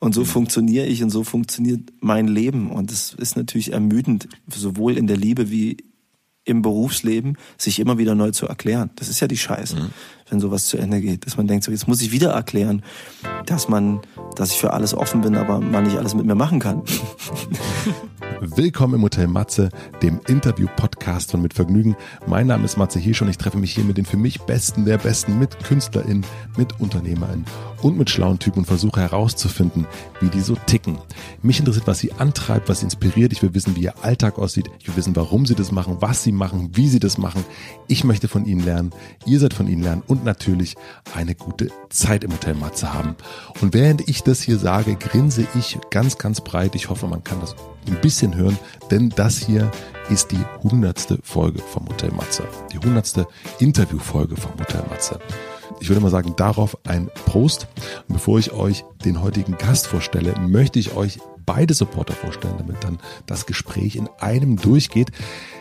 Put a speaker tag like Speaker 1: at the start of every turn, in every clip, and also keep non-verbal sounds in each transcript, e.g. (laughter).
Speaker 1: Und so funktioniere ich und so funktioniert mein Leben. Und es ist natürlich ermüdend, sowohl in der Liebe wie im Berufsleben, sich immer wieder neu zu erklären. Das ist ja die Scheiße, mhm. Wenn sowas zu Ende geht. Dass man denkt, so, jetzt muss ich wieder erklären, dass man, dass ich für alles offen bin, aber man nicht alles mit mir machen kann. (laughs)
Speaker 2: Willkommen im Hotel Matze, dem Interview-Podcast von Mit Vergnügen. Mein Name ist Matze Hirsch und ich treffe mich hier mit den für mich Besten der Besten, mit KünstlerInnen, mit UnternehmerInnen und mit schlauen Typen und versuche herauszufinden, wie die so ticken. Mich interessiert, was sie antreibt, was sie inspiriert. Ich will wissen, wie ihr Alltag aussieht. Ich will wissen, warum sie das machen, was sie machen, wie sie das machen. Ich möchte von ihnen lernen. Ihr seid von ihnen lernen und natürlich eine gute Zeit im Hotel Matze haben. Und während ich das hier sage, grinse ich ganz, ganz breit. Ich hoffe, man kann das ein bisschen hören, denn das hier ist die hundertste Folge vom Hotel Matze. Die hundertste Interviewfolge vom Hotel Matze ich würde mal sagen, darauf ein Prost. Und bevor ich euch den heutigen Gast vorstelle, möchte ich euch beide Supporter vorstellen, damit dann das Gespräch in einem durchgeht.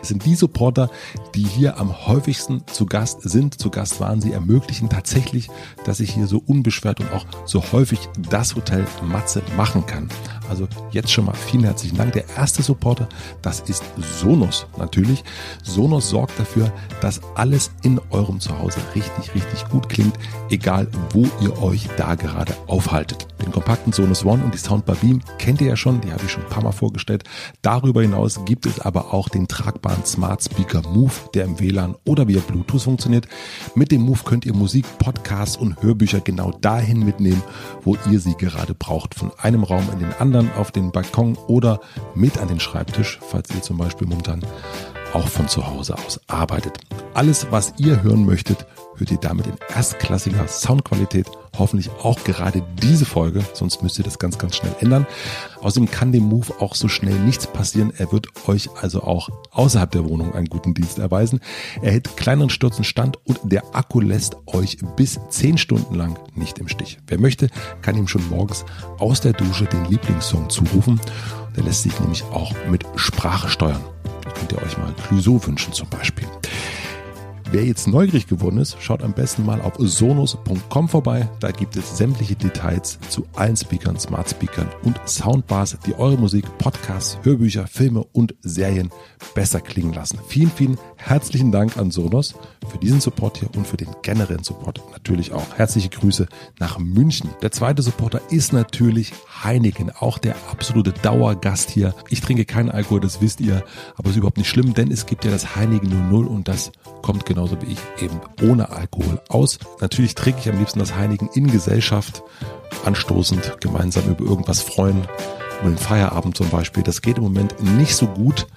Speaker 2: Es sind die Supporter, die hier am häufigsten zu Gast sind, zu Gast waren. Sie ermöglichen tatsächlich, dass ich hier so unbeschwert und auch so häufig das Hotel Matze machen kann. Also jetzt schon mal vielen herzlichen Dank. Der erste Supporter, das ist Sonos natürlich. Sonos sorgt dafür, dass alles in eurem Zuhause richtig, richtig gut klingt, egal wo ihr euch da gerade aufhaltet. Den kompakten Sonos One und die Soundbar Beam kennt ihr ja schon, die habe ich schon ein paar Mal vorgestellt. Darüber hinaus gibt es aber auch den tragbaren Smart Speaker Move, der im WLAN oder via Bluetooth funktioniert. Mit dem Move könnt ihr Musik, Podcasts und Hörbücher genau dahin mitnehmen, wo ihr sie gerade braucht. Von einem Raum in den anderen, auf den Balkon oder mit an den Schreibtisch, falls ihr zum Beispiel momentan auch von zu Hause aus arbeitet. Alles, was ihr hören möchtet, hört ihr damit in erstklassiger Soundqualität. Hoffentlich auch gerade diese Folge, sonst müsst ihr das ganz, ganz schnell ändern. Außerdem kann dem Move auch so schnell nichts passieren. Er wird euch also auch außerhalb der Wohnung einen guten Dienst erweisen. Er hält kleineren Stürzen stand und der Akku lässt euch bis 10 Stunden lang nicht im Stich. Wer möchte, kann ihm schon morgens aus der Dusche den Lieblingssong zurufen. Der lässt sich nämlich auch mit Sprache steuern. Da könnt ihr euch mal Clouseau wünschen zum Beispiel. Wer jetzt neugierig geworden ist, schaut am besten mal auf sonos.com vorbei. Da gibt es sämtliche Details zu allen Speakern, Smart Speakern und Soundbars, die eure Musik, Podcasts, Hörbücher, Filme und Serien besser klingen lassen. Vielen, vielen herzlichen Dank an Sonos für diesen Support hier und für den generellen Support natürlich auch. Herzliche Grüße nach München. Der zweite Supporter ist natürlich Heineken, auch der absolute Dauergast hier. Ich trinke keinen Alkohol, das wisst ihr, aber ist überhaupt nicht schlimm, denn es gibt ja das Heineken 00 und das kommt genauso wie ich eben ohne Alkohol aus. Natürlich trinke ich am liebsten das Heineken in Gesellschaft, anstoßend, gemeinsam über irgendwas freuen, über den Feierabend zum Beispiel. Das geht im Moment nicht so gut,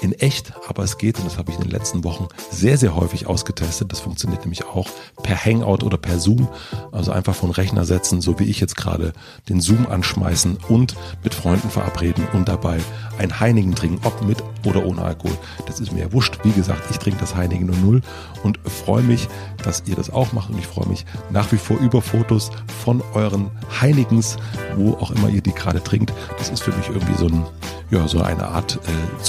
Speaker 2: in echt, aber es geht und das habe ich in den letzten Wochen sehr, sehr häufig ausgetestet. Das funktioniert nämlich auch per Hangout oder per Zoom. Also einfach von Rechner setzen, so wie ich jetzt gerade den Zoom anschmeißen und mit Freunden verabreden und dabei ein Heinigen trinken, ob mit oder ohne Alkohol. Das ist mir ja wurscht. Wie gesagt, ich trinke das Heinigen 00 und freue mich, dass ihr das auch macht und ich freue mich nach wie vor über Fotos von euren Heinigens, wo auch immer ihr die gerade trinkt. Das ist für mich irgendwie so ein ja, so eine Art äh,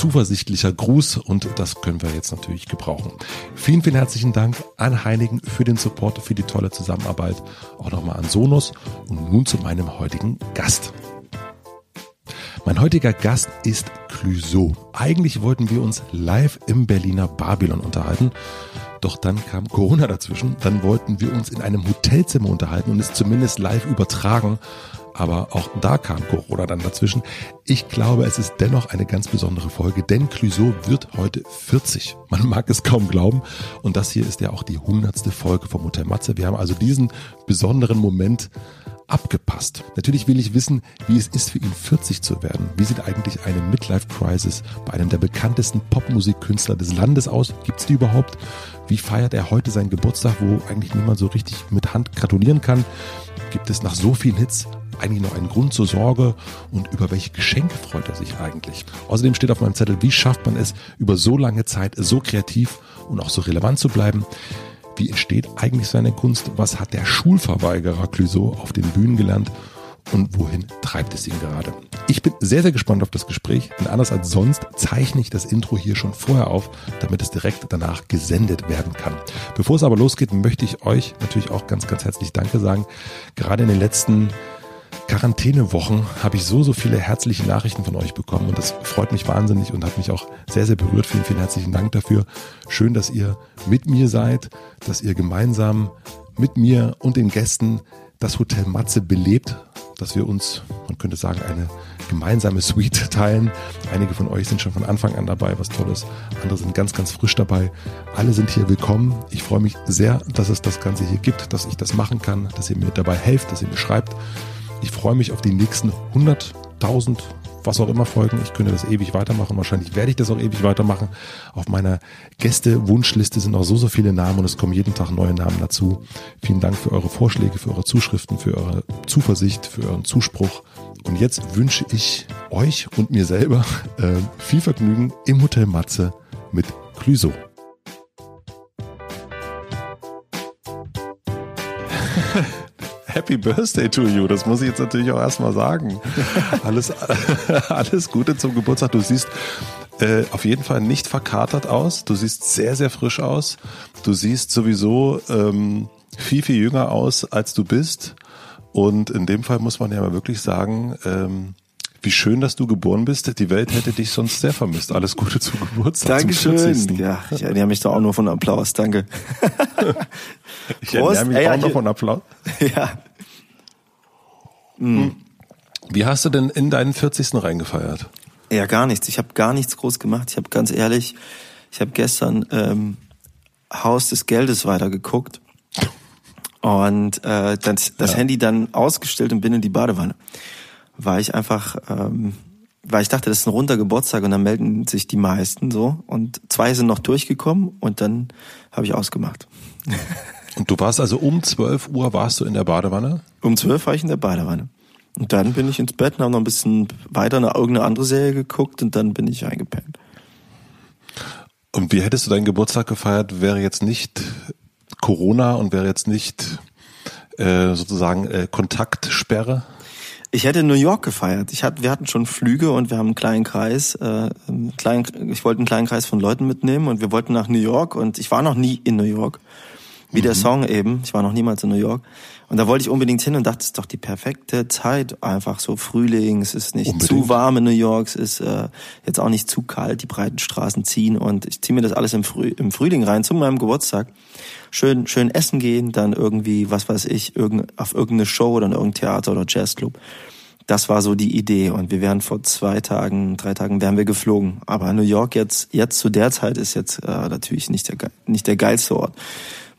Speaker 2: zuversichtlicher Gruß und das können wir jetzt natürlich gebrauchen. Vielen, vielen herzlichen Dank an Heinigen für den Support, für die tolle Zusammenarbeit, auch nochmal an Sonos und nun zu meinem heutigen Gast. Mein heutiger Gast ist Clüso. Eigentlich wollten wir uns live im Berliner Babylon unterhalten. Doch dann kam Corona dazwischen. Dann wollten wir uns in einem Hotelzimmer unterhalten und es zumindest live übertragen aber auch da kam Corona dann dazwischen. Ich glaube, es ist dennoch eine ganz besondere Folge, denn Clouseau wird heute 40. Man mag es kaum glauben. Und das hier ist ja auch die hundertste Folge vom Hotel Matze. Wir haben also diesen besonderen Moment abgepasst. Natürlich will ich wissen, wie es ist für ihn 40 zu werden. Wie sieht eigentlich eine Midlife-Crisis bei einem der bekanntesten Popmusikkünstler des Landes aus? Gibt es die überhaupt? Wie feiert er heute seinen Geburtstag, wo eigentlich niemand so richtig mit Hand gratulieren kann? Gibt es nach so vielen Hits eigentlich noch einen Grund zur Sorge und über welche Geschenke freut er sich eigentlich? Außerdem steht auf meinem Zettel, wie schafft man es, über so lange Zeit so kreativ und auch so relevant zu bleiben? Wie entsteht eigentlich seine Kunst? Was hat der Schulverweigerer Clouseau auf den Bühnen gelernt? Und wohin treibt es ihn gerade? Ich bin sehr, sehr gespannt auf das Gespräch, denn anders als sonst zeichne ich das Intro hier schon vorher auf, damit es direkt danach gesendet werden kann. Bevor es aber losgeht, möchte ich euch natürlich auch ganz, ganz herzlich Danke sagen. Gerade in den letzten Quarantänewochen habe ich so, so viele herzliche Nachrichten von euch bekommen und das freut mich wahnsinnig und hat mich auch sehr, sehr berührt. Vielen, vielen herzlichen Dank dafür. Schön, dass ihr mit mir seid, dass ihr gemeinsam mit mir und den Gästen das Hotel Matze belebt, dass wir uns, man könnte sagen, eine gemeinsame Suite (laughs) teilen. Einige von euch sind schon von Anfang an dabei, was Tolles. Andere sind ganz, ganz frisch dabei. Alle sind hier willkommen. Ich freue mich sehr, dass es das Ganze hier gibt, dass ich das machen kann, dass ihr mir dabei helft, dass ihr mir schreibt. Ich freue mich auf die nächsten 100.000 was auch immer folgen. Ich könnte das ewig weitermachen. Wahrscheinlich werde ich das auch ewig weitermachen. Auf meiner Gäste-Wunschliste sind noch so, so viele Namen und es kommen jeden Tag neue Namen dazu. Vielen Dank für eure Vorschläge, für eure Zuschriften, für eure Zuversicht, für euren Zuspruch. Und jetzt wünsche ich euch und mir selber äh, viel Vergnügen im Hotel Matze mit Clüso. (laughs) Happy Birthday to you. Das muss ich jetzt natürlich auch erstmal sagen. (laughs) Alles, (laughs) alles Gute zum Geburtstag. Du siehst äh, auf jeden Fall nicht verkatert aus. Du siehst sehr, sehr frisch aus. Du siehst sowieso ähm, viel, viel jünger aus, als du bist. Und in dem Fall muss man ja mal wirklich sagen, ähm, wie schön, dass du geboren bist. Die Welt hätte dich sonst sehr vermisst. Alles Gute zum Geburtstag.
Speaker 1: Dankeschön. Ja, ich ernähre mich da auch nur von Applaus. Danke. (laughs)
Speaker 2: ich ernähre mich Ey, auch nur von Applaus. (laughs)
Speaker 1: Ja.
Speaker 2: Mhm. Wie hast du denn in deinen 40. reingefeiert?
Speaker 1: Ja, gar nichts. Ich habe gar nichts groß gemacht. Ich habe ganz ehrlich, ich habe gestern ähm, Haus des Geldes weitergeguckt (laughs) und äh, das, das ja. Handy dann ausgestellt und bin in die Badewanne war ich einfach, ähm, weil ich dachte, das ist ein runder Geburtstag und dann melden sich die meisten so. Und zwei sind noch durchgekommen und dann habe ich ausgemacht.
Speaker 2: Und du warst also um 12 Uhr warst du in der Badewanne?
Speaker 1: Um 12 war ich in der Badewanne. Und dann bin ich ins Bett und habe noch ein bisschen weiter nach irgendeine andere Serie geguckt und dann bin ich eingepennt.
Speaker 2: Und wie hättest du deinen Geburtstag gefeiert, wäre jetzt nicht Corona und wäre jetzt nicht äh, sozusagen äh, Kontaktsperre?
Speaker 1: Ich hätte in New York gefeiert. Ich hatte, wir hatten schon Flüge und wir haben einen kleinen Kreis. Äh, einen kleinen, ich wollte einen kleinen Kreis von Leuten mitnehmen und wir wollten nach New York und ich war noch nie in New York. Wie mhm. der Song eben. Ich war noch niemals in New York. Und da wollte ich unbedingt hin und dachte, es ist doch die perfekte Zeit. Einfach so Frühling, es ist nicht unbedingt. zu warm in New York, es ist äh, jetzt auch nicht zu kalt, die breiten Straßen ziehen. Und ich ziehe mir das alles im, Früh, im Frühling rein, zu meinem Geburtstag. Schön, schön essen gehen, dann irgendwie, was weiß ich, irgend, auf irgendeine Show oder in irgendein Theater oder Jazzclub. Das war so die Idee. Und wir wären vor zwei Tagen, drei Tagen wären wir geflogen. Aber New York jetzt, jetzt zu der Zeit ist jetzt äh, natürlich nicht der, nicht der geilste Ort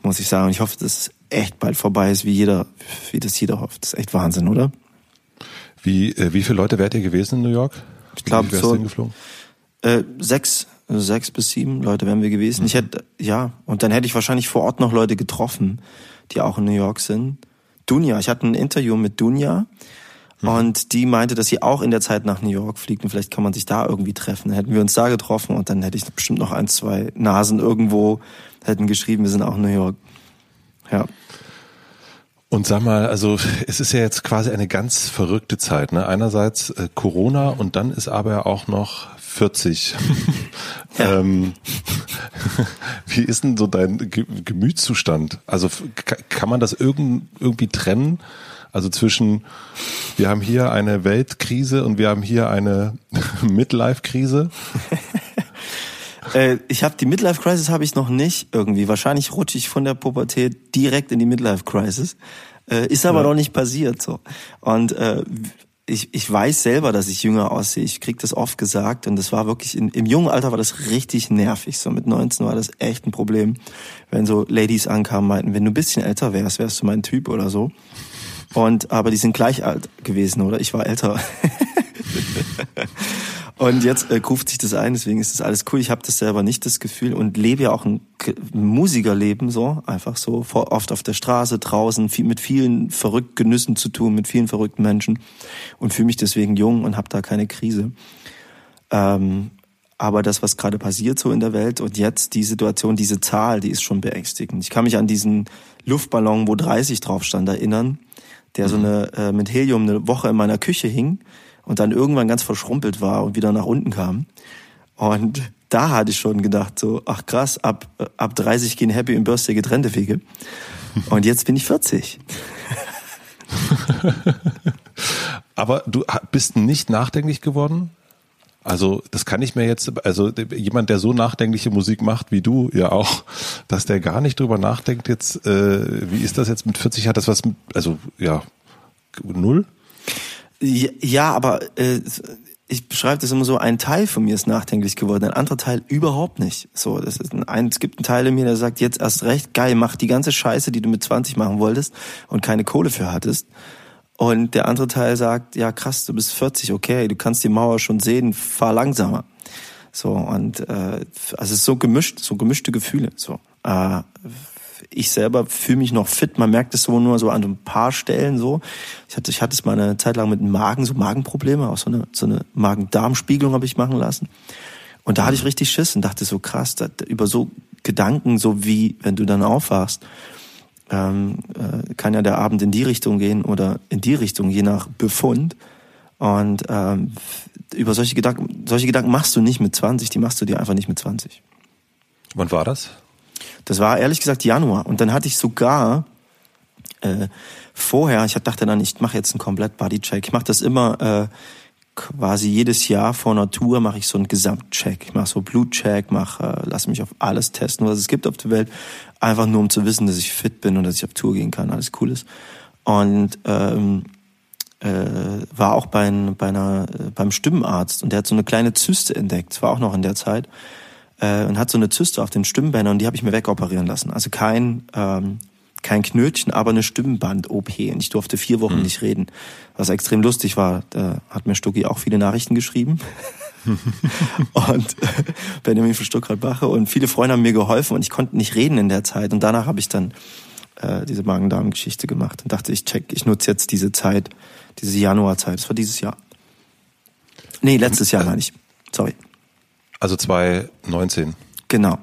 Speaker 1: muss ich sagen. Und ich hoffe, dass es echt bald vorbei ist, wie jeder, wie das jeder hofft. Das ist echt Wahnsinn, oder?
Speaker 2: Wie, äh, wie viele Leute wärt ihr gewesen in New York?
Speaker 1: Ich glaube so äh, sechs, sechs bis sieben Leute wären wir gewesen. Mhm. Ich hätte, ja, und dann hätte ich wahrscheinlich vor Ort noch Leute getroffen, die auch in New York sind. Dunja, ich hatte ein Interview mit Dunja. Mhm. Und die meinte, dass sie auch in der Zeit nach New York fliegt und vielleicht kann man sich da irgendwie treffen. Dann hätten wir uns da getroffen und dann hätte ich bestimmt noch ein, zwei Nasen irgendwo hätten geschrieben, wir sind auch in New York. Ja.
Speaker 2: Und sag mal, also es ist ja jetzt quasi eine ganz verrückte Zeit. Ne? Einerseits äh, Corona und dann ist aber ja auch noch 40. (laughs) Ja. ähm, wie ist denn so dein Ge Gemütszustand? Also kann man das irgend, irgendwie trennen? Also zwischen, wir haben hier eine Weltkrise und wir haben hier eine (laughs) Midlife-Krise. (laughs)
Speaker 1: Äh, ich habe die Midlife Crisis habe ich noch nicht irgendwie. Wahrscheinlich rutsche ich von der Pubertät direkt in die Midlife Crisis. Äh, ist aber ja. noch nicht passiert so. Und äh, ich, ich weiß selber, dass ich jünger aussehe. Ich krieg das oft gesagt und das war wirklich in, im jungen Alter war das richtig nervig. So mit 19 war das echt ein Problem, wenn so Ladies ankamen, meinten, wenn du ein bisschen älter wärst, wärst du mein Typ oder so. Und aber die sind gleich alt gewesen, oder? Ich war älter. (laughs) Und jetzt äh, ruft sich das ein, deswegen ist das alles cool. Ich habe das selber nicht das Gefühl und lebe ja auch ein, Musikerleben so, einfach so oft auf der Straße, draußen, viel, mit vielen verrückten Genüssen zu tun, mit vielen verrückten Menschen und fühle mich deswegen jung und habe da keine Krise. Ähm, aber das, was gerade passiert so in der Welt und jetzt die Situation, diese Zahl, die ist schon beängstigend. Ich kann mich an diesen Luftballon, wo 30 drauf stand, erinnern, der so mhm. eine äh, mit Helium eine Woche in meiner Küche hing und dann irgendwann ganz verschrumpelt war und wieder nach unten kam. Und da hatte ich schon gedacht, so, ach krass, ab, ab 30 gehen Happy und Birthday getrennte Wege. Und jetzt bin ich 40. (laughs)
Speaker 2: Aber du bist nicht nachdenklich geworden? Also das kann ich mir jetzt, also jemand, der so nachdenkliche Musik macht wie du ja auch, dass der gar nicht drüber nachdenkt jetzt, äh, wie ist das jetzt mit 40, hat das was mit, also ja, null?
Speaker 1: Ja, aber äh, ich beschreibe das immer so, ein Teil von mir ist nachdenklich geworden, ein anderer Teil überhaupt nicht. So, das ist ein, es gibt einen Teil in mir, der sagt, jetzt erst recht, geil, mach die ganze Scheiße, die du mit 20 machen wolltest und keine Kohle für hattest. Und der andere Teil sagt, ja krass, du bist 40, okay, du kannst die Mauer schon sehen, fahr langsamer. So, und äh, also es ist so gemischt, so gemischte Gefühle. So. Äh, ich selber fühle mich noch fit, man merkt es so nur so an ein paar Stellen so. Ich hatte, ich hatte es mal eine Zeit lang mit Magen, so Magenprobleme, auch so eine, so eine Magen-Darm-Spiegelung habe ich machen lassen. Und da hatte ich richtig Schiss und dachte so krass, da, über so Gedanken, so wie wenn du dann aufwachst, ähm, äh, kann ja der Abend in die Richtung gehen oder in die Richtung, je nach Befund. Und ähm, über solche Gedanken, solche Gedanken machst du nicht mit 20, die machst du dir einfach nicht mit 20.
Speaker 2: Wann war das?
Speaker 1: Das war ehrlich gesagt Januar. Und dann hatte ich sogar äh, vorher, ich dachte dann, ich mache jetzt einen komplett Bodycheck. Ich mache das immer äh, quasi jedes Jahr vor einer Tour mache ich so einen Gesamtcheck. Ich mache so Blutcheck, mache, äh, lasse mich auf alles testen, was es gibt auf der Welt, einfach nur um zu wissen, dass ich fit bin und dass ich auf Tour gehen kann, alles cool ist. Und ähm, äh, war auch bei, bei einer, äh, beim Stimmenarzt und der hat so eine kleine Zyste entdeckt. Das war auch noch in der Zeit äh, und hat so eine Zyste auf den Stimmbändern und die habe ich mir wegoperieren lassen. Also kein ähm, kein Knötchen, aber eine Stimmband-OP. Und ich durfte vier Wochen mhm. nicht reden. Was extrem lustig war. Da hat mir Stucki auch viele Nachrichten geschrieben. (laughs) und äh, Benjamin von Stuckrad-Bache und viele Freunde haben mir geholfen und ich konnte nicht reden in der Zeit. Und danach habe ich dann äh, diese Magen-Darm-Geschichte gemacht und dachte, ich check, ich nutze jetzt diese Zeit, diese Januarzeit. Das war dieses Jahr. Nee, letztes Jahr meine ich. Sorry.
Speaker 2: Also 2019.
Speaker 1: Genau.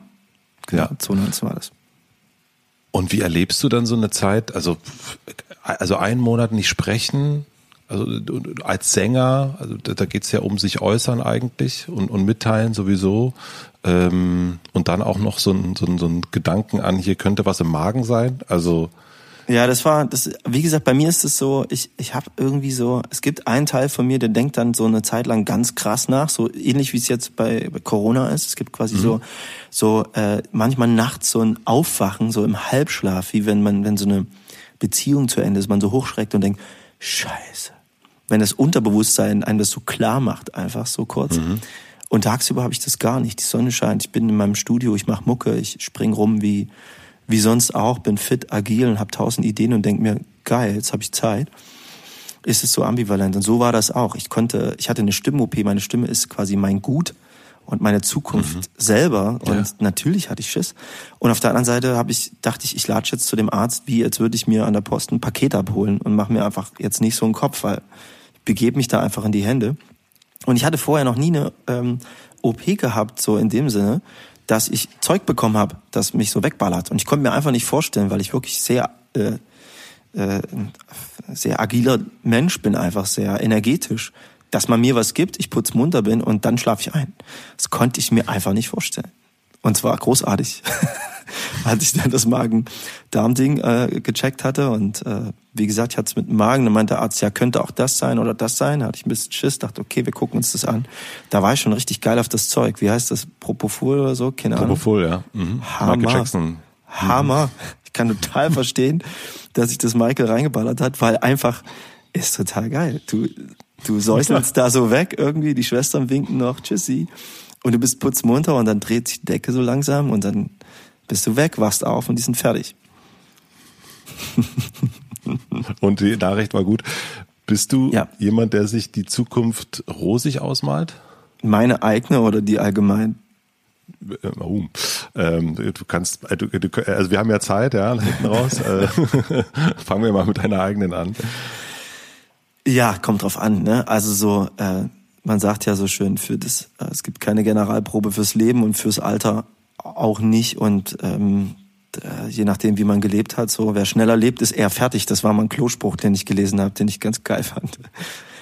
Speaker 1: Genau, ja. 2019 war das.
Speaker 2: Und wie erlebst du dann so eine Zeit? Also, also einen Monat nicht sprechen, also als Sänger, also da geht es ja um sich äußern eigentlich und, und mitteilen sowieso. Ähm, und dann auch noch so ein, so, ein, so ein Gedanken an, hier könnte was im Magen sein. Also
Speaker 1: ja, das war, das, wie gesagt, bei mir ist es so, ich, ich habe irgendwie so, es gibt einen Teil von mir, der denkt dann so eine Zeit lang ganz krass nach, so ähnlich wie es jetzt bei, bei Corona ist. Es gibt quasi mhm. so, so äh, manchmal nachts so ein Aufwachen, so im Halbschlaf, wie wenn man, wenn so eine Beziehung zu Ende ist, man so hochschreckt und denkt, Scheiße. Wenn das Unterbewusstsein einem das so klar macht, einfach so kurz. Mhm. Und tagsüber habe ich das gar nicht. Die Sonne scheint, ich bin in meinem Studio, ich mache Mucke, ich spring rum wie wie sonst auch, bin fit, agil und habe tausend Ideen und denk mir, geil, jetzt habe ich Zeit. Ist es so ambivalent. Und so war das auch. Ich konnte, ich hatte eine Stimm-OP, meine Stimme ist quasi mein Gut und meine Zukunft mhm. selber. Und ja. natürlich hatte ich Schiss. Und auf der anderen Seite habe ich, dachte ich, ich latsche jetzt zu dem Arzt, wie als würde ich mir an der Post ein Paket abholen und mache mir einfach jetzt nicht so einen Kopf, weil ich begebe mich da einfach in die Hände. Und ich hatte vorher noch nie eine ähm, OP gehabt, so in dem Sinne, dass ich Zeug bekommen habe, das mich so wegballert. Und ich konnte mir einfach nicht vorstellen, weil ich wirklich sehr, äh, äh, sehr agiler Mensch bin, einfach sehr energetisch, dass man mir was gibt, ich putz munter bin und dann schlafe ich ein. Das konnte ich mir einfach nicht vorstellen. Und zwar großartig. (laughs) als ich dann das Magen-Darm-Ding äh, gecheckt hatte. Und äh, wie gesagt, ich hatte es mit dem Magen. Dann meinte der Arzt, ja, könnte auch das sein oder das sein. Da hatte ich ein bisschen Schiss, dachte, okay, wir gucken uns das an. Da war ich schon richtig geil auf das Zeug. Wie heißt das? Propofol oder so? Keine Ahnung.
Speaker 2: Propofol, ja. Mhm.
Speaker 1: Hammer. Michael Jackson. Hammer. Ich kann total verstehen, dass sich das Michael reingeballert hat, weil einfach ist total geil. Du, du säuselst (laughs) da so weg irgendwie, die Schwestern winken noch, tschüssi. Und du bist putzmunter und dann dreht sich die Decke so langsam und dann bist du weg, wachst auf und die sind fertig. (laughs)
Speaker 2: und die Nachricht war gut. Bist du ja. jemand, der sich die Zukunft rosig ausmalt?
Speaker 1: Meine eigene oder die allgemein?
Speaker 2: Äh, oh, ähm, du kannst, äh, du, du, also wir haben ja Zeit, ja, hinten raus. (laughs) Äh, (laughs) fangen wir mal mit deiner eigenen an.
Speaker 1: Ja, kommt drauf an. Ne? Also so, äh, man sagt ja so schön, für das, äh, es gibt keine Generalprobe fürs Leben und fürs Alter auch nicht. Und ähm, je nachdem, wie man gelebt hat, so wer schneller lebt, ist eher fertig. Das war mal ein Klospruch, den ich gelesen habe, den ich ganz geil fand.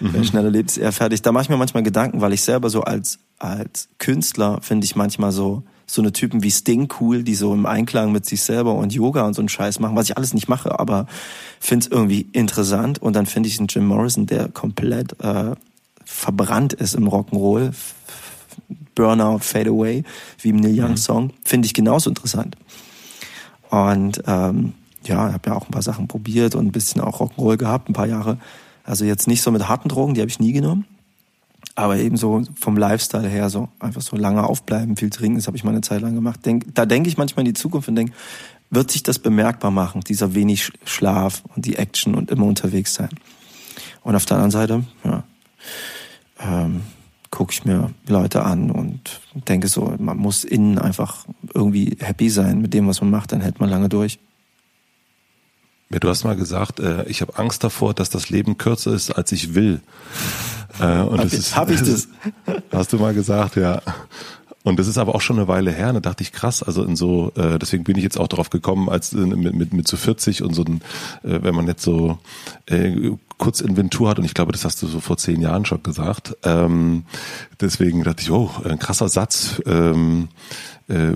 Speaker 1: Mhm. Wer schneller lebt, ist eher fertig. Da mache ich mir manchmal Gedanken, weil ich selber so als als Künstler finde ich manchmal so so eine Typen wie Sting cool, die so im Einklang mit sich selber und Yoga und so einen Scheiß machen, was ich alles nicht mache, aber finde es irgendwie interessant. Und dann finde ich einen Jim Morrison, der komplett äh, verbrannt ist im Rock'n'Roll, Burnout, Fade Away, wie im Neil Young mhm. Song, finde ich genauso interessant. Und ähm, ja, habe ja auch ein paar Sachen probiert und ein bisschen auch Rock'n'Roll gehabt, ein paar Jahre. Also jetzt nicht so mit harten Drogen, die habe ich nie genommen. Aber eben so vom Lifestyle her, so einfach so lange aufbleiben, viel trinken, das habe ich mal eine Zeit lang gemacht. Denk, da denke ich manchmal in die Zukunft und denke, wird sich das bemerkbar machen, dieser wenig Schlaf und die Action und immer unterwegs sein. Und auf der anderen Seite, ja, ähm, gucke ich mir Leute an und denke so, man muss innen einfach irgendwie happy sein mit dem, was man macht, dann hält man lange durch.
Speaker 2: Ja, du hast mal gesagt, äh, ich habe Angst davor, dass das Leben kürzer ist, als ich will.
Speaker 1: Äh, und hab, ist, hab ich das? (laughs)
Speaker 2: Hast du mal gesagt, ja. Und das ist aber auch schon eine Weile her. Da dachte ich krass, also in so, äh, deswegen bin ich jetzt auch darauf gekommen, als äh, mit, mit, mit so 40 und so, ein, äh, wenn man jetzt so äh, kurz Inventur hat, und ich glaube, das hast du so vor zehn Jahren schon gesagt. Ähm, deswegen dachte ich, oh, ein krasser Satz, ähm, äh,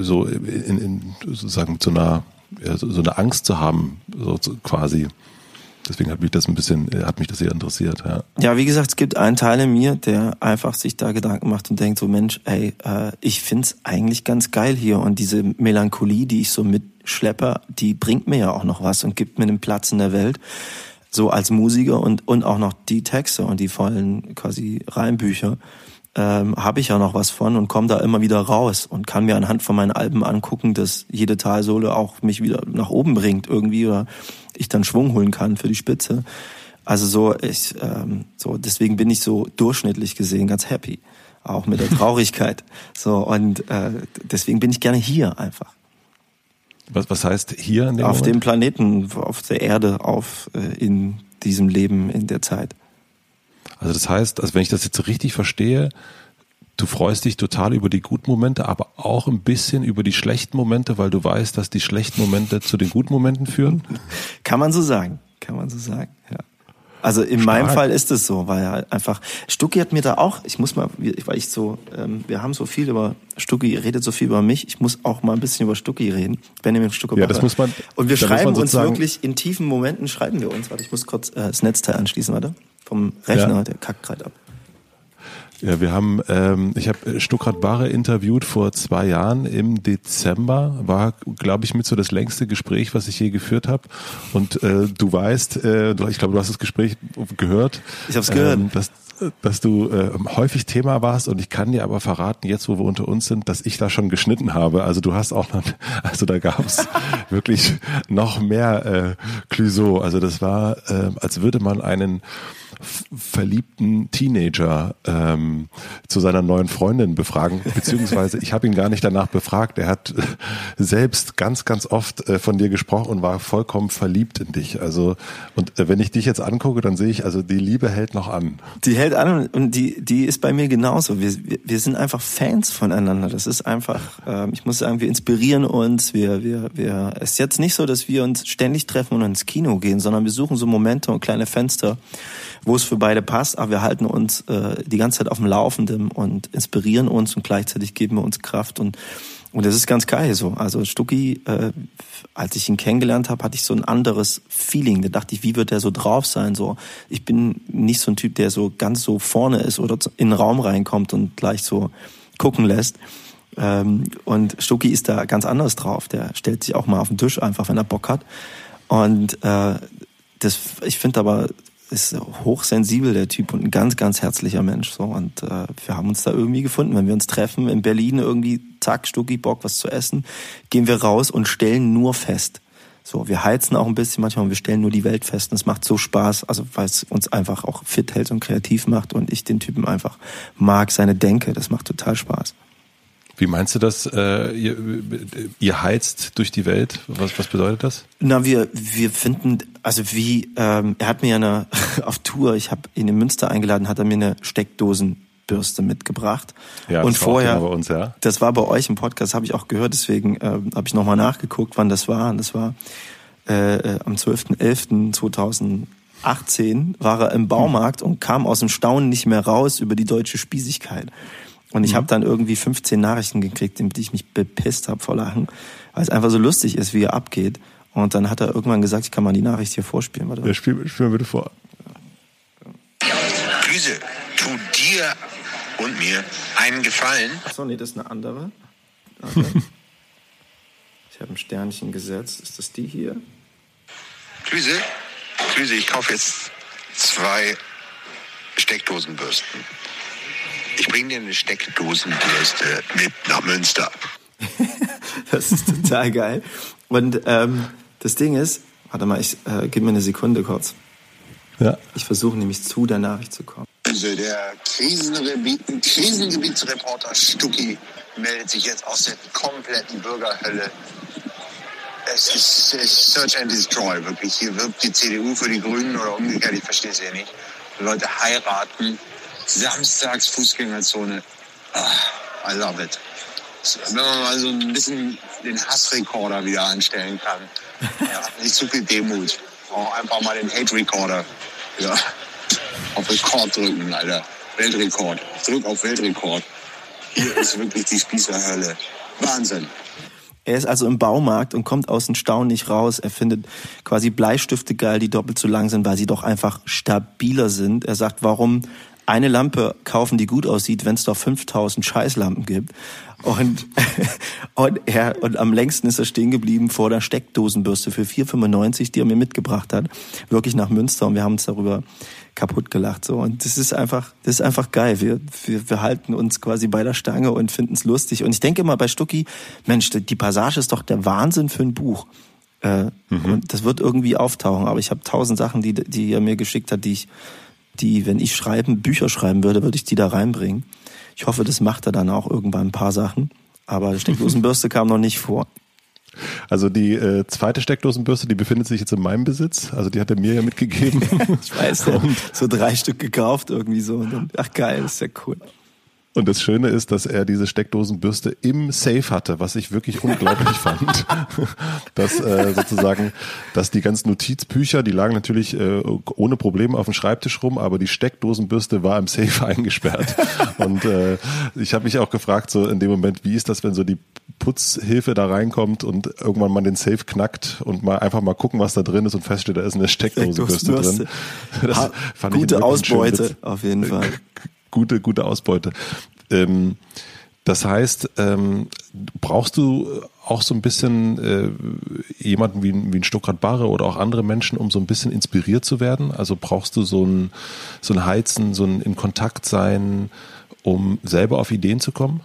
Speaker 2: so in, in sozusagen so einer ja, so, so eine Angst zu haben, so quasi. Deswegen hat mich das ein bisschen, hat mich das sehr interessiert. Ja.
Speaker 1: ja, wie gesagt, es gibt einen Teil in mir, der einfach sich da Gedanken macht und denkt so, Mensch, ey, äh, ich find's eigentlich ganz geil hier und diese Melancholie, die ich so mitschleppe, die bringt mir ja auch noch was und gibt mir einen Platz in der Welt so als Musiker und, und auch noch die Texte und die vollen quasi Reimbücher ähm, habe ich ja noch was von und komme da immer wieder raus und kann mir anhand von meinen Alben angucken, dass jede Talsohle auch mich wieder nach oben bringt irgendwie oder ich dann Schwung holen kann für die Spitze. Also so, ich, ähm, so deswegen bin ich so durchschnittlich gesehen ganz happy, auch mit der (laughs) Traurigkeit. so und äh, deswegen bin ich gerne hier einfach.
Speaker 2: Was, was heißt hier?
Speaker 1: Dem auf Moment? dem Planeten, auf der Erde, auf äh, in diesem Leben, in der Zeit.
Speaker 2: Also das heißt, also wenn ich das jetzt richtig verstehe, du freust dich total über die guten Momente, aber auch ein bisschen über die schlechten Momente, weil du weißt, dass die schlechten Momente zu den guten Momenten führen? (laughs)
Speaker 1: Kann man so sagen, kann man so sagen, ja. Also in Stark. meinem Fall ist es so, weil er einfach Stucki hat mir da auch, ich muss mal, weil ich so, ähm, wir haben so viel über Stucki, redet so viel über mich, ich muss auch mal ein bisschen über Stucki reden. Benjamin Stucki.
Speaker 2: Ja, das muss man.
Speaker 1: Und wir schreiben uns wirklich in tiefen Momenten schreiben wir uns. Warte, ich muss kurz äh, das Netzteil anschließen, warte. Vom Rechner, ja. der kackt gerade ab.
Speaker 2: Ja, wir haben, ähm, ich habe Stuckrad Barre interviewt vor zwei Jahren im Dezember. War, glaube ich, mit so das längste Gespräch, was ich je geführt habe. Und äh, du weißt, äh, ich glaube, du hast das Gespräch gehört.
Speaker 1: Ich habe es gehört. Ähm,
Speaker 2: dass, dass du äh, häufig Thema warst und ich kann dir aber verraten, jetzt wo wir unter uns sind, dass ich da schon geschnitten habe. Also du hast auch noch, (laughs) also da gab es (laughs) wirklich noch mehr äh, Clüso. Also das war, äh, als würde man einen verliebten Teenager ähm, zu seiner neuen Freundin befragen, beziehungsweise ich habe ihn gar nicht danach befragt. Er hat selbst ganz, ganz oft äh, von dir gesprochen und war vollkommen verliebt in dich. Also und äh, wenn ich dich jetzt angucke, dann sehe ich, also die Liebe hält noch an.
Speaker 1: Die hält an und die die ist bei mir genauso. Wir wir, wir sind einfach Fans voneinander. Das ist einfach, äh, ich muss sagen, wir inspirieren uns. Wir wir wir. Es ist jetzt nicht so, dass wir uns ständig treffen und ins Kino gehen, sondern wir suchen so Momente und kleine Fenster wo es für beide passt, aber wir halten uns äh, die ganze Zeit auf dem Laufenden und inspirieren uns und gleichzeitig geben wir uns Kraft und und das ist ganz geil so. Also Stucki, äh, als ich ihn kennengelernt habe, hatte ich so ein anderes Feeling. Da dachte ich, wie wird der so drauf sein? So, ich bin nicht so ein Typ, der so ganz so vorne ist oder in den Raum reinkommt und gleich so gucken lässt. Ähm, und Stucki ist da ganz anders drauf. Der stellt sich auch mal auf den Tisch einfach, wenn er Bock hat. Und äh, das, ich finde aber ist hochsensibel, der Typ, und ein ganz, ganz herzlicher Mensch. So. Und äh, wir haben uns da irgendwie gefunden. Wenn wir uns treffen in Berlin, irgendwie, zack, Stucki, Bock, was zu essen, gehen wir raus und stellen nur fest. So, wir heizen auch ein bisschen manchmal und wir stellen nur die Welt fest. Und es macht so Spaß, also weil es uns einfach auch fit hält und kreativ macht und ich den Typen einfach mag, seine Denke. Das macht total Spaß.
Speaker 2: Wie meinst du das? Äh, ihr, ihr heizt durch die Welt. Was, was bedeutet das?
Speaker 1: Na, wir, wir finden, also wie, ähm, er hat mir eine, (laughs) auf Tour, ich habe ihn in Münster eingeladen, hat er mir eine Steckdosenbürste mitgebracht.
Speaker 2: Ja,
Speaker 1: und
Speaker 2: das
Speaker 1: vorher,
Speaker 2: war bei uns, ja.
Speaker 1: Das war bei euch im Podcast, habe ich auch gehört, deswegen äh, habe ich nochmal nachgeguckt, wann das war. Und das war äh, äh am 12.11.2018 war er im Baumarkt und kam aus dem Staunen nicht mehr raus über die deutsche Spießigkeit. Und ich mhm. habe dann irgendwie 15 Nachrichten gekriegt, in die ich mich bepisst habe vor Lachen, weil es einfach so lustig ist, wie er abgeht. Und dann hat er irgendwann gesagt, ich kann mal die Nachricht hier vorspielen.
Speaker 2: Warte. Ja, spiel, spiel mal bitte vor.
Speaker 3: Düse, tu dir und mir einen Gefallen.
Speaker 1: Achso, nee, das ist eine andere. Okay. (laughs) ich habe ein Sternchen gesetzt. Ist das die hier?
Speaker 3: Klüse, Klüse, ich kaufe jetzt zwei Steckdosenbürsten. Ich bringe dir eine Steckdosenbürste mit nach Münster. (laughs)
Speaker 1: das ist total geil. Und ähm, das Ding ist, warte mal, ich äh, gib mir eine Sekunde kurz. Ja. Ich versuche nämlich zu der Nachricht zu kommen.
Speaker 3: Also der Krisengebiet, Krisengebietsreporter Stucki meldet sich jetzt aus der kompletten Bürgerhölle. Es ist, es ist Search and Destroy, wirklich. Hier wirbt die CDU für die Grünen oder umgekehrt, ich verstehe es ja nicht. Leute heiraten, samstags Fußgängerzone. Oh, I love it. Wenn man mal so ein bisschen den Hassrekorder wieder anstellen kann. Ja, nicht zu viel Demut. Auch einfach mal den Hate-Recorder ja, auf Rekord drücken, Alter. Weltrekord. Drück auf Weltrekord. Hier ist wirklich die Spießerhölle. Wahnsinn.
Speaker 1: Er ist also im Baumarkt und kommt aus dem Staunen nicht raus. Er findet quasi Bleistifte geil, die doppelt so lang sind, weil sie doch einfach stabiler sind. Er sagt, warum eine Lampe kaufen, die gut aussieht, wenn es doch 5000 Scheißlampen gibt. Und, (laughs) und, er, und am längsten ist er stehen geblieben vor der Steckdosenbürste für 4,95, die er mir mitgebracht hat. Wirklich nach Münster und wir haben uns darüber kaputt gelacht. So. Und das ist einfach, das ist einfach geil. Wir, wir, wir halten uns quasi bei der Stange und finden es lustig. Und ich denke immer bei Stucki, Mensch, die Passage ist doch der Wahnsinn für ein Buch. Äh, mhm. Und das wird irgendwie auftauchen. Aber ich habe tausend Sachen, die, die er mir geschickt hat, die ich, die, wenn ich schreiben, Bücher schreiben würde, würde ich die da reinbringen. Ich hoffe, das macht er dann auch irgendwann ein paar Sachen. Aber Steckdosenbürste kam noch nicht vor.
Speaker 2: Also die äh, zweite Steckdosenbürste, die befindet sich jetzt in meinem Besitz. Also die hat er mir ja mitgegeben. (laughs)
Speaker 1: ich weiß, ja. so drei Stück gekauft irgendwie so. Dann, ach geil, ist ja cool.
Speaker 2: Und das Schöne ist, dass er diese Steckdosenbürste im Safe hatte, was ich wirklich unglaublich (laughs) fand. (laughs) dass äh, sozusagen, dass die ganzen Notizbücher, die lagen natürlich äh, ohne Probleme auf dem Schreibtisch rum, aber die Steckdosenbürste war im Safe (laughs) eingesperrt. Und äh, ich habe mich auch gefragt, so in dem Moment, wie ist das, wenn so die Putzhilfe da reinkommt und irgendwann mal den Safe knackt und mal einfach mal gucken, was da drin ist und feststellt, da ist eine Steckdosenbürste drin.
Speaker 1: Das fand Gute ich Ausbeute auf jeden Fall
Speaker 2: gute, gute Ausbeute. Ähm, das heißt, ähm, brauchst du auch so ein bisschen äh, jemanden wie, wie ein Stuckrad Barre oder auch andere Menschen, um so ein bisschen inspiriert zu werden? Also brauchst du so ein, so ein Heizen, so ein in Kontakt sein, um selber auf Ideen zu kommen?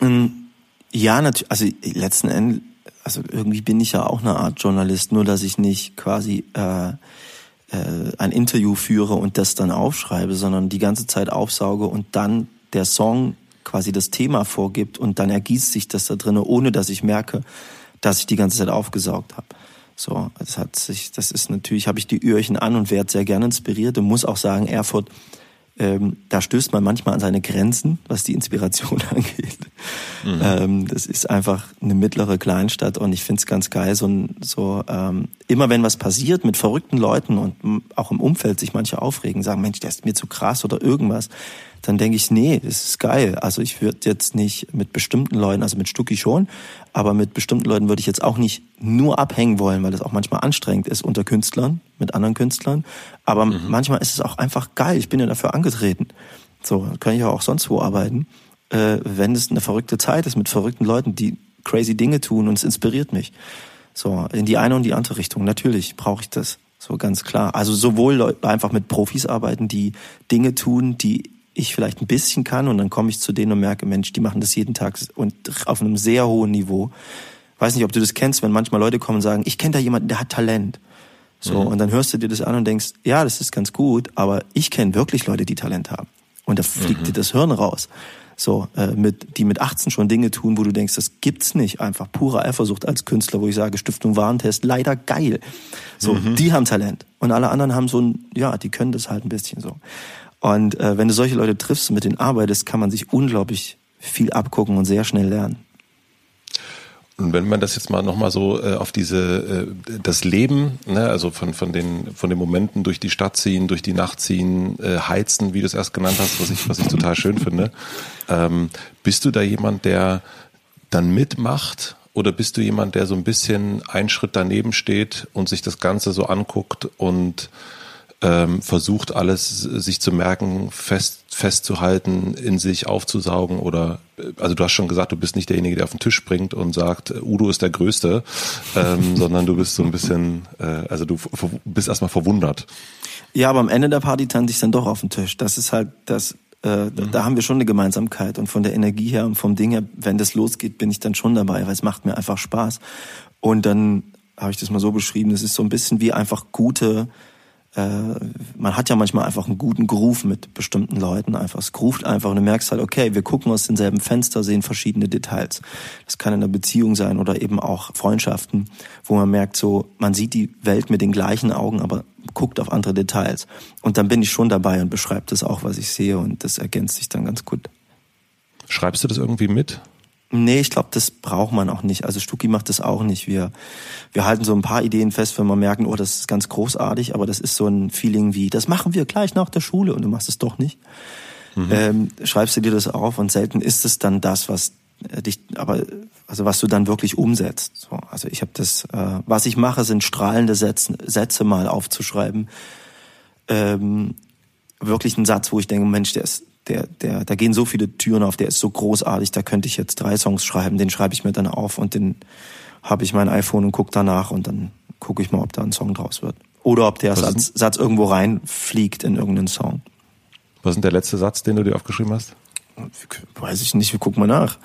Speaker 1: Ähm, ja, natürlich. Also letzten Endes, also irgendwie bin ich ja auch eine Art Journalist, nur dass ich nicht quasi äh, äh, ein Interview führe und das dann aufschreibe, sondern die ganze Zeit aufsauge und dann der Song quasi das Thema vorgibt und dann ergießt sich das da drinne, ohne dass ich merke, dass ich die ganze Zeit aufgesaugt habe. So, das hat sich, das ist natürlich, habe ich die Öhrchen an und werde sehr gerne inspiriert und muss auch sagen, Erfurt ähm, da stößt man manchmal an seine Grenzen, was die Inspiration (laughs) angeht. Mhm. Ähm, das ist einfach eine mittlere Kleinstadt und ich finde es ganz geil, so, so ähm, immer wenn was passiert mit verrückten Leuten und auch im Umfeld sich manche aufregen, sagen, Mensch, der ist mir zu krass oder irgendwas, dann denke ich, nee, das ist geil. Also ich würde jetzt nicht mit bestimmten Leuten, also mit Stucki schon, aber mit bestimmten Leuten würde ich jetzt auch nicht nur abhängen wollen, weil das auch manchmal anstrengend ist unter Künstlern, mit anderen Künstlern. Aber mhm. manchmal ist es auch einfach geil. Ich bin ja dafür angetreten. So, kann ich ja auch sonst wo arbeiten. Äh, wenn es eine verrückte Zeit ist mit verrückten Leuten, die crazy Dinge tun und es inspiriert mich. So, in die eine und die andere Richtung. Natürlich brauche ich das. So ganz klar. Also sowohl einfach mit Profis arbeiten, die Dinge tun, die ich vielleicht ein bisschen kann und dann komme ich zu denen und merke, Mensch, die machen das jeden Tag und auf einem sehr hohen Niveau. Weiß nicht, ob du das kennst, wenn manchmal Leute kommen und sagen, ich kenne da jemanden, der hat Talent. So, mhm. und dann hörst du dir das an und denkst, ja, das ist ganz gut, aber ich kenne wirklich Leute, die Talent haben. Und da fliegt mhm. dir das Hirn raus. So, äh, mit, die mit 18 schon Dinge tun, wo du denkst, das gibt's nicht. Einfach pure Eifersucht als Künstler, wo ich sage, Stiftung Warentest, leider geil. So, mhm. die haben Talent. Und alle anderen haben so ein, ja, die können das halt ein bisschen so. Und äh, wenn du solche Leute triffst und mit denen arbeitest, kann man sich unglaublich viel abgucken und sehr schnell lernen.
Speaker 2: Und wenn man das jetzt mal nochmal so äh, auf diese äh, das Leben, ne, also von von den von den Momenten durch die Stadt ziehen, durch die Nacht ziehen, äh, heizen, wie du es erst genannt hast, was ich was ich total schön finde. Ähm, bist du da jemand, der dann mitmacht oder bist du jemand, der so ein bisschen einen Schritt daneben steht und sich das Ganze so anguckt und ähm, versucht alles sich zu merken, fest, festzuhalten, in sich aufzusaugen oder also du hast schon gesagt, du bist nicht derjenige, der auf den Tisch springt und sagt, Udo ist der Größte, ähm, (laughs) sondern du bist so ein bisschen, äh, also du bist erstmal verwundert.
Speaker 1: Ja, aber am Ende der Party tanze ich dann doch auf den Tisch. Das ist halt das, äh, mhm. da haben wir schon eine Gemeinsamkeit und von der Energie her und vom Ding her, wenn das losgeht, bin ich dann schon dabei, weil es macht mir einfach Spaß. Und dann habe ich das mal so beschrieben, das ist so ein bisschen wie einfach gute äh, man hat ja manchmal einfach einen guten Groove mit bestimmten Leuten. Einfach, es groovt einfach und du merkst halt, okay, wir gucken aus denselben Fenster, sehen verschiedene Details. Das kann in einer Beziehung sein oder eben auch Freundschaften, wo man merkt so, man sieht die Welt mit den gleichen Augen, aber guckt auf andere Details. Und dann bin ich schon dabei und beschreibe das auch, was ich sehe und das ergänzt sich dann ganz gut.
Speaker 2: Schreibst du das irgendwie mit?
Speaker 1: Nee, ich glaube, das braucht man auch nicht. Also Stucki macht das auch nicht. Wir, wir halten so ein paar Ideen fest, wenn wir merken, oh, das ist ganz großartig, aber das ist so ein Feeling wie, das machen wir gleich nach der Schule und du machst es doch nicht. Mhm. Ähm, schreibst du dir das auf und selten ist es dann das, was äh, dich, aber also was du dann wirklich umsetzt. So, also ich habe das, äh, was ich mache, sind strahlende Sätze, Sätze mal aufzuschreiben. Ähm, wirklich ein Satz, wo ich denke, Mensch, der ist der, der, da gehen so viele Türen auf, der ist so großartig, da könnte ich jetzt drei Songs schreiben, den schreibe ich mir dann auf und den habe ich mein iPhone und gucke danach und dann gucke ich mal, ob da ein Song draus wird. Oder ob der Satz, Satz irgendwo reinfliegt in irgendeinen Song.
Speaker 2: Was ist denn der letzte Satz, den du dir aufgeschrieben hast?
Speaker 1: Weiß ich nicht, wir gucken mal nach.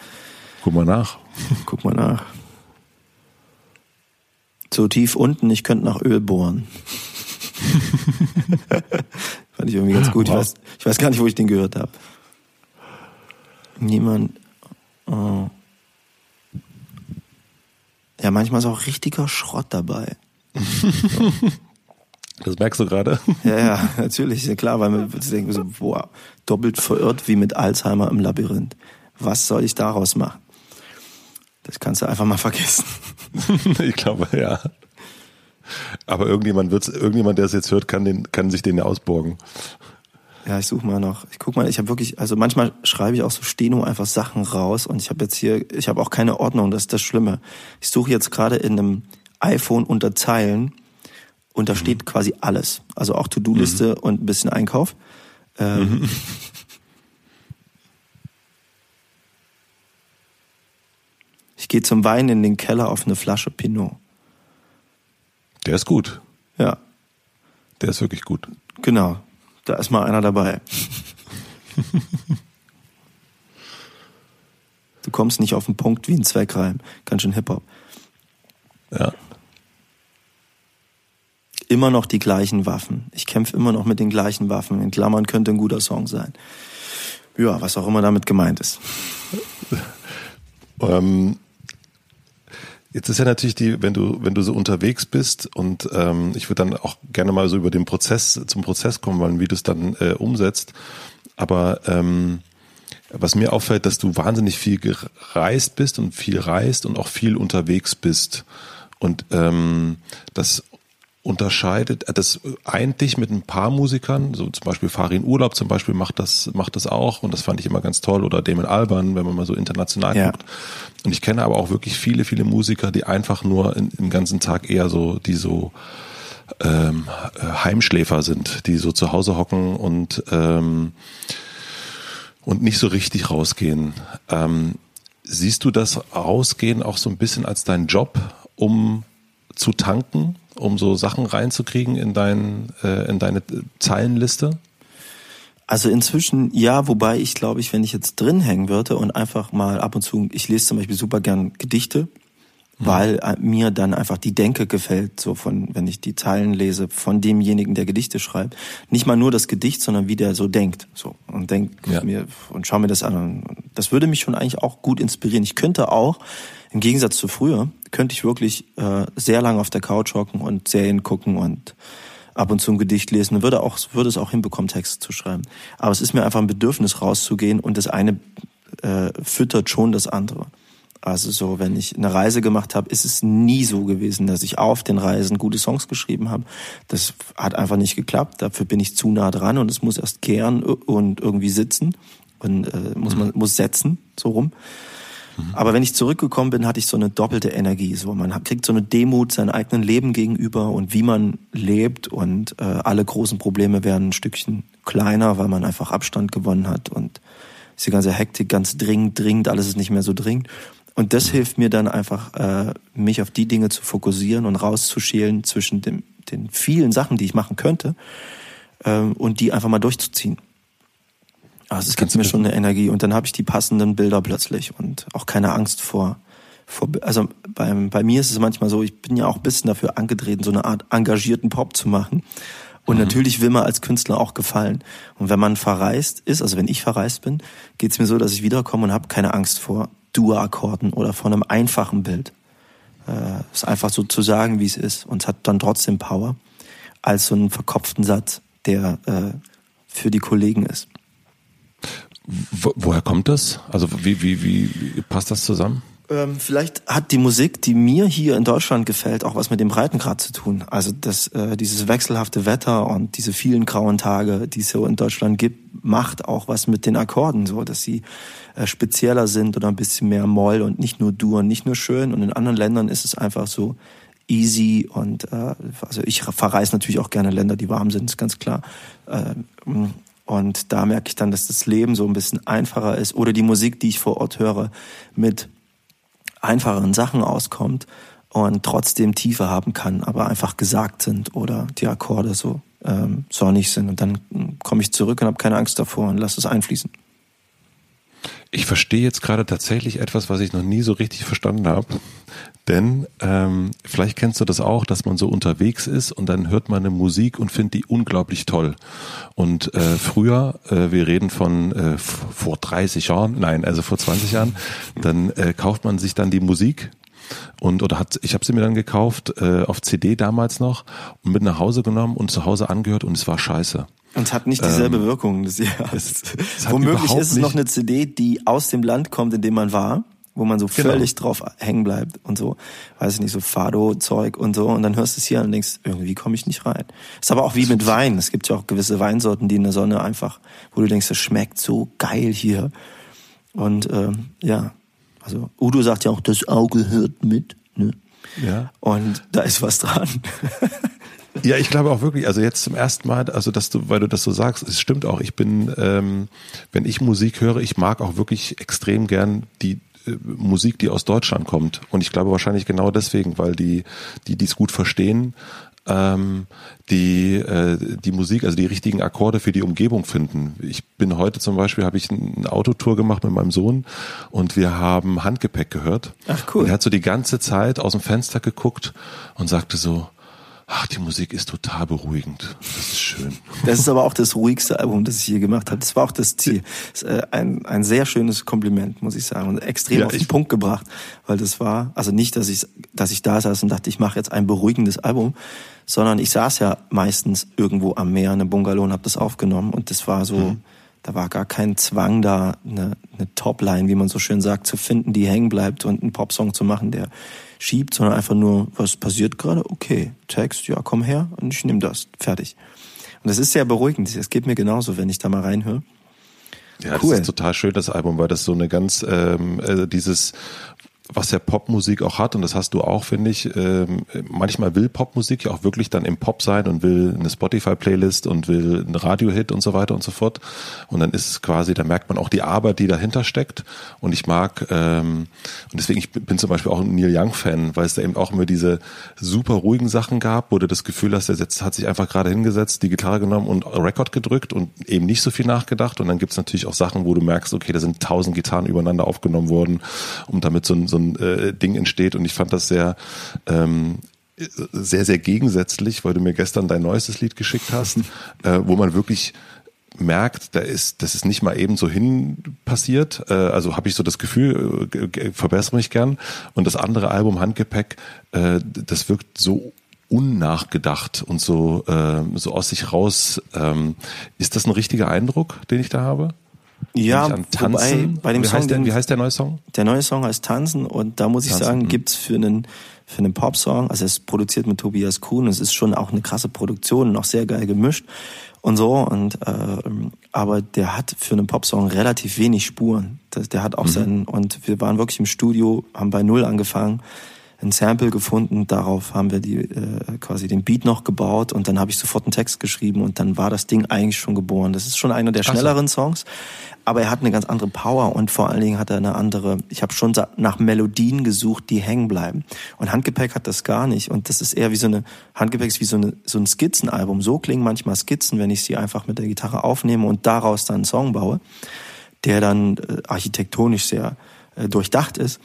Speaker 2: Guck mal nach. (laughs)
Speaker 1: Guck mal nach. So tief unten, ich könnte nach Öl bohren. (laughs) Fand ich irgendwie ganz gut. Ich, weiß, ich weiß gar nicht, wo ich den gehört habe. Niemand. Oh. Ja, manchmal ist auch richtiger Schrott dabei. (laughs)
Speaker 2: Das merkst du gerade?
Speaker 1: Ja, ja, natürlich, ja klar, weil man denkt so, boah, doppelt verirrt wie mit Alzheimer im Labyrinth. Was soll ich daraus machen? Das kannst du einfach mal vergessen. (laughs)
Speaker 2: ich glaube, ja. Aber irgendjemand wird's, irgendjemand, der es jetzt hört, kann den, kann sich den ja ausborgen.
Speaker 1: Ja, ich suche mal noch. Ich guck mal, ich habe wirklich, also manchmal schreibe ich auch so Steno einfach Sachen raus und ich habe jetzt hier, ich habe auch keine Ordnung, das ist das Schlimme. Ich suche jetzt gerade in einem iPhone unter Zeilen und da mhm. steht quasi alles. Also auch To-Do-Liste mhm. und ein bisschen Einkauf. Ähm, mhm. (laughs) Ich gehe zum Wein in den Keller auf eine Flasche Pinot.
Speaker 2: Der ist gut.
Speaker 1: Ja.
Speaker 2: Der ist wirklich gut.
Speaker 1: Genau. Da ist mal einer dabei. (laughs) du kommst nicht auf den Punkt wie ein Zweckreim. Ganz schön Hip-Hop.
Speaker 2: Ja.
Speaker 1: Immer noch die gleichen Waffen. Ich kämpfe immer noch mit den gleichen Waffen. In Klammern könnte ein guter Song sein. Ja, was auch immer damit gemeint ist.
Speaker 2: ähm, Jetzt ist ja natürlich die, wenn du, wenn du so unterwegs bist und ähm, ich würde dann auch gerne mal so über den Prozess, zum Prozess kommen wollen, wie du es dann äh, umsetzt. Aber ähm, was mir auffällt, dass du wahnsinnig viel gereist bist und viel reist und auch viel unterwegs bist. Und ähm, das unterscheidet, äh, das eint dich mit ein paar Musikern, so zum Beispiel Farin Urlaub zum Beispiel macht das, macht das auch und das fand ich immer ganz toll oder Damon Alban, wenn man mal so international ja. guckt. Und ich kenne aber auch wirklich viele, viele Musiker, die einfach nur in, im ganzen Tag eher so, die so ähm, Heimschläfer sind, die so zu Hause hocken und ähm, und nicht so richtig rausgehen. Ähm, siehst du das Rausgehen auch so ein bisschen als dein Job, um zu tanken? Um so Sachen reinzukriegen in, dein, äh, in deine Zeilenliste?
Speaker 1: Also inzwischen ja, wobei ich glaube ich, wenn ich jetzt drin hängen würde und einfach mal ab und zu, ich lese zum Beispiel super gern Gedichte, mhm. weil äh, mir dann einfach die Denke gefällt, so von, wenn ich die Zeilen lese von demjenigen, der Gedichte schreibt. Nicht mal nur das Gedicht, sondern wie der so denkt, so und denkt ja. mir und schau mir das an. Das würde mich schon eigentlich auch gut inspirieren. Ich könnte auch im Gegensatz zu früher könnte ich wirklich äh, sehr lange auf der Couch hocken und Serien gucken und ab und zu ein Gedicht lesen und würde auch würde es auch hinbekommen Texte zu schreiben. Aber es ist mir einfach ein Bedürfnis rauszugehen und das eine äh, füttert schon das andere. Also so, wenn ich eine Reise gemacht habe, ist es nie so gewesen, dass ich auf den Reisen gute Songs geschrieben habe. Das hat einfach nicht geklappt. Dafür bin ich zu nah dran und es muss erst gern und irgendwie sitzen und äh, muss man muss setzen so rum. Aber wenn ich zurückgekommen bin, hatte ich so eine doppelte Energie. So man kriegt so eine Demut seinem eigenen Leben gegenüber und wie man lebt und äh, alle großen Probleme werden ein Stückchen kleiner, weil man einfach Abstand gewonnen hat und diese ganze Hektik ganz dringend, dringend, alles ist nicht mehr so dringend. Und das hilft mir dann einfach, äh, mich auf die Dinge zu fokussieren und rauszuschälen zwischen dem, den vielen Sachen, die ich machen könnte, äh, und die einfach mal durchzuziehen. Also es gibt mir schon eine Energie und dann habe ich die passenden Bilder plötzlich und auch keine Angst vor, vor also beim, bei mir ist es manchmal so, ich bin ja auch ein bisschen dafür angetreten, so eine Art engagierten Pop zu machen. Und mhm. natürlich will man als Künstler auch gefallen. Und wenn man verreist ist, also wenn ich verreist bin, geht es mir so, dass ich wiederkomme und habe keine Angst vor Dur-Akkorden oder vor einem einfachen Bild. Äh, ist einfach so zu sagen, wie es ist und es hat dann trotzdem Power, als so einen verkopften Satz, der äh, für die Kollegen ist.
Speaker 2: Wo, woher kommt das? Also wie, wie, wie, wie passt das zusammen?
Speaker 1: Ähm, vielleicht hat die Musik, die mir hier in Deutschland gefällt, auch was mit dem Breitengrad zu tun. Also das, äh, dieses wechselhafte Wetter und diese vielen grauen Tage, die es so in Deutschland gibt, macht auch was mit den Akkorden, so dass sie äh, spezieller sind oder ein bisschen mehr Moll und nicht nur Dur und nicht nur schön. Und in anderen Ländern ist es einfach so easy und äh, also ich verreise natürlich auch gerne Länder, die warm sind, ist ganz klar. Äh, und da merke ich dann, dass das Leben so ein bisschen einfacher ist oder die Musik, die ich vor Ort höre, mit einfacheren Sachen auskommt und trotzdem Tiefe haben kann, aber einfach gesagt sind oder die Akkorde so ähm, sonnig sind. Und dann komme ich zurück und habe keine Angst davor und lasse es einfließen.
Speaker 2: Ich verstehe jetzt gerade tatsächlich etwas, was ich noch nie so richtig verstanden habe. Denn ähm, vielleicht kennst du das auch, dass man so unterwegs ist und dann hört man eine Musik und findet die unglaublich toll. Und äh, früher, äh, wir reden von äh, vor 30 Jahren, nein, also vor 20 Jahren, dann äh, kauft man sich dann die Musik und oder hat ich habe sie mir dann gekauft äh, auf CD damals noch und mit nach Hause genommen und zu Hause angehört und es war scheiße.
Speaker 1: Und es hat nicht dieselbe ähm, Wirkung. Das, ja, es, es Womöglich ist es noch eine CD, die aus dem Land kommt, in dem man war wo man so genau. völlig drauf hängen bleibt und so, weiß ich nicht, so Fado-Zeug und so. Und dann hörst du es hier und denkst, irgendwie komme ich nicht rein. Ist aber auch wie mit Wein. Es gibt ja auch gewisse Weinsorten, die in der Sonne einfach, wo du denkst, das schmeckt so geil hier. Und ähm, ja, also Udo sagt ja auch, das Auge hört mit. Ne? Ja. Und da ist was dran. (laughs)
Speaker 2: Ja, ich glaube auch wirklich, also jetzt zum ersten Mal, also dass du, weil du das so sagst, es stimmt auch, ich bin, ähm, wenn ich Musik höre, ich mag auch wirklich extrem gern die äh, Musik, die aus Deutschland kommt. Und ich glaube wahrscheinlich genau deswegen, weil die, die dies gut verstehen, ähm, die äh, die Musik, also die richtigen Akkorde für die Umgebung finden. Ich bin heute zum Beispiel, habe ich eine Autotour gemacht mit meinem Sohn und wir haben Handgepäck gehört.
Speaker 1: Ach cool.
Speaker 2: Und er hat so die ganze Zeit aus dem Fenster geguckt und sagte so, Ach, die Musik ist total beruhigend. Das ist schön.
Speaker 1: Das ist aber auch das ruhigste Album, das ich hier gemacht habe. Das war auch das Ziel. Das äh, ein, ein sehr schönes Kompliment, muss ich sagen. Und extrem ja, auf den Punkt gebracht. Weil das war, also nicht, dass ich, dass ich da saß und dachte, ich mache jetzt ein beruhigendes Album, sondern ich saß ja meistens irgendwo am Meer in einem Bungalow und habe das aufgenommen. Und das war so, mhm. da war gar kein Zwang da, eine, eine Topline, wie man so schön sagt, zu finden, die hängen bleibt und einen Popsong zu machen, der schiebt, sondern einfach nur, was passiert gerade? Okay, Text, ja, komm her und ich nehme das. Fertig. Und das ist sehr beruhigend. Es geht mir genauso, wenn ich da mal reinhöre.
Speaker 2: Ja, cool. das ist total schön, das Album, weil das so eine ganz, ähm, äh, dieses was ja Popmusik auch hat, und das hast du auch, finde ich, ähm, manchmal will Popmusik ja auch wirklich dann im Pop sein und will eine Spotify-Playlist und will einen Radio-Hit und so weiter und so fort. Und dann ist es quasi, da merkt man auch die Arbeit, die dahinter steckt. Und ich mag, ähm, und deswegen, ich bin zum Beispiel auch ein Neil Young-Fan, weil es da eben auch immer diese super ruhigen Sachen gab, wo du das Gefühl hast, der hat sich einfach gerade hingesetzt, die Gitarre genommen und Rekord gedrückt und eben nicht so viel nachgedacht. Und dann gibt's natürlich auch Sachen, wo du merkst, okay, da sind tausend Gitarren übereinander aufgenommen worden, um damit so ein, so ein äh, Ding entsteht. Und ich fand das sehr, ähm, sehr, sehr gegensätzlich, weil du mir gestern dein neuestes Lied geschickt hast, (laughs) äh, wo man wirklich merkt, da ist, das ist nicht mal eben so hin passiert. Äh, also habe ich so das Gefühl, äh, verbessere mich gern. Und das andere Album Handgepäck, äh, das wirkt so unnachgedacht und so, äh, so aus sich raus. Ähm, ist das ein richtiger Eindruck, den ich da habe?
Speaker 1: Ja,
Speaker 2: an Tanzen.
Speaker 1: wobei bei dem
Speaker 2: wie,
Speaker 1: Song,
Speaker 2: heißt der, wie heißt der neue Song?
Speaker 1: Der neue Song heißt Tanzen und da muss ich
Speaker 2: Tanzen,
Speaker 1: sagen,
Speaker 2: mhm.
Speaker 1: gibt's für einen für einen Popsong, also es ist produziert mit Tobias Kuhn, es ist schon auch eine krasse Produktion, noch sehr geil gemischt und so und äh, aber der hat für einen Popsong relativ wenig Spuren. Das, der hat auch seinen und wir waren wirklich im Studio, haben bei null angefangen, ein Sample gefunden, darauf haben wir die äh, quasi den Beat noch gebaut und dann habe ich sofort einen Text geschrieben und dann war das Ding eigentlich schon geboren. Das ist schon einer der
Speaker 2: so.
Speaker 1: schnelleren Songs, aber er hat eine ganz andere Power und vor allen Dingen hat er eine andere, ich habe schon nach Melodien gesucht, die hängen bleiben. Und Handgepäck hat das gar nicht und das ist eher wie so eine, Handgepäck ist wie so, eine, so ein Skizzenalbum. So klingen manchmal Skizzen, wenn ich sie einfach mit der Gitarre aufnehme und daraus dann einen Song baue, der dann äh, architektonisch sehr äh, durchdacht ist.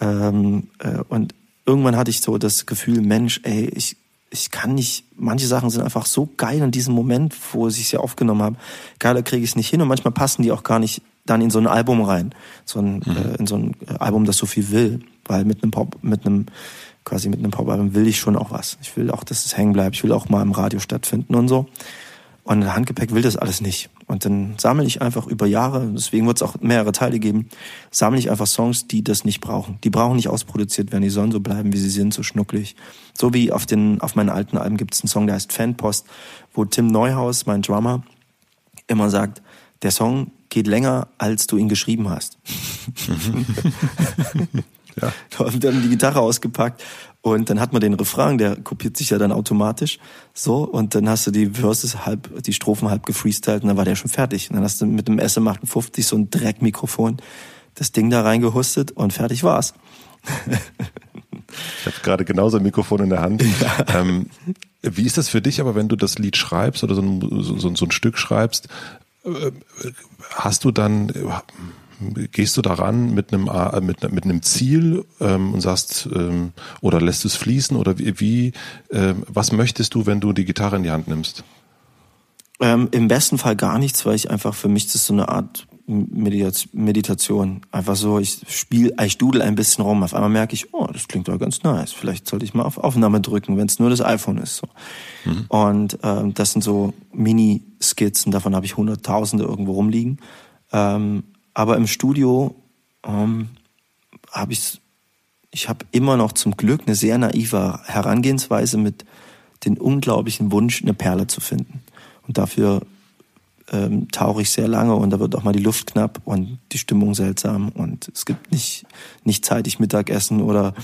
Speaker 1: Ähm, äh, und irgendwann hatte ich so das Gefühl, Mensch, ey, ich, ich kann nicht, manche Sachen sind einfach so geil in diesem Moment, wo ich sie aufgenommen habe. Geiler kriege ich es nicht hin und manchmal passen die auch gar nicht dann in so ein Album rein, so ein, äh, in so ein äh, Album, das so viel will, weil mit einem Pop, mit einem quasi mit einem Popalbum will ich schon auch was. Ich will auch, dass es hängen bleibt. Ich will auch mal im Radio stattfinden und so. Und Handgepäck will das alles nicht. Und dann sammle ich einfach über Jahre, deswegen wird es auch mehrere Teile geben, sammle ich einfach Songs, die das nicht brauchen. Die brauchen nicht ausproduziert werden, die sollen so bleiben, wie sie sind, so schnucklig. So wie auf den auf meinen alten Alben gibt es einen Song, der heißt Fanpost, wo Tim Neuhaus, mein Drummer, immer sagt, der Song geht länger, als du ihn geschrieben hast. (laughs)
Speaker 2: Ja. (laughs)
Speaker 1: Dann die Gitarre ausgepackt und dann hat man den Refrain, der kopiert sich ja dann automatisch. So, und dann hast du die Verses halb, die Strophen halb gefreestylt und dann war der schon fertig. Und dann hast du mit dem SM58 so ein Dreckmikrofon das Ding da reingehustet und fertig war's.
Speaker 2: Ich habe gerade genauso ein Mikrofon in der Hand. (laughs) Ähm, wie ist das für dich, aber wenn du das Lied schreibst oder so ein, so, so ein Stück schreibst, äh, hast du dann, äh, gehst du daran mit einem, A- mit, mit einem Ziel ähm, und sagst, ähm, oder lässt du es fließen oder wie, wie ähm, was möchtest du, wenn du die Gitarre in die Hand nimmst?
Speaker 1: Ähm, Im besten Fall gar nichts, weil ich einfach für mich das so eine Art Medita- Meditation. Einfach so, ich spiel, ich dudel ein bisschen rum. Auf einmal merke ich, oh, das klingt doch ganz nice. Vielleicht sollte ich mal auf Aufnahme drücken, wenn es nur das iPhone ist. So. Und ähm, das sind so Mini-Skizzen, davon habe ich Hunderttausende irgendwo rumliegen. Ähm, aber im Studio ähm, habe ich ich habe immer noch zum Glück eine sehr naive Herangehensweise mit den unglaublichen Wunsch, eine Perle zu finden. Und dafür ähm, tauche ich sehr lange und da wird auch mal die Luft knapp und die Stimmung seltsam und es gibt nicht, nicht zeitig Mittagessen oder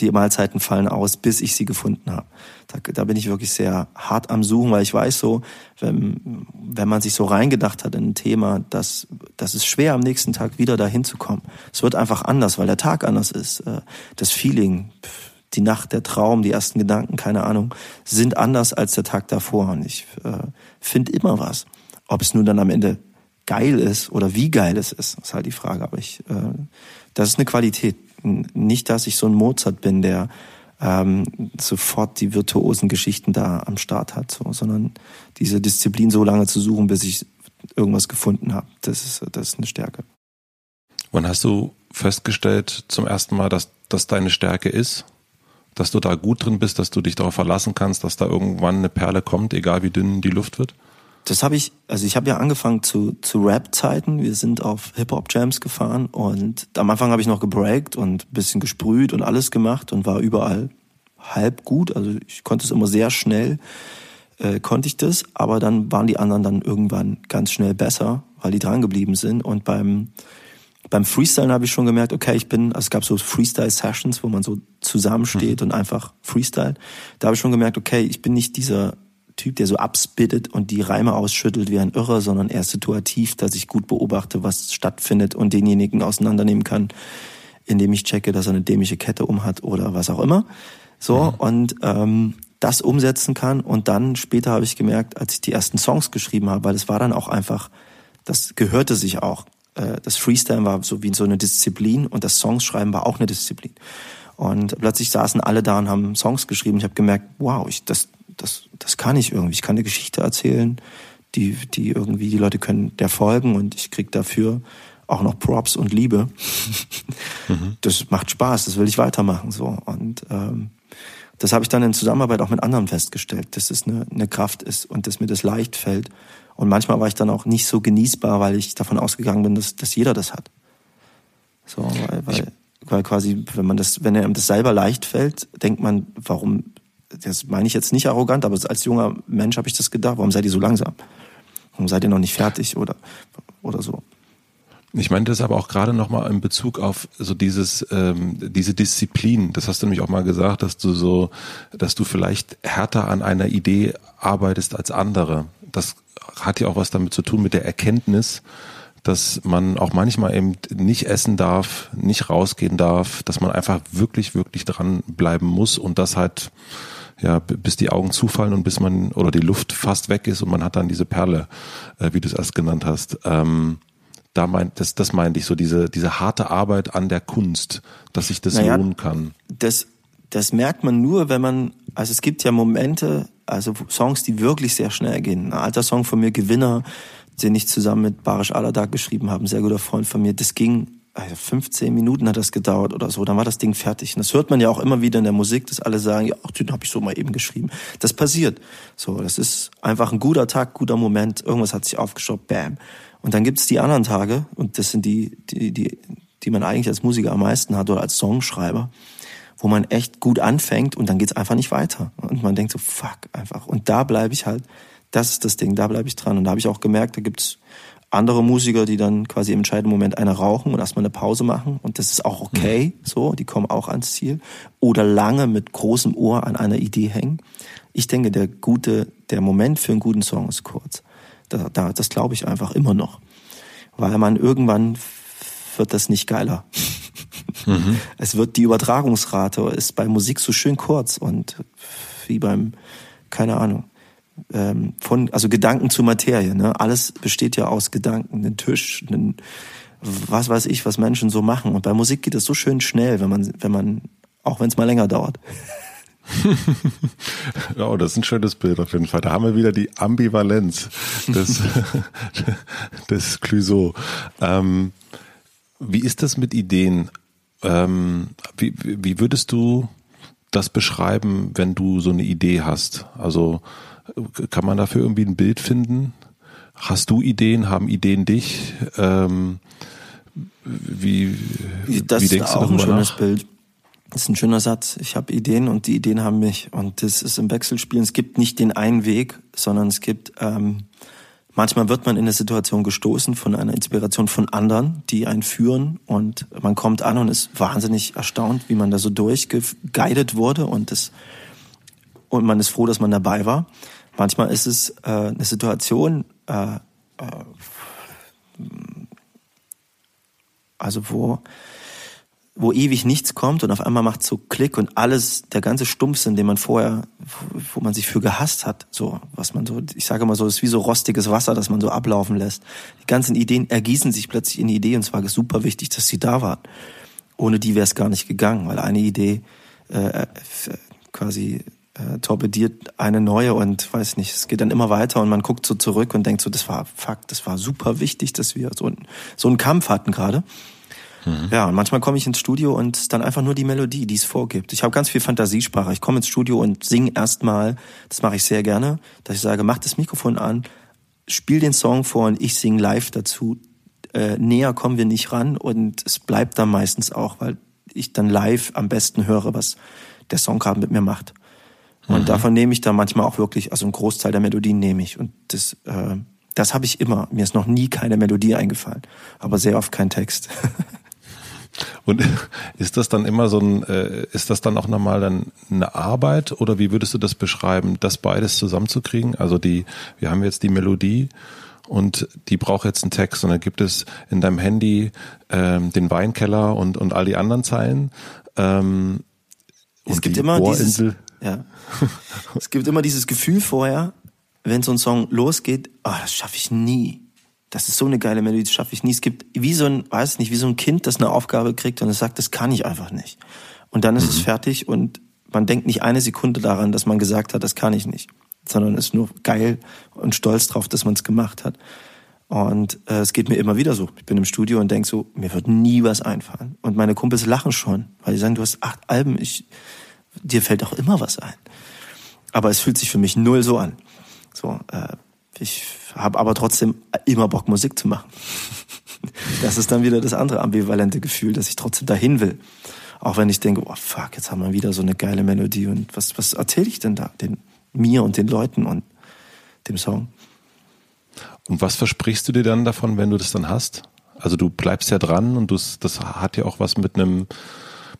Speaker 1: die Mahlzeiten fallen aus, bis ich sie gefunden habe. Da, da bin ich wirklich sehr hart am Suchen, weil ich weiß so, wenn, wenn man sich so reingedacht hat in ein Thema, dass das ist schwer am nächsten Tag wieder dahin zu kommen. Es wird einfach anders, weil der Tag anders ist. Äh, Das Feeling, die Nacht, der Traum, die ersten Gedanken, keine Ahnung, sind anders als der Tag davor. Und ich äh, finde immer was. Ob es nun dann am Ende geil ist oder wie geil es ist, ist halt die Frage. Aber ich, äh, das ist eine Qualität. Nicht, dass ich so ein Mozart bin, der ähm, sofort die virtuosen Geschichten da am Start hat, so, sondern diese Disziplin so lange zu suchen, bis ich irgendwas gefunden habe. Das ist, das ist eine Stärke.
Speaker 2: Wann hast du festgestellt zum ersten Mal, dass das deine Stärke ist? Dass du da gut drin bist, dass du dich darauf verlassen kannst, dass da irgendwann eine Perle kommt, egal wie dünn die Luft wird?
Speaker 1: Das habe ich, also ich habe ja angefangen zu, zu Rap-Zeiten. Wir sind auf Hip-Hop-Jams gefahren und am Anfang habe ich noch gebreakt und ein bisschen gesprüht und alles gemacht und war überall halb gut. Also ich konnte es immer sehr schnell, äh, konnte ich das, aber dann waren die anderen dann irgendwann ganz schnell besser, weil die dran geblieben sind. Und beim, beim Freestylen habe ich schon gemerkt, okay, ich bin, also es gab so Freestyle-Sessions, wo man so zusammensteht und einfach freestylt. Da habe ich schon gemerkt, okay, ich bin nicht dieser Typ, der so abspittet und die Reime ausschüttelt wie ein Irrer, sondern eher situativ, dass ich gut beobachte, was stattfindet und denjenigen auseinandernehmen kann, indem ich checke, dass er eine dämliche Kette umhat oder was auch immer. So, und ähm, das umsetzen kann. Und dann später habe ich gemerkt, als ich die ersten Songs geschrieben habe, weil es war dann auch einfach, das gehörte sich auch. Äh, Das Freestyle war so wie so eine Disziplin und das Songschreiben war auch eine Disziplin. Und plötzlich saßen alle da und haben Songs geschrieben. Ich habe gemerkt, wow, ich, das, das, das kann ich irgendwie. Ich kann eine Geschichte erzählen, die, die irgendwie, die Leute können der folgen und ich krieg dafür auch noch Props und Liebe. Das macht Spaß, das will ich weitermachen. so Und ähm, das habe ich dann in Zusammenarbeit auch mit anderen festgestellt, dass es eine, eine Kraft ist und dass mir das leicht fällt. Und manchmal war ich dann auch nicht so genießbar, weil ich davon ausgegangen bin, dass, dass jeder das hat. So, weil, weil, weil quasi, wenn man das, wenn einem das selber leicht fällt, denkt man, warum, das meine ich jetzt nicht arrogant, aber als junger Mensch habe ich das gedacht, warum seid ihr so langsam? Warum seid ihr noch nicht fertig oder, oder so?
Speaker 2: Ich meinte das aber auch gerade nochmal in Bezug auf so dieses, ähm, diese Disziplin. Das hast du nämlich auch mal gesagt, dass du so, dass du vielleicht härter an einer Idee arbeitest als andere. Das hat ja auch was damit zu tun mit der Erkenntnis, dass man auch manchmal eben nicht essen darf, nicht rausgehen darf, dass man einfach wirklich, wirklich dran bleiben muss und das halt ja, bis die Augen zufallen und bis man oder die Luft fast weg ist und man hat dann diese Perle, äh, wie du es erst genannt hast. Ähm, da meint, das, das meinte ich so, diese, diese harte Arbeit an der Kunst, dass sich das naja, lohnen kann.
Speaker 1: Das, das merkt man nur, wenn man, also es gibt ja Momente, also Songs, die wirklich sehr schnell gehen. Ein alter Song von mir, Gewinner, den ich zusammen mit Barish Aladak geschrieben habe, ein sehr guter Freund von mir, das ging, also 15 Minuten hat das gedauert oder so, dann war das Ding fertig. Und das hört man ja auch immer wieder in der Musik, dass alle sagen, ja, ach, den habe ich so mal eben geschrieben. Das passiert. So, das ist einfach ein guter Tag, guter Moment, irgendwas hat sich aufgestoppt, bam. Und dann gibt's die anderen Tage, und das sind die, die, die, die man eigentlich als Musiker am meisten hat oder als Songschreiber, wo man echt gut anfängt und dann geht's einfach nicht weiter. Und man denkt so, fuck, einfach. Und da bleibe ich halt, das ist das Ding, da bleibe ich dran. Und da habe ich auch gemerkt, da gibt's andere Musiker, die dann quasi im entscheidenden Moment eine rauchen und erstmal eine Pause machen. Und das ist auch okay, mhm. so, die kommen auch ans Ziel. Oder lange mit großem Ohr an einer Idee hängen. Ich denke, der gute, der Moment für einen guten Song ist kurz. Da, da, das glaube ich einfach immer noch. Weil man irgendwann wird das nicht geiler. Mhm. (laughs) Es wird die Übertragungsrate ist bei Musik so schön kurz und wie beim, keine Ahnung, ähm, von, also Gedanken zu Materie, ne? Alles besteht ja aus Gedanken, einen Tisch, einen, was weiß ich, was Menschen so machen. Und bei Musik geht es so schön schnell, wenn man, wenn man, auch wenn es mal länger dauert. (laughs)
Speaker 2: oh, das ist ein schönes Bild auf jeden Fall. Da haben wir wieder die Ambivalenz des, (laughs) des Clouseau. Ähm, wie ist das mit Ideen? Ähm, wie, wie würdest du das beschreiben, wenn du so eine Idee hast? Also kann man dafür irgendwie ein Bild finden? Hast du Ideen? Haben Ideen dich? Ähm, wie,
Speaker 1: das wie denkst ist auch du ein schönes nach? Bild. Das ist ein schöner Satz. Ich habe Ideen und die Ideen haben mich. Und das ist im Wechselspielen. Es gibt nicht den einen Weg, sondern es gibt, ähm, manchmal wird man in eine Situation gestoßen von einer Inspiration von anderen, die einen führen. Und man kommt an und ist wahnsinnig erstaunt, wie man da so durchgeguidet wurde. Und, das, und man ist froh, dass man dabei war. Manchmal ist es äh, eine Situation, äh, äh, also wo wo ewig nichts kommt und auf einmal macht so Klick und alles, der ganze Stumpfsinn, den man vorher, wo man sich für gehasst hat, so, was man so, ich sage mal so, ist wie so rostiges Wasser, das man so ablaufen lässt. Die ganzen Ideen ergießen sich plötzlich in die Idee und zwar super wichtig, dass sie da waren. Ohne die wäre es gar nicht gegangen, weil eine Idee äh, quasi äh, torpediert eine neue und weiß nicht, es geht dann immer weiter und man guckt so zurück und denkt so, das war Fakt, das war super wichtig, dass wir so, so einen Kampf hatten gerade. Mhm. Ja, und manchmal komme ich ins Studio und dann einfach nur die Melodie, die es vorgibt. Ich habe ganz viel Fantasiesprache. Ich komme ins Studio und singe erstmal, das mache ich sehr gerne, dass ich sage, mach das Mikrofon an, spiel den Song vor und ich singe live dazu. Äh, näher kommen wir nicht ran und es bleibt dann meistens auch, weil ich dann live am besten höre, was der Song gerade mit mir macht. Und mhm. davon nehme ich dann manchmal auch wirklich, also einen Großteil der Melodien nehme ich. Und das, äh, das habe ich immer. Mir ist noch nie keine Melodie eingefallen, aber sehr oft kein Text. (laughs)
Speaker 2: Und ist das dann immer so ein, äh, ist das dann auch nochmal dann eine Arbeit oder wie würdest du das beschreiben, das beides zusammenzukriegen? Also die, wir haben jetzt die Melodie und die braucht jetzt einen Text und dann gibt es in deinem Handy ähm, den Weinkeller und, und all die anderen Zeilen. Ähm,
Speaker 1: es gibt immer dieses, ja. (laughs) es gibt immer dieses Gefühl vorher, wenn so ein Song losgeht, oh, das schaffe ich nie das ist so eine geile Melodie, das schaffe ich nie. Es gibt wie so ein, weiß nicht, wie so ein Kind, das eine Aufgabe kriegt und es sagt, das kann ich einfach nicht. Und dann ist mhm. es fertig und man denkt nicht eine Sekunde daran, dass man gesagt hat, das kann ich nicht, sondern ist nur geil und stolz drauf, dass man es gemacht hat. Und äh, es geht mir immer wieder so. Ich bin im Studio und denk so, mir wird nie was einfallen. Und meine Kumpels lachen schon, weil die sagen, du hast acht Alben, ich, dir fällt auch immer was ein. Aber es fühlt sich für mich null so an. So, äh, ich habe aber trotzdem immer Bock, Musik zu machen. (laughs) Das ist dann wieder das andere ambivalente Gefühl, dass ich trotzdem dahin will. Auch wenn ich denke, oh fuck, jetzt haben wir wieder so eine geile Melodie und was, was erzähle ich denn da? Den, mir und den Leuten und dem Song.
Speaker 2: Und was versprichst du dir dann davon, wenn du das dann hast? Also du bleibst ja dran und das hat ja auch was mit einem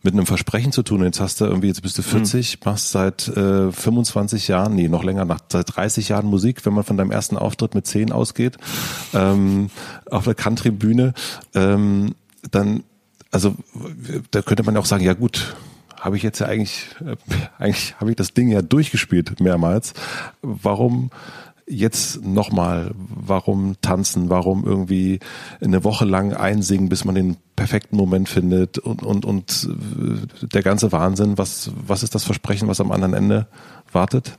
Speaker 2: mit einem Versprechen zu tun. Jetzt hast du irgendwie, jetzt bist du 40, mhm. machst seit äh, 25 Jahren, nee, noch länger, nach seit 30 Jahren Musik, wenn man von deinem ersten Auftritt mit 10 ausgeht, ähm, auf der Country-Bühne, ähm, dann, also da könnte man ja auch sagen, ja gut, habe ich jetzt ja eigentlich, äh, eigentlich habe ich das Ding ja durchgespielt mehrmals. Warum jetzt nochmal, warum tanzen, warum irgendwie eine Woche lang einsingen, bis man den perfekten Moment findet und, und, und äh, der ganze Wahnsinn, was, was ist das Versprechen, was am anderen Ende wartet?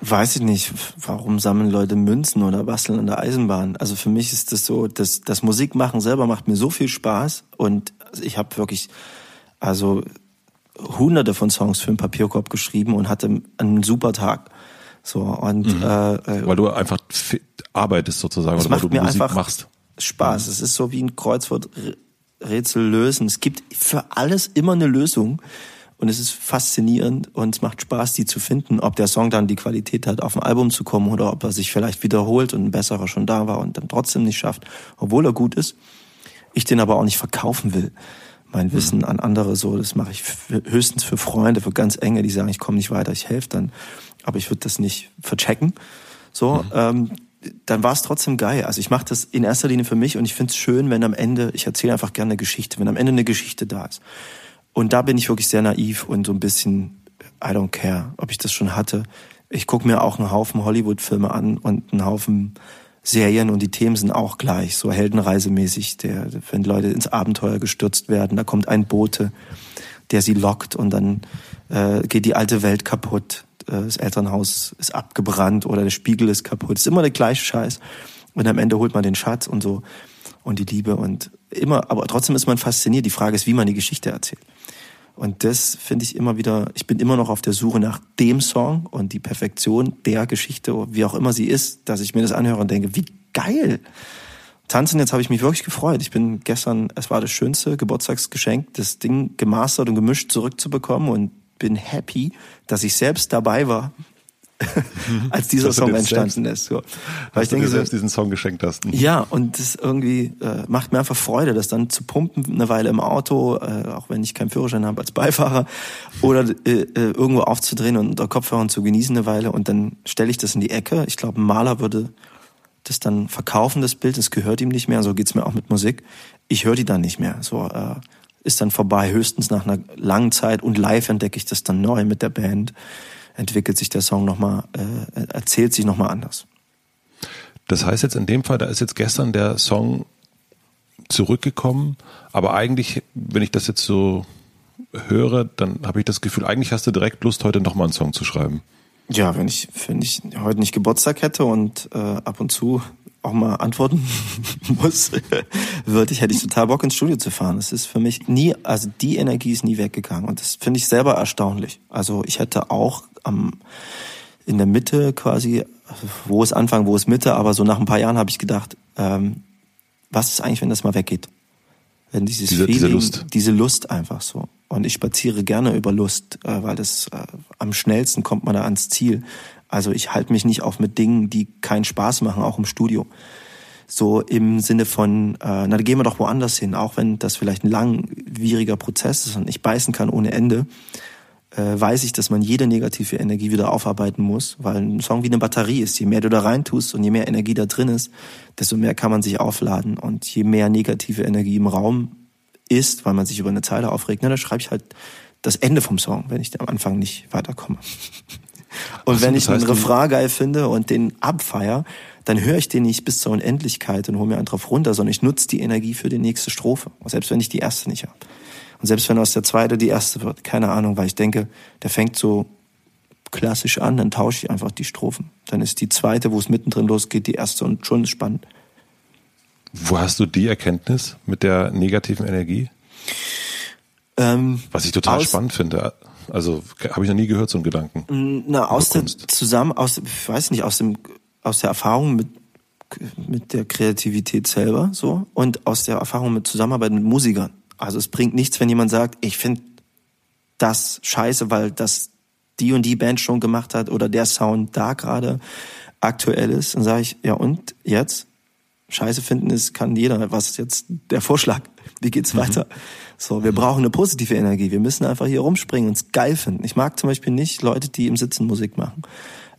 Speaker 1: Weiß ich nicht, warum sammeln Leute Münzen oder basteln an der Eisenbahn? Also für mich ist das so, dass das Musikmachen selber macht mir so viel Spaß und ich habe wirklich, also hunderte von Songs für den Papierkorb geschrieben und hatte einen super Tag. So und
Speaker 2: mhm. äh, äh weil du einfach arbeitest sozusagen oder weil du Musik machst.
Speaker 1: Spaß. Mhm. Es ist so wie ein Kreuzworträtsel lösen. Es gibt für alles immer eine Lösung. Und es ist faszinierend und es macht Spaß, die zu finden, ob der Song dann die Qualität hat, auf ein Album zu kommen oder ob er sich vielleicht wiederholt und ein besserer schon da war und dann trotzdem nicht schafft, obwohl er gut ist. Ich den aber auch nicht verkaufen will. Mein Wissen mhm. an andere so, das mache ich höchstens für Freunde, für ganz enge, die sagen, ich komme nicht weiter, ich helfe dann aber ich würde das nicht verchecken. So, mhm. ähm, dann war es trotzdem geil. Also ich mache das in erster Linie für mich und ich finde es schön, wenn am Ende, ich erzähle einfach gerne eine Geschichte, wenn am Ende eine Geschichte da ist. Und da bin ich wirklich sehr naiv und so ein bisschen, I don't care, ob ich das schon hatte. Ich gucke mir auch einen Haufen Hollywood-Filme an und einen Haufen Serien und die Themen sind auch gleich, so heldenreisemäßig, der, wenn Leute ins Abenteuer gestürzt werden, da kommt ein Bote, der sie lockt und dann äh, geht die alte Welt kaputt das Elternhaus ist abgebrannt oder der Spiegel ist kaputt. Ist immer der gleiche Scheiß. Und am Ende holt man den Schatz und so und die Liebe und immer, aber trotzdem ist man fasziniert. Die Frage ist, wie man die Geschichte erzählt. Und das finde ich immer wieder, ich bin immer noch auf der Suche nach dem Song und die Perfektion der Geschichte, wie auch immer sie ist, dass ich mir das anhöre und denke, wie geil. Tanzen, jetzt habe ich mich wirklich gefreut. Ich bin gestern, es war das schönste Geburtstagsgeschenk, das Ding gemastert und gemischt zurückzubekommen und bin happy, dass ich selbst dabei war, (laughs) als dieser Song entstanden ist. So.
Speaker 2: Weil ich denke, du selbst diesen Song geschenkt hast.
Speaker 1: Ja, und das irgendwie äh, macht mir einfach Freude, das dann zu pumpen, eine Weile im Auto, äh, auch wenn ich keinen Führerschein habe als Beifahrer, (laughs) oder äh, äh, irgendwo aufzudrehen und unter Kopfhörern zu genießen eine Weile und dann stelle ich das in die Ecke. Ich glaube, ein Maler würde das dann verkaufen, das Bild, es gehört ihm nicht mehr, so geht's mir auch mit Musik. Ich höre die dann nicht mehr. So, äh, ist dann vorbei, höchstens nach einer langen Zeit und live entdecke ich das dann neu mit der Band, entwickelt sich der Song nochmal, äh, erzählt sich nochmal anders.
Speaker 2: Das heißt jetzt in dem Fall, da ist jetzt gestern der Song zurückgekommen, aber eigentlich, wenn ich das jetzt so höre, dann habe ich das Gefühl, eigentlich hast du direkt Lust, heute nochmal einen Song zu schreiben.
Speaker 1: Ja, wenn ich, wenn ich heute nicht Geburtstag hätte und äh, ab und zu auch mal antworten (laughs) muss, würde ich, hätte ich total Bock ins Studio zu fahren. Das ist für mich nie, also die Energie ist nie weggegangen und das finde ich selber erstaunlich. Also ich hätte auch am, in der Mitte quasi, wo ist Anfang, wo ist Mitte, aber so nach ein paar Jahren habe ich gedacht, ähm, was ist eigentlich, wenn das mal weggeht? Wenn dieses diese, Feeling, diese Lust. diese Lust einfach so. Und ich spaziere gerne über Lust, äh, weil das äh, am schnellsten kommt man da ans Ziel. Also ich halte mich nicht auf mit Dingen, die keinen Spaß machen, auch im Studio. So im Sinne von, äh, na, da gehen wir doch woanders hin, auch wenn das vielleicht ein langwieriger Prozess ist und ich beißen kann ohne Ende, äh, weiß ich, dass man jede negative Energie wieder aufarbeiten muss, weil ein Song wie eine Batterie ist. Je mehr du da reintust und je mehr Energie da drin ist, desto mehr kann man sich aufladen. Und je mehr negative Energie im Raum ist, weil man sich über eine Zeile aufregt, na, da schreibe ich halt das Ende vom Song, wenn ich am Anfang nicht weiterkomme. (laughs) Und so, wenn ich einen Refrain geil finde und den abfeier, dann höre ich den nicht bis zur Unendlichkeit und hole mir einen drauf runter, sondern ich nutze die Energie für die nächste Strophe. Selbst wenn ich die erste nicht habe. Und selbst wenn aus der zweite die erste wird, keine Ahnung, weil ich denke, der fängt so klassisch an, dann tausche ich einfach die Strophen. Dann ist die zweite, wo es mittendrin losgeht, die erste und schon ist spannend.
Speaker 2: Wo hast du die Erkenntnis mit der negativen Energie? Ähm, Was ich total spannend finde. Also habe ich noch nie gehört, so einen Gedanken.
Speaker 1: Na, aus der zusammen, aus, ich weiß nicht, aus dem aus der Erfahrung mit mit der Kreativität selber so und aus der Erfahrung mit Zusammenarbeit mit Musikern. Also es bringt nichts, wenn jemand sagt, ich finde das scheiße, weil das die und die Band schon gemacht hat oder der Sound da gerade aktuell ist. Dann sage ich, ja und jetzt? Scheiße finden ist, kann jeder. Was ist jetzt der Vorschlag? Wie geht's mhm. weiter? So, wir brauchen eine positive Energie. Wir müssen einfach hier rumspringen und es geil finden. Ich mag zum Beispiel nicht Leute, die im Sitzen Musik machen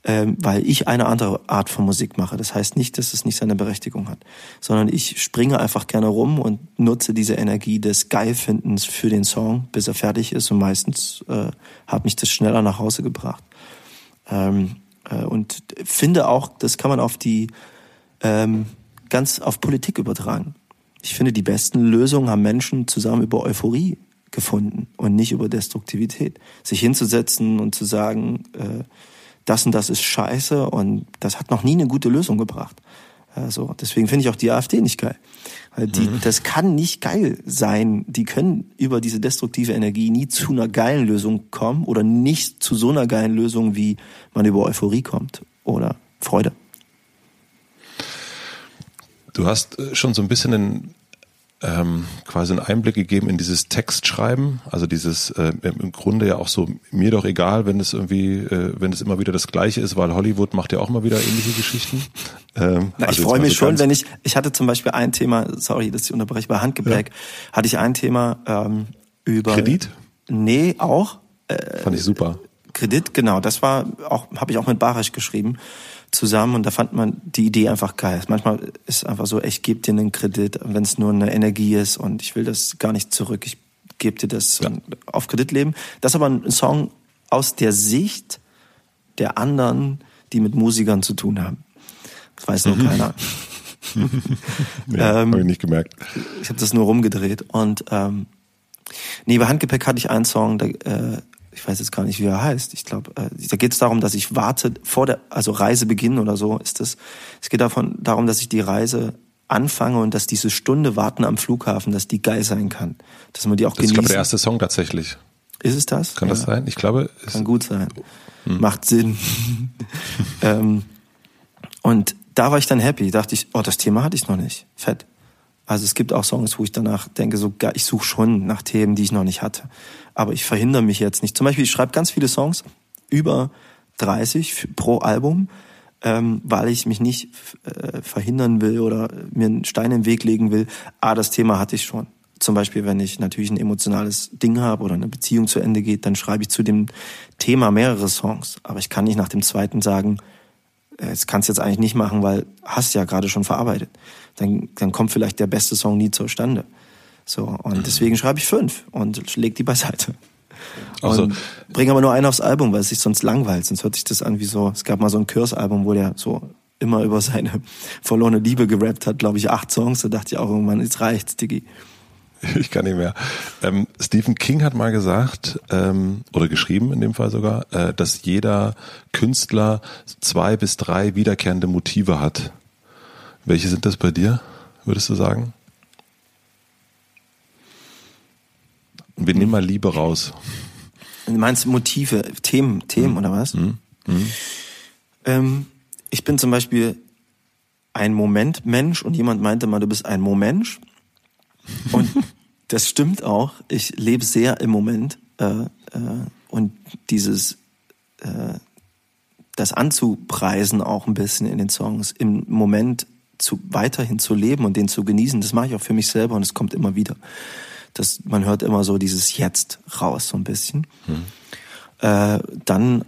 Speaker 1: ähm, weil ich eine andere Art von Musik mache. Das heißt nicht, dass es nicht seine Berechtigung hat, sondern ich springe einfach gerne rum und nutze diese Energie des Geilfindens für den Song, bis er fertig ist und meistens äh, hat mich das schneller nach Hause gebracht. Ähm, äh, und finde auch, das kann man auf die ähm, ganz auf Politik übertragen. Ich finde, die besten Lösungen haben Menschen zusammen über Euphorie gefunden und nicht über Destruktivität. Sich hinzusetzen und zu sagen, äh, das und das ist scheiße und das hat noch nie eine gute Lösung gebracht. Also deswegen finde ich auch die AfD nicht geil. Weil die, mhm. das kann nicht geil sein. Die können über diese destruktive Energie nie zu einer geilen Lösung kommen oder nicht zu so einer geilen Lösung, wie man über Euphorie kommt oder Freude.
Speaker 2: Du hast äh, schon so ein bisschen einen ähm, quasi einen Einblick gegeben in dieses Textschreiben, also dieses äh, im Grunde ja auch so mir doch egal, wenn es irgendwie, äh, wenn es immer wieder das Gleiche ist, weil Hollywood macht ja auch immer wieder ähnliche Geschichten.
Speaker 1: Ähm, Na, also ich freue mich so schon, wenn ich, ich hatte zum Beispiel ein Thema, sorry, dass ich unterbreche, bei Handgepäck ja. hatte ich ein Thema ähm, über
Speaker 2: Kredit.
Speaker 1: Nee, auch.
Speaker 2: Äh, Fand ich super.
Speaker 1: Kredit, genau, das war auch, habe ich auch mit Barisch geschrieben zusammen und da fand man die Idee einfach geil. Manchmal ist einfach so, ich gebe dir einen Kredit, wenn es nur eine Energie ist und ich will das gar nicht zurück. Ich gebe dir das ja. auf Kredit leben. Das ist aber ein Song aus der Sicht der anderen, die mit Musikern zu tun haben. Das weiß nur mhm. keiner. (laughs)
Speaker 2: ja, (laughs) ähm, habe ich nicht gemerkt.
Speaker 1: Ich habe das nur rumgedreht und ähm, nee, bei Handgepäck hatte ich einen Song, da, äh, ich weiß jetzt gar nicht, wie er heißt. Ich glaube, äh, da geht es darum, dass ich warte vor der, also Reisebeginn oder so ist das. Es geht davon darum, dass ich die Reise anfange und dass diese Stunde warten am Flughafen, dass die geil sein kann, dass man die auch
Speaker 2: das genießen. Das ist glaube der erste Song tatsächlich.
Speaker 1: Ist es das?
Speaker 2: Kann ja. das sein? Ich glaube,
Speaker 1: es kann gut sein. Hm. Macht Sinn. (laughs) ähm, und da war ich dann happy. Dachte ich, oh, das Thema hatte ich noch nicht. Fett. Also es gibt auch Songs, wo ich danach denke, so ich suche schon nach Themen, die ich noch nicht hatte. Aber ich verhindere mich jetzt nicht. Zum Beispiel, ich schreibe ganz viele Songs, über 30 pro Album, ähm, weil ich mich nicht äh, verhindern will oder mir einen Stein im Weg legen will. Ah, das Thema hatte ich schon. Zum Beispiel, wenn ich natürlich ein emotionales Ding habe oder eine Beziehung zu Ende geht, dann schreibe ich zu dem Thema mehrere Songs. Aber ich kann nicht nach dem zweiten sagen, das kannst du jetzt eigentlich nicht machen, weil hast ja gerade schon verarbeitet. Dann, dann kommt vielleicht der beste Song nie zustande. So, und deswegen schreibe ich fünf und leg die beiseite. Also, und bring aber nur einen aufs Album, weil es sich sonst langweilt. Sonst hört sich das an wie so, es gab mal so ein Kurs-Album, wo der so immer über seine (laughs) verlorene Liebe gerappt hat, glaube ich, acht Songs. Da dachte ich auch irgendwann, jetzt reicht's, Diggi. (laughs)
Speaker 2: Ich kann nicht mehr. Ähm, Stephen King hat mal gesagt, ähm, oder geschrieben in dem Fall sogar, äh, dass jeder Künstler zwei bis drei wiederkehrende Motive hat. Welche sind das bei dir, würdest du sagen? Wir nehmen mal Liebe raus.
Speaker 1: Du meinst Motive, Themen, Themen mhm. oder was? Mhm. Mhm. Ähm, ich bin zum Beispiel ein Momentmensch und jemand meinte mal, du bist ein Momentmensch. Und (laughs) das stimmt auch. Ich lebe sehr im Moment. Äh, äh, und dieses, äh, das anzupreisen auch ein bisschen in den Songs, im Moment zu, weiterhin zu leben und den zu genießen, das mache ich auch für mich selber und es kommt immer wieder. Das, man hört immer so dieses Jetzt raus, so ein bisschen. Hm. Äh, dann,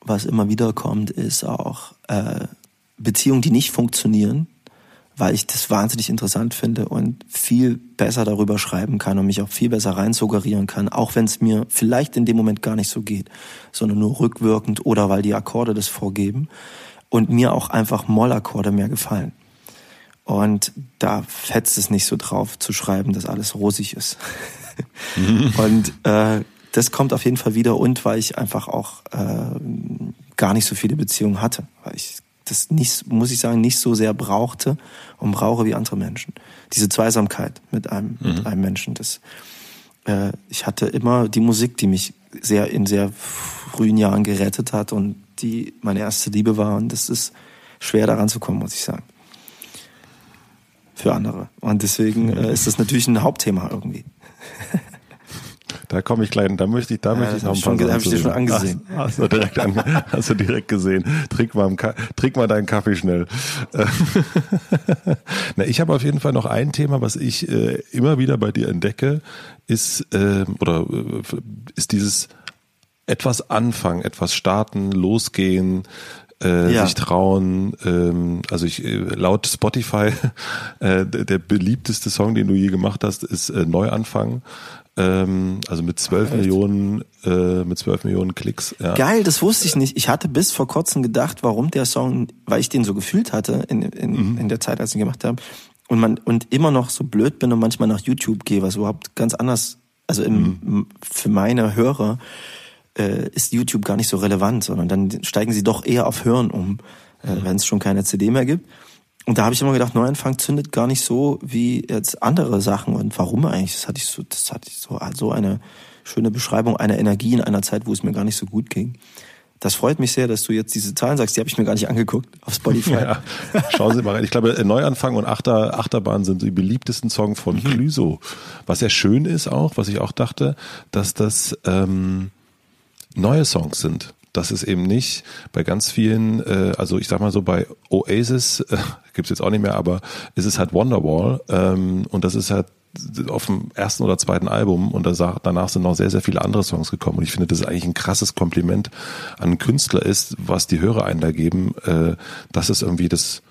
Speaker 1: was immer wieder kommt, ist auch äh, Beziehungen, die nicht funktionieren, weil ich das wahnsinnig interessant finde und viel besser darüber schreiben kann und mich auch viel besser reinsuggerieren kann, auch wenn es mir vielleicht in dem Moment gar nicht so geht, sondern nur rückwirkend oder weil die Akkorde das vorgeben und mir auch einfach Mollakkorde mehr gefallen. Und da fetzt es nicht so drauf zu schreiben, dass alles rosig ist. Mhm. (laughs) Und äh, das kommt auf jeden Fall wieder und weil ich einfach auch äh, gar nicht so viele Beziehungen hatte, weil ich das nicht, muss ich sagen, nicht so sehr brauchte und brauche wie andere Menschen. Diese Zweisamkeit mit einem, mhm. mit einem Menschen, das, äh, ich hatte immer die Musik, die mich sehr in sehr frühen Jahren gerettet hat und die meine erste Liebe war und das ist schwer daran zu kommen, muss ich sagen. Für andere. Und deswegen äh, ist das natürlich ein Hauptthema irgendwie.
Speaker 2: Da komme ich gleich, da möchte ich, da ja, möchte ich noch ein paar
Speaker 1: Sachen Habe ich dir schon angesehen.
Speaker 2: Hast, (laughs) hast, du direkt an, hast du direkt gesehen. Trink mal, trink mal deinen Kaffee schnell. (laughs) Na, ich habe auf jeden Fall noch ein Thema, was ich äh, immer wieder bei dir entdecke, ist äh, oder ist dieses etwas anfangen, etwas starten, losgehen, äh, ja. sich trauen. Ähm, also ich äh, laut Spotify (laughs) äh, der beliebteste Song, den du je gemacht hast, ist äh, Neuanfang. Ähm, also mit zwölf Millionen, äh, mit zwölf Millionen Klicks.
Speaker 1: Ja. Geil, das wusste ich nicht. Ich hatte bis vor kurzem gedacht, warum der Song, weil ich den so gefühlt hatte in, in, mhm. in der Zeit, als ich ihn gemacht habe. Und man und immer noch so blöd bin und manchmal nach YouTube gehe, was überhaupt ganz anders, also im, mhm. für meine Hörer äh, ist YouTube gar nicht so relevant, sondern dann steigen sie doch eher auf Hören um, äh, mhm. wenn es schon keine CD mehr gibt. Und da habe ich immer gedacht, Neuanfang zündet gar nicht so wie jetzt andere Sachen. Und warum eigentlich? Das hatte ich so, das hatte ich so, so eine schöne Beschreibung einer Energie in einer Zeit, wo es mir gar nicht so gut ging. Das freut mich sehr, dass du jetzt diese Zahlen sagst. Die habe ich mir gar nicht angeguckt auf Spotify. Ja,
Speaker 2: schauen Sie mal rein. Ich glaube, Neuanfang und Achter, Achterbahn sind die beliebtesten Songs von mhm. Clüso. Was ja schön ist auch, was ich auch dachte, dass das ähm, neue Songs sind dass es eben nicht bei ganz vielen, äh, also ich sag mal so bei Oasis, äh, gibt's jetzt auch nicht mehr, aber ist es halt Wonderwall ähm, und das ist halt auf dem ersten oder zweiten Album und danach sind noch sehr, sehr viele andere Songs gekommen. Und ich finde, das ist eigentlich ein krasses Kompliment an einen Künstler ist, was die Hörer einen da geben, äh, dass es irgendwie das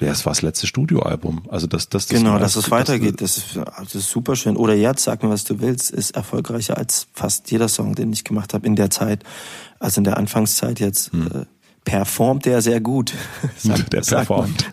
Speaker 2: ja, es war das letzte Studioalbum. Also dass das,
Speaker 1: das genau, dass es weitergeht, das ist, das ist super schön. Oder jetzt, sag mir, was du willst, ist erfolgreicher als fast jeder Song, den ich gemacht habe in der Zeit, also in der Anfangszeit jetzt. Hm. Äh, performt der sehr gut.
Speaker 2: Sagt, (laughs) der performt.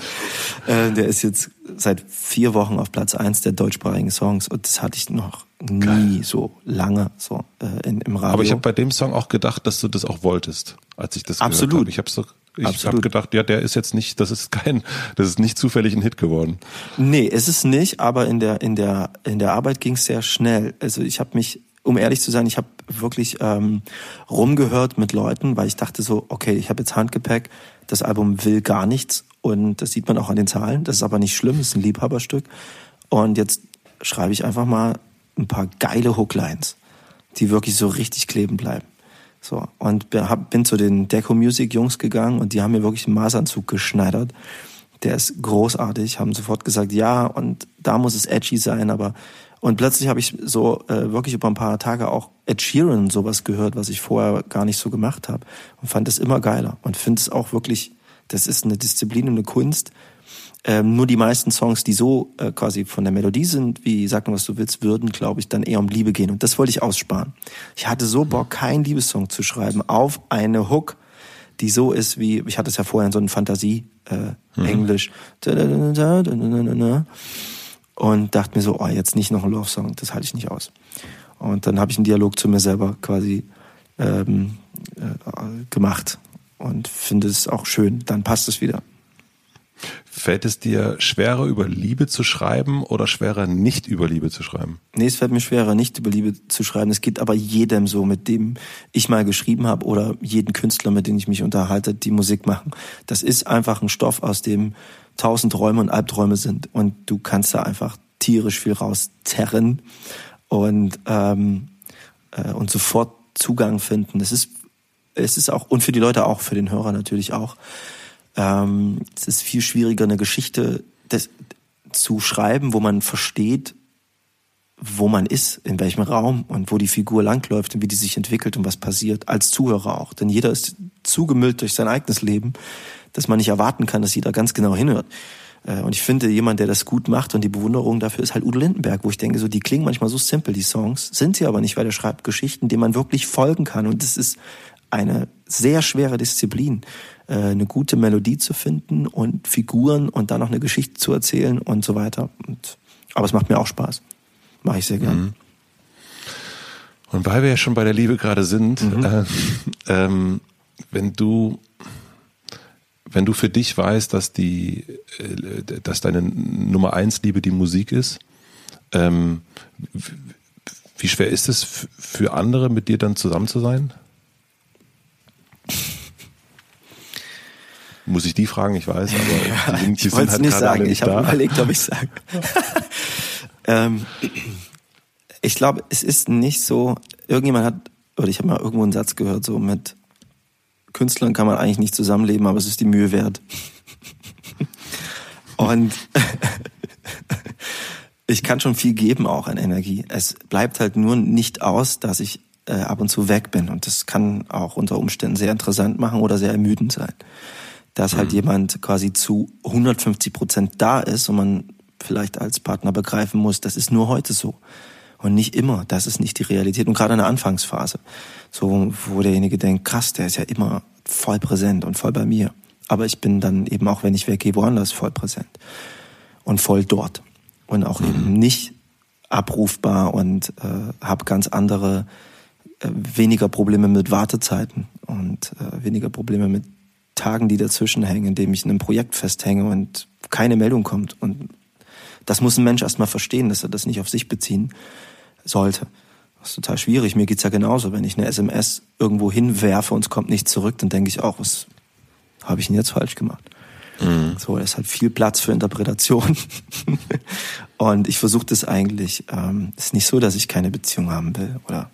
Speaker 2: (laughs)
Speaker 1: äh, der ist jetzt seit vier Wochen auf Platz eins der deutschsprachigen Songs und das hatte ich noch nie Geil. so lange so äh, in, im Radio.
Speaker 2: Aber ich habe bei dem Song auch gedacht, dass du das auch wolltest, als ich das
Speaker 1: Absolut.
Speaker 2: gehört habe. Ich habe so ich habe gedacht, ja, der ist jetzt nicht, das ist kein, das ist nicht zufällig ein Hit geworden.
Speaker 1: Nee, ist es nicht, aber in der in der in der Arbeit ging es sehr schnell. Also ich habe mich, um ehrlich zu sein, ich habe wirklich ähm, rumgehört mit Leuten, weil ich dachte so, okay, ich habe jetzt Handgepäck, das Album will gar nichts und das sieht man auch an den Zahlen. Das ist aber nicht schlimm, das ist ein Liebhaberstück. Und jetzt schreibe ich einfach mal ein paar geile Hooklines, die wirklich so richtig kleben bleiben. So, und bin zu den Deco Music Jungs gegangen und die haben mir wirklich einen Maßanzug geschneidert. Der ist großartig, haben sofort gesagt, ja, und da muss es edgy sein, aber und plötzlich habe ich so äh, wirklich über ein paar Tage auch Ed Sheeran sowas gehört, was ich vorher gar nicht so gemacht habe und fand es immer geiler und finde es auch wirklich, das ist eine Disziplin und eine Kunst, ähm, nur die meisten Songs, die so äh, quasi von der Melodie sind, wie Sag nur, was du willst, würden, glaube ich, dann eher um Liebe gehen. Und das wollte ich aussparen. Ich hatte so Bock, keinen Liebessong zu schreiben auf eine Hook, die so ist wie, ich hatte es ja vorher in so einem Fantasie, äh, mhm. Englisch. Und dachte mir so, oh, jetzt nicht noch ein Love-Song, das halte ich nicht aus. Und dann habe ich einen Dialog zu mir selber quasi ähm, äh, gemacht und finde es auch schön. Dann passt es wieder.
Speaker 2: Fällt es dir schwerer, über Liebe zu schreiben oder schwerer, nicht über Liebe zu schreiben?
Speaker 1: Nee, es fällt mir schwerer, nicht über Liebe zu schreiben. Es geht aber jedem so, mit dem ich mal geschrieben habe oder jeden Künstler, mit dem ich mich unterhalte, die Musik machen. Das ist einfach ein Stoff, aus dem tausend Träume und Albträume sind. Und du kannst da einfach tierisch viel rauszerren und, ähm, äh, und sofort Zugang finden. Das ist, es ist auch, und für die Leute auch, für den Hörer natürlich auch ähm, es ist viel schwieriger, eine Geschichte des, zu schreiben, wo man versteht, wo man ist, in welchem Raum und wo die Figur langläuft und wie die sich entwickelt und was passiert, als Zuhörer auch. Denn jeder ist zugemüllt durch sein eigenes Leben, dass man nicht erwarten kann, dass jeder ganz genau hinhört. Äh, und ich finde, jemand, der das gut macht und die Bewunderung dafür ist halt Udo Lindenberg, wo ich denke, so, die klingen manchmal so simpel, die Songs, sind sie aber nicht, weil er schreibt Geschichten, denen man wirklich folgen kann. Und das ist eine sehr schwere Disziplin, eine gute Melodie zu finden und Figuren und dann noch eine Geschichte zu erzählen und so weiter. Und, aber es macht mir auch Spaß. Mache ich sehr gern. Mhm.
Speaker 2: Und weil wir ja schon bei der Liebe gerade sind, mhm. äh, ähm, wenn du wenn du für dich weißt, dass die, äh, dass deine Nummer eins Liebe die Musik ist, ähm, wie schwer ist es für andere, mit dir dann zusammen zu sein? Muss ich die fragen? Ich weiß, aber (laughs) die sind, die
Speaker 1: ich wollte es
Speaker 2: halt
Speaker 1: nicht sagen.
Speaker 2: alle
Speaker 1: Ich
Speaker 2: nicht
Speaker 1: habe überlegt, ob ich (laughs) sage. (laughs) ähm, ich glaube, es ist nicht so. Irgendjemand hat, oder ich habe mal irgendwo einen Satz gehört, so mit Künstlern kann man eigentlich nicht zusammenleben, aber es ist die Mühe wert. Und ich kann schon viel geben auch an Energie. Es bleibt halt nur nicht aus, dass ich äh, ab und zu weg bin. Und das kann auch unter Umständen sehr interessant machen oder sehr ermüdend sein. Dass halt jemand quasi zu 150 Prozent da ist und man vielleicht als Partner begreifen muss, das ist nur heute so. Und nicht immer. Das ist nicht die Realität. Und gerade in der Anfangsphase. So, wo derjenige denkt, krass, der ist ja immer voll präsent und voll bei mir. Aber ich bin dann eben auch, wenn ich weggehe, woanders voll präsent. Und voll dort. Und auch eben nicht abrufbar und äh, habe ganz andere, äh, weniger Probleme mit Wartezeiten und äh, weniger Probleme mit Tagen, die dazwischen hängen, in dem ich in einem Projekt festhänge und keine Meldung kommt. Und das muss ein Mensch erstmal verstehen, dass er das nicht auf sich beziehen sollte. Das ist total schwierig. Mir geht's ja genauso. Wenn ich eine SMS irgendwo hinwerfe und es kommt nicht zurück, dann denke ich auch, was habe ich denn jetzt falsch gemacht? So, es hat viel Platz für Interpretation. (laughs) und ich versuche das eigentlich. Ähm, ist nicht so, dass ich keine Beziehung haben will oder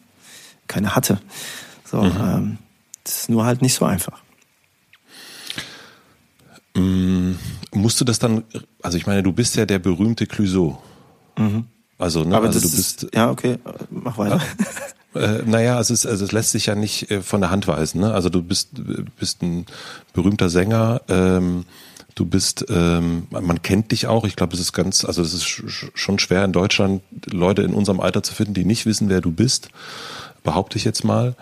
Speaker 1: keine hatte. So, ähm, das ist nur halt nicht so einfach.
Speaker 2: Mm, Musst du das dann, also ich meine, du bist ja der berühmte Clouseau. Also, ne,
Speaker 1: Mhm. Aber
Speaker 2: also du bist,
Speaker 1: ist, ja, okay, mach weiter.
Speaker 2: Äh, naja, es ist, also es lässt sich ja nicht äh, von der Hand weisen. Ne? Also du bist, bist ein berühmter Sänger, ähm, du bist, ähm, man kennt dich auch. Ich glaube, es ist ganz, also es ist sch- schon schwer in Deutschland Leute in unserem Alter zu finden, die nicht wissen, wer du bist. Behaupte ich jetzt mal.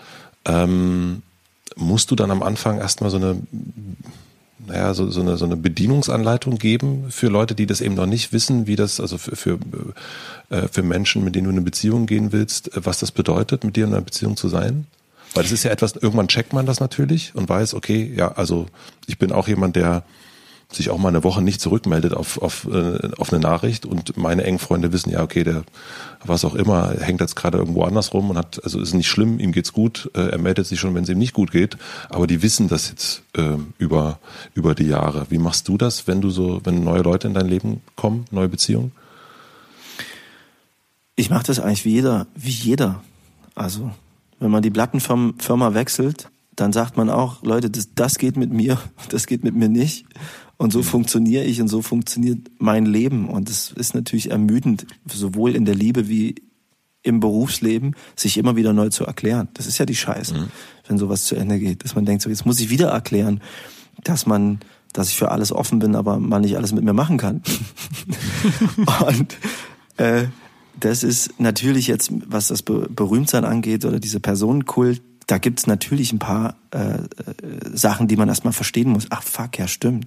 Speaker 2: Ähm, musst du dann am Anfang erstmal so eine naja, so, so, eine, so eine Bedienungsanleitung geben für Leute, die das eben noch nicht wissen, wie das, also für, für, äh, für Menschen, mit denen du in eine Beziehung gehen willst, äh, was das bedeutet, mit dir in einer Beziehung zu sein? Weil das ist ja etwas, irgendwann checkt man das natürlich und weiß, okay, ja, also ich bin auch jemand, der sich auch mal eine Woche nicht zurückmeldet auf, auf, äh, auf eine Nachricht und meine engen Freunde wissen, ja, okay, der, was auch immer, hängt jetzt gerade irgendwo anders rum und hat, also ist nicht schlimm, ihm geht's gut, äh, er meldet sich schon, wenn es ihm nicht gut geht, aber die wissen das jetzt äh, über, über die Jahre. Wie machst du das, wenn du so, wenn neue Leute in dein Leben kommen, neue Beziehungen?
Speaker 1: Ich mache das eigentlich wie jeder, wie jeder. Also, wenn man die Plattenfirma wechselt, dann sagt man auch, Leute, das, das geht mit mir, (laughs) das geht mit mir nicht. Und so funktioniere ich und so funktioniert mein Leben. Und es ist natürlich ermüdend, sowohl in der Liebe wie im Berufsleben, sich immer wieder neu zu erklären. Das ist ja die Scheiße, wenn sowas zu Ende geht. Dass man denkt, so, jetzt muss ich wieder erklären, dass man, dass ich für alles offen bin, aber man nicht alles mit mir machen kann. (laughs) und äh, das ist natürlich jetzt, was das Be Berühmtsein angeht oder diese Personenkult, da gibt's natürlich ein paar äh, äh, Sachen, die man erstmal verstehen muss. Ach fuck, ja stimmt.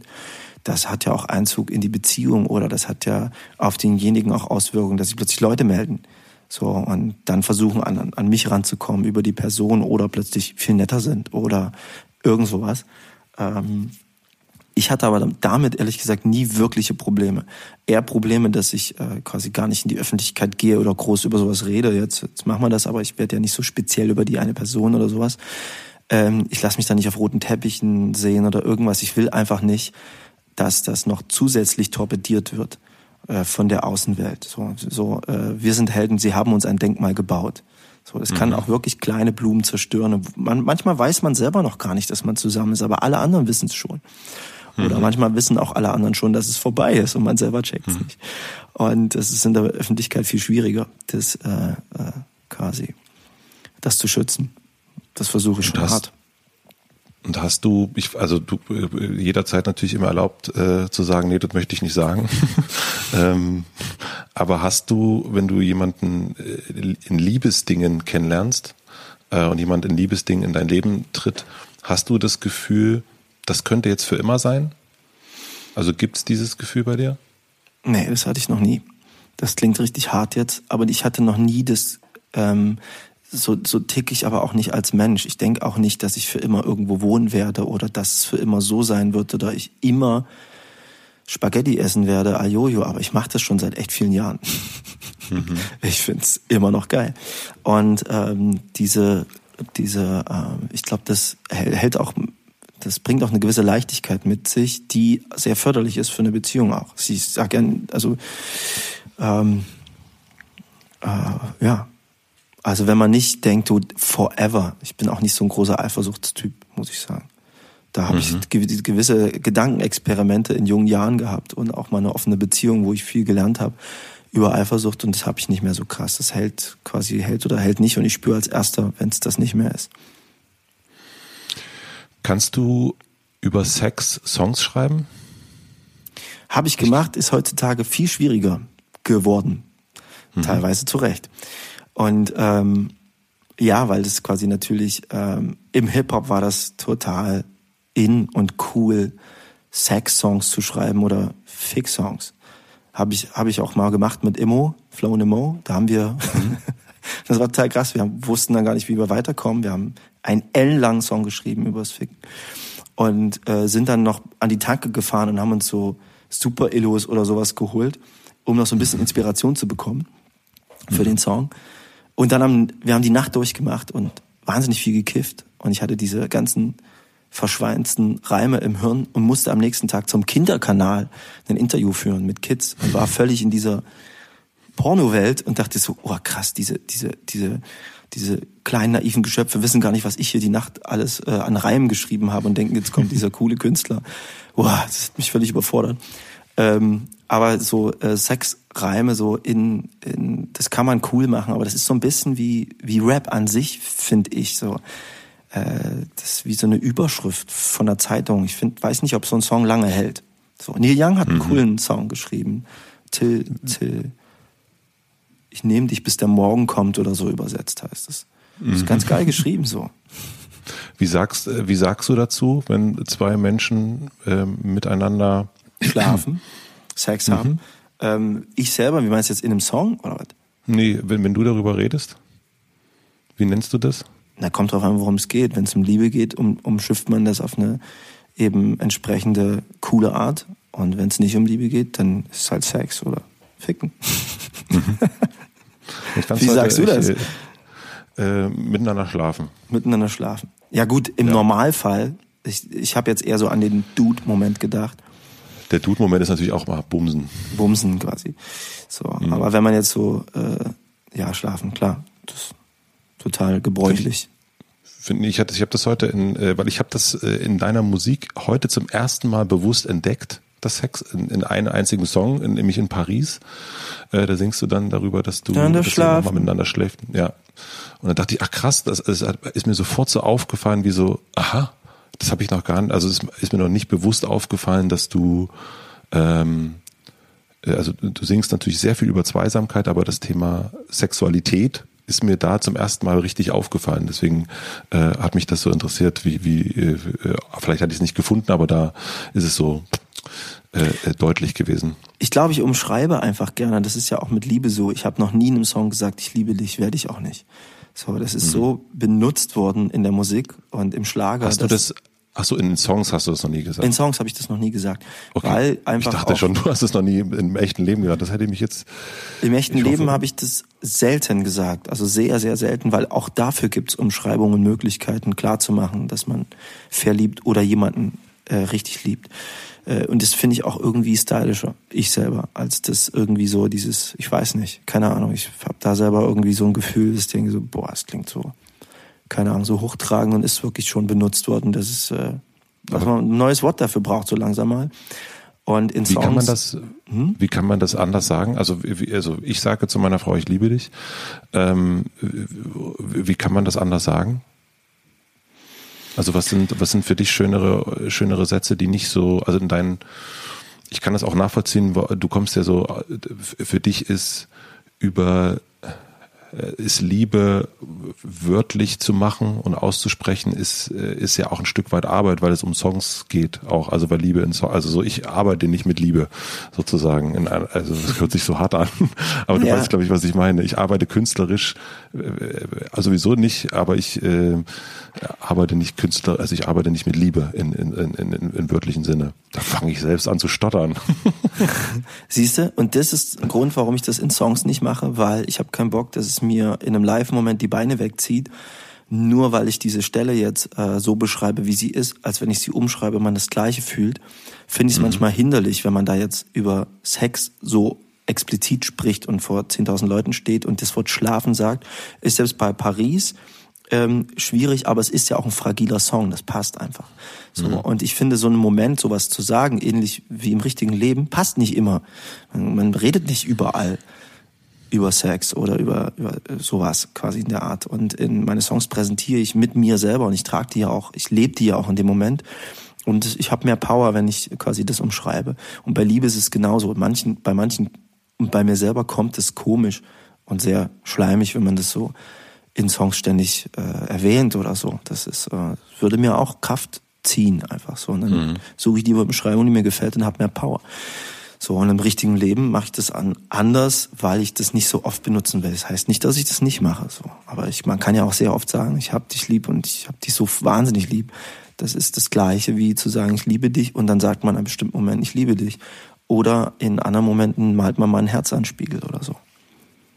Speaker 1: Das hat ja auch Einzug in die Beziehung oder das hat ja auf denjenigen auch Auswirkungen, dass sich plötzlich Leute melden. So, und dann versuchen an, an mich ranzukommen über die Person oder plötzlich viel netter sind oder irgend sowas. Ähm, ich hatte aber damit ehrlich gesagt nie wirkliche Probleme. Eher Probleme, dass ich äh, quasi gar nicht in die Öffentlichkeit gehe oder groß über sowas rede. Jetzt, jetzt machen wir das, aber ich werde ja nicht so speziell über die eine Person oder sowas. Ähm, ich lasse mich da nicht auf roten Teppichen sehen oder irgendwas. Ich will einfach nicht, dass das noch zusätzlich torpediert wird äh, von der Außenwelt. So, so äh, wir sind Helden, sie haben uns ein Denkmal gebaut. So, das kann auch wirklich kleine Blumen zerstören. Man, manchmal weiß man selber noch gar nicht, dass man zusammen ist, aber alle anderen wissen es schon. Oder manchmal wissen auch alle anderen schon, dass es vorbei ist und man selber checkt es nicht. Und es ist in der Öffentlichkeit viel schwieriger, das äh, äh, quasi das zu schützen. Das versuche ich schon hart.
Speaker 2: Und hast du, ich, also du äh, jederzeit natürlich immer erlaubt äh, zu sagen, nee, das möchte ich nicht sagen. (laughs) ähm, aber hast du, wenn du jemanden äh, in Liebesdingen kennenlernst äh, und jemand in Liebesdingen in dein Leben tritt, hast du das Gefühl, das könnte jetzt für immer sein? Also gibt's dieses Gefühl bei dir?
Speaker 1: Nee, das hatte ich noch nie. Das klingt richtig hart jetzt, aber ich hatte noch nie das, ähm, so, so tick ich aber auch nicht als Mensch. Ich denke auch nicht, dass ich für immer irgendwo wohnen werde oder dass es für immer so sein wird oder ich immer Spaghetti essen werde, ajojo, aber ich mache das schon seit echt vielen Jahren. (laughs) Ich find's immer noch geil. Und ähm, diese, diese, ähm, ich glaube, das hält auch Das bringt auch eine gewisse Leichtigkeit mit sich, die sehr förderlich ist für eine Beziehung auch. Ich sag gern, also ähm, äh, ja, also wenn man nicht denkt, du forever. Ich bin auch nicht so ein großer Eifersuchtstyp, muss ich sagen. Da habe mhm. ich gewisse Gedankenexperimente in jungen Jahren gehabt und auch mal eine offene Beziehung, wo ich viel gelernt habe über Eifersucht und das habe ich nicht mehr so krass. Das hält quasi hält oder hält nicht und ich spüre als erster, wenn es das nicht mehr ist.
Speaker 2: Kannst du über Sex Songs schreiben?
Speaker 1: Habe ich gemacht, ist heutzutage viel schwieriger geworden. Mhm. Teilweise zu Recht. Und ähm, ja, weil das quasi natürlich ähm, im Hip-Hop war das total in und cool, Sex-Songs zu schreiben oder Fick-Songs. Habe ich, hab ich auch mal gemacht mit Immo, Flow Immo. Da haben wir, mhm. (laughs) das war total krass, wir haben, wussten dann gar nicht, wie wir weiterkommen. Wir haben einen ellenlangen Song geschrieben über das Ficken. Und äh, sind dann noch an die Tanke gefahren und haben uns so Super Illos oder sowas geholt, um noch so ein bisschen Inspiration zu bekommen für mhm. den Song. Und dann haben wir haben die Nacht durchgemacht und wahnsinnig viel gekifft. Und ich hatte diese ganzen verschweinsten Reime im Hirn und musste am nächsten Tag zum Kinderkanal ein Interview führen mit Kids und war (laughs) völlig in dieser Pornowelt und dachte so, oh krass, diese, diese, diese, diese kleinen naiven Geschöpfe wissen gar nicht, was ich hier die Nacht alles äh, an Reimen geschrieben habe und denken, jetzt kommt dieser (laughs) coole Künstler. Boah, das hat mich völlig überfordert. Ähm, aber so äh, Sexreime so in, in, das kann man cool machen, aber das ist so ein bisschen wie wie Rap an sich, finde ich so. Äh, das ist wie so eine Überschrift von der Zeitung. Ich finde, weiß nicht, ob so ein Song lange hält. So Neil Young hat einen mhm. coolen Song geschrieben. Till, Till, ich nehme dich, bis der Morgen kommt oder so übersetzt heißt es. Das ist ganz geil (laughs) geschrieben so.
Speaker 2: Wie sagst, äh, wie sagst du dazu, wenn zwei Menschen äh, miteinander (clears throat)
Speaker 1: schlafen, Sex mhm. haben? Ähm, ich selber, wie meinst du jetzt in einem Song oder was?
Speaker 2: Nee, wenn, wenn du darüber redest, wie nennst du das?
Speaker 1: Na, kommt drauf an, worum es geht. Wenn es um Liebe geht, um, umschifft man das auf eine eben entsprechende coole Art. Und wenn es nicht um Liebe geht, dann ist es halt Sex oder Ficken. Mhm. (laughs) Wie sagst du das? Ich,
Speaker 2: äh, miteinander schlafen.
Speaker 1: Miteinander schlafen. Ja gut, im ja. Normalfall, ich, ich habe jetzt eher so an den Dude-Moment gedacht.
Speaker 2: Der Dude-Moment ist natürlich auch mal Bumsen.
Speaker 1: Bumsen quasi. So, mhm. aber wenn man jetzt so, äh, ja, schlafen, klar, das ist total gebräuchlich.
Speaker 2: Finde ich, ich habe das heute in, äh, weil ich habe das äh, in deiner Musik heute zum ersten Mal bewusst entdeckt das Sex in, in einem einzigen Song, in, nämlich in Paris. Äh, da singst du dann darüber, dass du, dass
Speaker 1: du
Speaker 2: miteinander schläft. Ja. Und dann dachte ich, ach krass, das, das ist mir sofort so aufgefallen, wie so, aha, das habe ich noch gar nicht, also es ist mir noch nicht bewusst aufgefallen, dass du ähm, äh, also du singst natürlich sehr viel über Zweisamkeit, aber das Thema Sexualität ist mir da zum ersten Mal richtig aufgefallen. Deswegen äh, hat mich das so interessiert, wie, wie äh, vielleicht hatte ich es nicht gefunden, aber da ist es so äh, äh, deutlich gewesen.
Speaker 1: Ich glaube, ich umschreibe einfach gerne. Das ist ja auch mit Liebe so. Ich habe noch nie in einem Song gesagt, ich liebe dich, werde ich auch nicht. So, das ist mhm. so benutzt worden in der Musik und im Schlager.
Speaker 2: Hast du das Ach so, in den Songs hast du das noch nie gesagt.
Speaker 1: In Songs habe ich das noch nie gesagt, okay. weil einfach
Speaker 2: Ich dachte schon, du hast es noch nie im echten Leben gesagt. Das hätte mich jetzt
Speaker 1: Im echten Leben habe ich das selten gesagt, also sehr sehr selten, weil auch dafür gibt's Umschreibungen und Möglichkeiten klarzumachen, dass man verliebt oder jemanden äh, richtig liebt. Äh, und das finde ich auch irgendwie stylischer, ich selber, als das irgendwie so dieses, ich weiß nicht, keine Ahnung, ich habe da selber irgendwie so ein Gefühl, das denke so, boah, es klingt so keine Ahnung, so hochtragen und ist wirklich schon benutzt worden. Das ist, äh, was man ein neues Wort dafür braucht, so langsam mal. Und in
Speaker 2: wie Songs, kann man das, hm? wie kann man das anders sagen? Also, wie, also ich sage zu meiner Frau, ich liebe dich. Ähm, wie kann man das anders sagen? Also was sind, was sind für dich schönere, schönere Sätze, die nicht so, also in deinen, ich kann das auch nachvollziehen, du kommst ja so, für dich ist über ist Liebe wörtlich zu machen und auszusprechen, ist, äh, ist ja auch ein Stück weit Arbeit, weil es um Songs geht auch. Also weil Liebe in Songs, also so ich arbeite nicht mit Liebe sozusagen. In, also das hört sich so hart an, (laughs) aber du ja. weißt, glaube ich, was ich meine. Ich arbeite künstlerisch, äh, also sowieso nicht, aber ich äh, arbeite nicht Künstler, also ich arbeite nicht mit Liebe in, in, in, in, in wörtlichen Sinne. Da fange ich selbst an zu stottern. (laughs)
Speaker 1: Siehst du? Und das ist ein Grund, warum ich das in Songs nicht mache, weil ich habe keinen Bock, dass es mir in einem Live-Moment die Beine wegzieht, nur weil ich diese Stelle jetzt äh, so beschreibe, wie sie ist, als wenn ich sie umschreibe, man das Gleiche fühlt, finde ich es mhm. manchmal hinderlich, wenn man da jetzt über Sex so explizit spricht und vor 10.000 Leuten steht und das Wort Schlafen sagt, ist selbst bei Paris ähm, schwierig, aber es ist ja auch ein fragiler Song, das passt einfach. So mhm. und ich finde so einen Moment, sowas zu sagen, ähnlich wie im richtigen Leben, passt nicht immer. Man redet nicht überall über Sex oder über, über sowas quasi in der Art. Und in meine Songs präsentiere ich mit mir selber und ich trage die ja auch, ich lebe die ja auch in dem Moment. Und ich habe mehr Power, wenn ich quasi das umschreibe. Und bei Liebe ist es genauso. Manchen, bei manchen und bei mir selber kommt es komisch und sehr schleimig, wenn man das so in Songs ständig äh, erwähnt oder so. Das ist, äh, würde mir auch Kraft ziehen, einfach so. Und dann mhm. suche ich die Beschreibung, die mir gefällt und habe mehr Power. So, und im richtigen Leben mache ich das an, anders, weil ich das nicht so oft benutzen will. Das heißt nicht, dass ich das nicht mache. So. Aber ich, man kann ja auch sehr oft sagen, ich hab dich lieb und ich hab dich so wahnsinnig lieb. Das ist das Gleiche wie zu sagen, ich liebe dich und dann sagt man an einem bestimmten Moment, ich liebe dich. Oder in anderen Momenten malt man mal ein Herz an Spiegel oder so.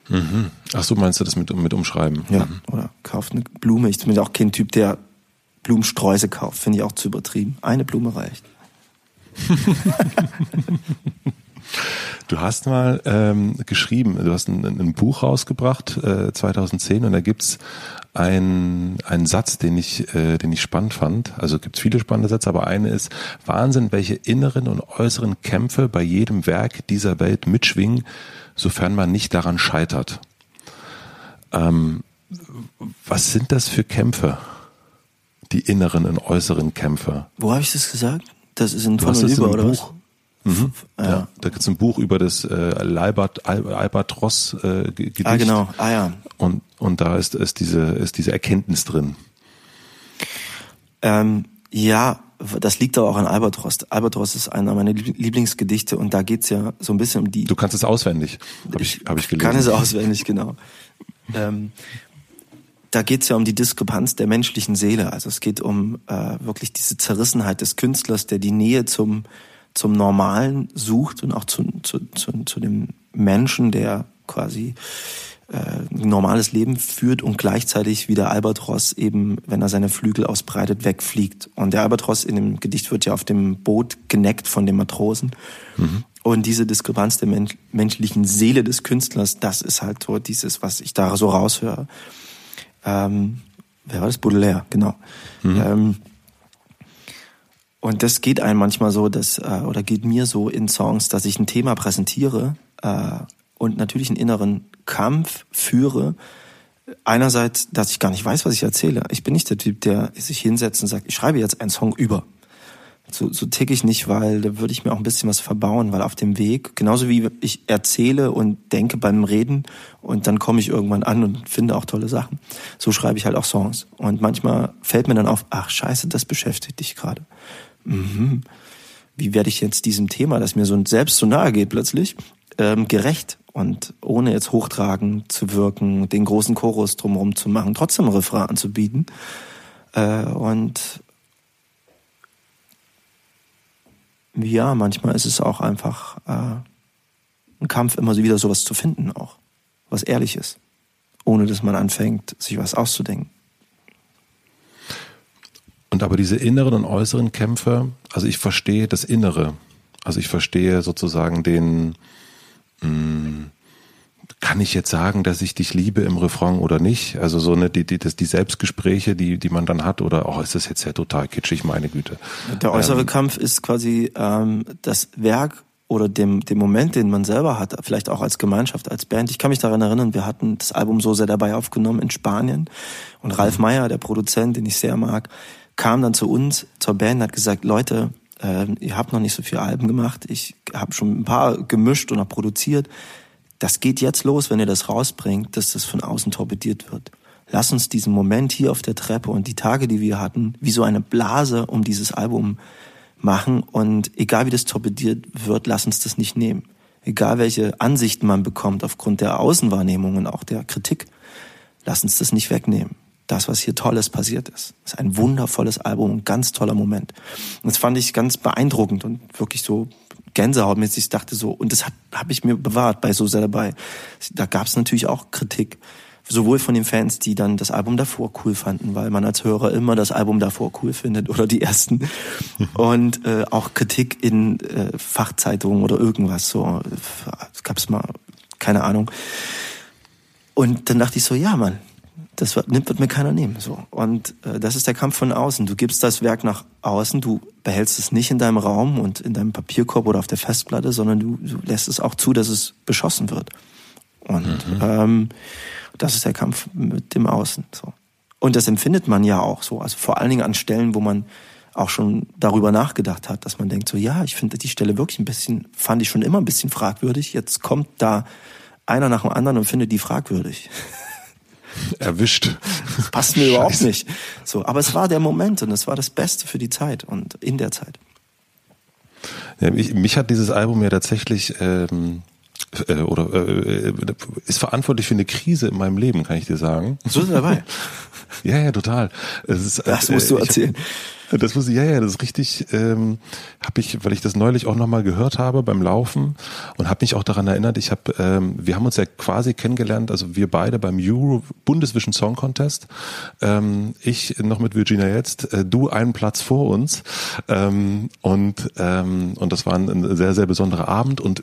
Speaker 2: Mhm. Ach so, meinst du das mit, mit Umschreiben?
Speaker 1: Ja, mhm. oder kauft eine Blume. Ich bin auch kein Typ, der Blumensträuße kauft. Finde ich auch zu übertrieben. Eine Blume reicht. (laughs)
Speaker 2: Du hast mal ähm, geschrieben, du hast ein, ein Buch rausgebracht, äh, 2010, und da gibt's ein, einen Satz, den ich, äh, den ich spannend fand. Also gibt's viele spannende Sätze, aber eine ist, Wahnsinn, welche inneren und äußeren Kämpfe bei jedem Werk dieser Welt mitschwingen, sofern man nicht daran scheitert. Ähm, was sind das für Kämpfe? Die inneren und äußeren Kämpfe.
Speaker 1: Wo habe ich das gesagt? Das ist in Von über, oder Buch. was?
Speaker 2: Mhm. Ja. ja. da gibt's ein Buch über das äh, Albert, Albatros äh, Gedicht.
Speaker 1: Ah, genau. Ah, ja.
Speaker 2: Und, und da ist, ist, diese, ist diese Erkenntnis drin.
Speaker 1: Ähm, ja, das liegt aber auch an Albatros. Albatros ist einer meiner Lieblingsgedichte und da geht's ja so ein bisschen um die.
Speaker 2: Du kannst es auswendig, habe ich, hab ich gelesen.
Speaker 1: Kann es auswendig, genau. (laughs) ähm, da geht's ja um die Diskrepanz der menschlichen Seele. Also es geht um äh, wirklich diese Zerrissenheit des Künstlers, der die Nähe zum zum Normalen sucht und auch zu, zu, zu, zu dem Menschen, der quasi äh, ein normales Leben führt und gleichzeitig wie der Albatros eben, wenn er seine Flügel ausbreitet, wegfliegt. Und der Albatros in dem Gedicht wird ja auf dem Boot geneckt von den Matrosen. Mhm. Und diese Diskrepanz der men menschlichen Seele des Künstlers, das ist halt so dieses, was ich da so raushöre. Ähm, wer war das? Baudelaire, genau. Mhm. Ähm, und das geht einem manchmal so, dass, äh, oder geht mir so in Songs, dass ich ein Thema präsentiere äh, und natürlich einen inneren Kampf führe. Einerseits, dass ich gar nicht weiß, was ich erzähle. Ich bin nicht der Typ, der sich hinsetzt und sagt, ich schreibe jetzt einen Song über. So, so tick ich nicht, weil da würde ich mir auch ein bisschen was verbauen, weil auf dem Weg, genauso wie ich erzähle und denke beim Reden und dann komme ich irgendwann an und finde auch tolle Sachen, so schreibe ich halt auch Songs. Und manchmal fällt mir dann auf, ach scheiße, das beschäftigt dich gerade mhm, wie werde ich jetzt diesem Thema, das mir so selbst so nahe geht plötzlich, ähm, gerecht und ohne jetzt hochtragend zu wirken, den großen Chorus drumherum zu machen, trotzdem Refrain anzubieten. Äh, und ja, manchmal ist es auch einfach äh, ein Kampf, immer wieder sowas zu finden auch, was ehrlich ist, ohne dass man anfängt, sich was auszudenken.
Speaker 2: Und aber diese inneren und äußeren Kämpfe, also ich verstehe das Innere. Also ich verstehe sozusagen den, mh, hm, kann ich jetzt sagen, dass ich dich liebe im Refrain oder nicht? Also so eine, die, die, das, die Selbstgespräche, die, die man dann hat, oder oh, ist das jetzt ja total kitschig, meine Güte.
Speaker 1: Der äußere ähm, Kampf ist quasi ähm, das Werk oder dem, dem Moment, den man selber hat, vielleicht auch als Gemeinschaft, als Band. Ich kann mich daran erinnern, wir hatten das Album so sehr dabei aufgenommen in Spanien und Ralf Meyer, der Produzent, den ich sehr mag, kam dann zu uns, zur Band, hat gesagt, Leute, äh, ihr habt noch nicht so viele Alben gemacht, ich habe schon ein paar gemischt und auch produziert. Das geht jetzt los, wenn ihr das rausbringt, dass das von außen torpediert wird. Lass uns diesen Moment hier auf der Treppe und die Tage, die wir hatten, wie so eine Blase um dieses Album machen und egal wie das torpediert wird, lass uns das nicht nehmen. Egal welche Ansichten man bekommt aufgrund der Außenwahrnehmung und auch der Kritik, lass uns das nicht wegnehmen das, was hier Tolles passiert ist. Ist ein wundervolles Album, ein ganz toller Moment. Und das fand ich ganz beeindruckend und wirklich so gänsehautmäßig. Ich dachte so, und das habe ich mir bewahrt bei So sehr dabei. Da gab es natürlich auch Kritik, sowohl von den Fans, die dann das Album davor cool fanden, weil man als Hörer immer das Album davor cool findet oder die ersten (laughs) und äh, auch Kritik in äh, Fachzeitungen oder irgendwas so gab's mal keine Ahnung und dann dachte ich so ja Mann das wird, nimmt, wird mir keiner nehmen. So. Und äh, das ist der Kampf von außen. Du gibst das Werk nach außen, du behältst es nicht in deinem Raum und in deinem Papierkorb oder auf der Festplatte, sondern du, du lässt es auch zu, dass es beschossen wird. Und mhm. ähm, das ist der Kampf mit dem Außen. So. Und das empfindet man ja auch so. Also vor allen Dingen an Stellen, wo man auch schon darüber nachgedacht hat, dass man denkt so, ja, ich finde die Stelle wirklich ein bisschen, fand ich schon immer ein bisschen fragwürdig. Jetzt kommt da einer nach dem anderen und findet die fragwürdig. (laughs)
Speaker 2: Erwischt.
Speaker 1: Passt mir überhaupt nicht. So, aber es war der Moment und es war das Beste für die Zeit und in der Zeit.
Speaker 2: Ja, mich, mich hat dieses Album ja tatsächlich ähm, äh, oder äh, ist verantwortlich für eine Krise in meinem Leben, kann ich dir sagen.
Speaker 1: So ist dabei. (laughs)
Speaker 2: ja, ja, total.
Speaker 1: Ist, das musst du erzählen.
Speaker 2: Hab, das muss ich, ja, ja, das ist richtig, ähm, habe ich, weil ich das neulich auch nochmal gehört habe beim Laufen und habe mich auch daran erinnert, ich habe, ähm, wir haben uns ja quasi kennengelernt, also wir beide beim Euro Bundesvision Song Contest, ähm, ich noch mit Virginia jetzt, äh, du einen Platz vor uns ähm, und, ähm, und das war ein sehr, sehr besonderer Abend und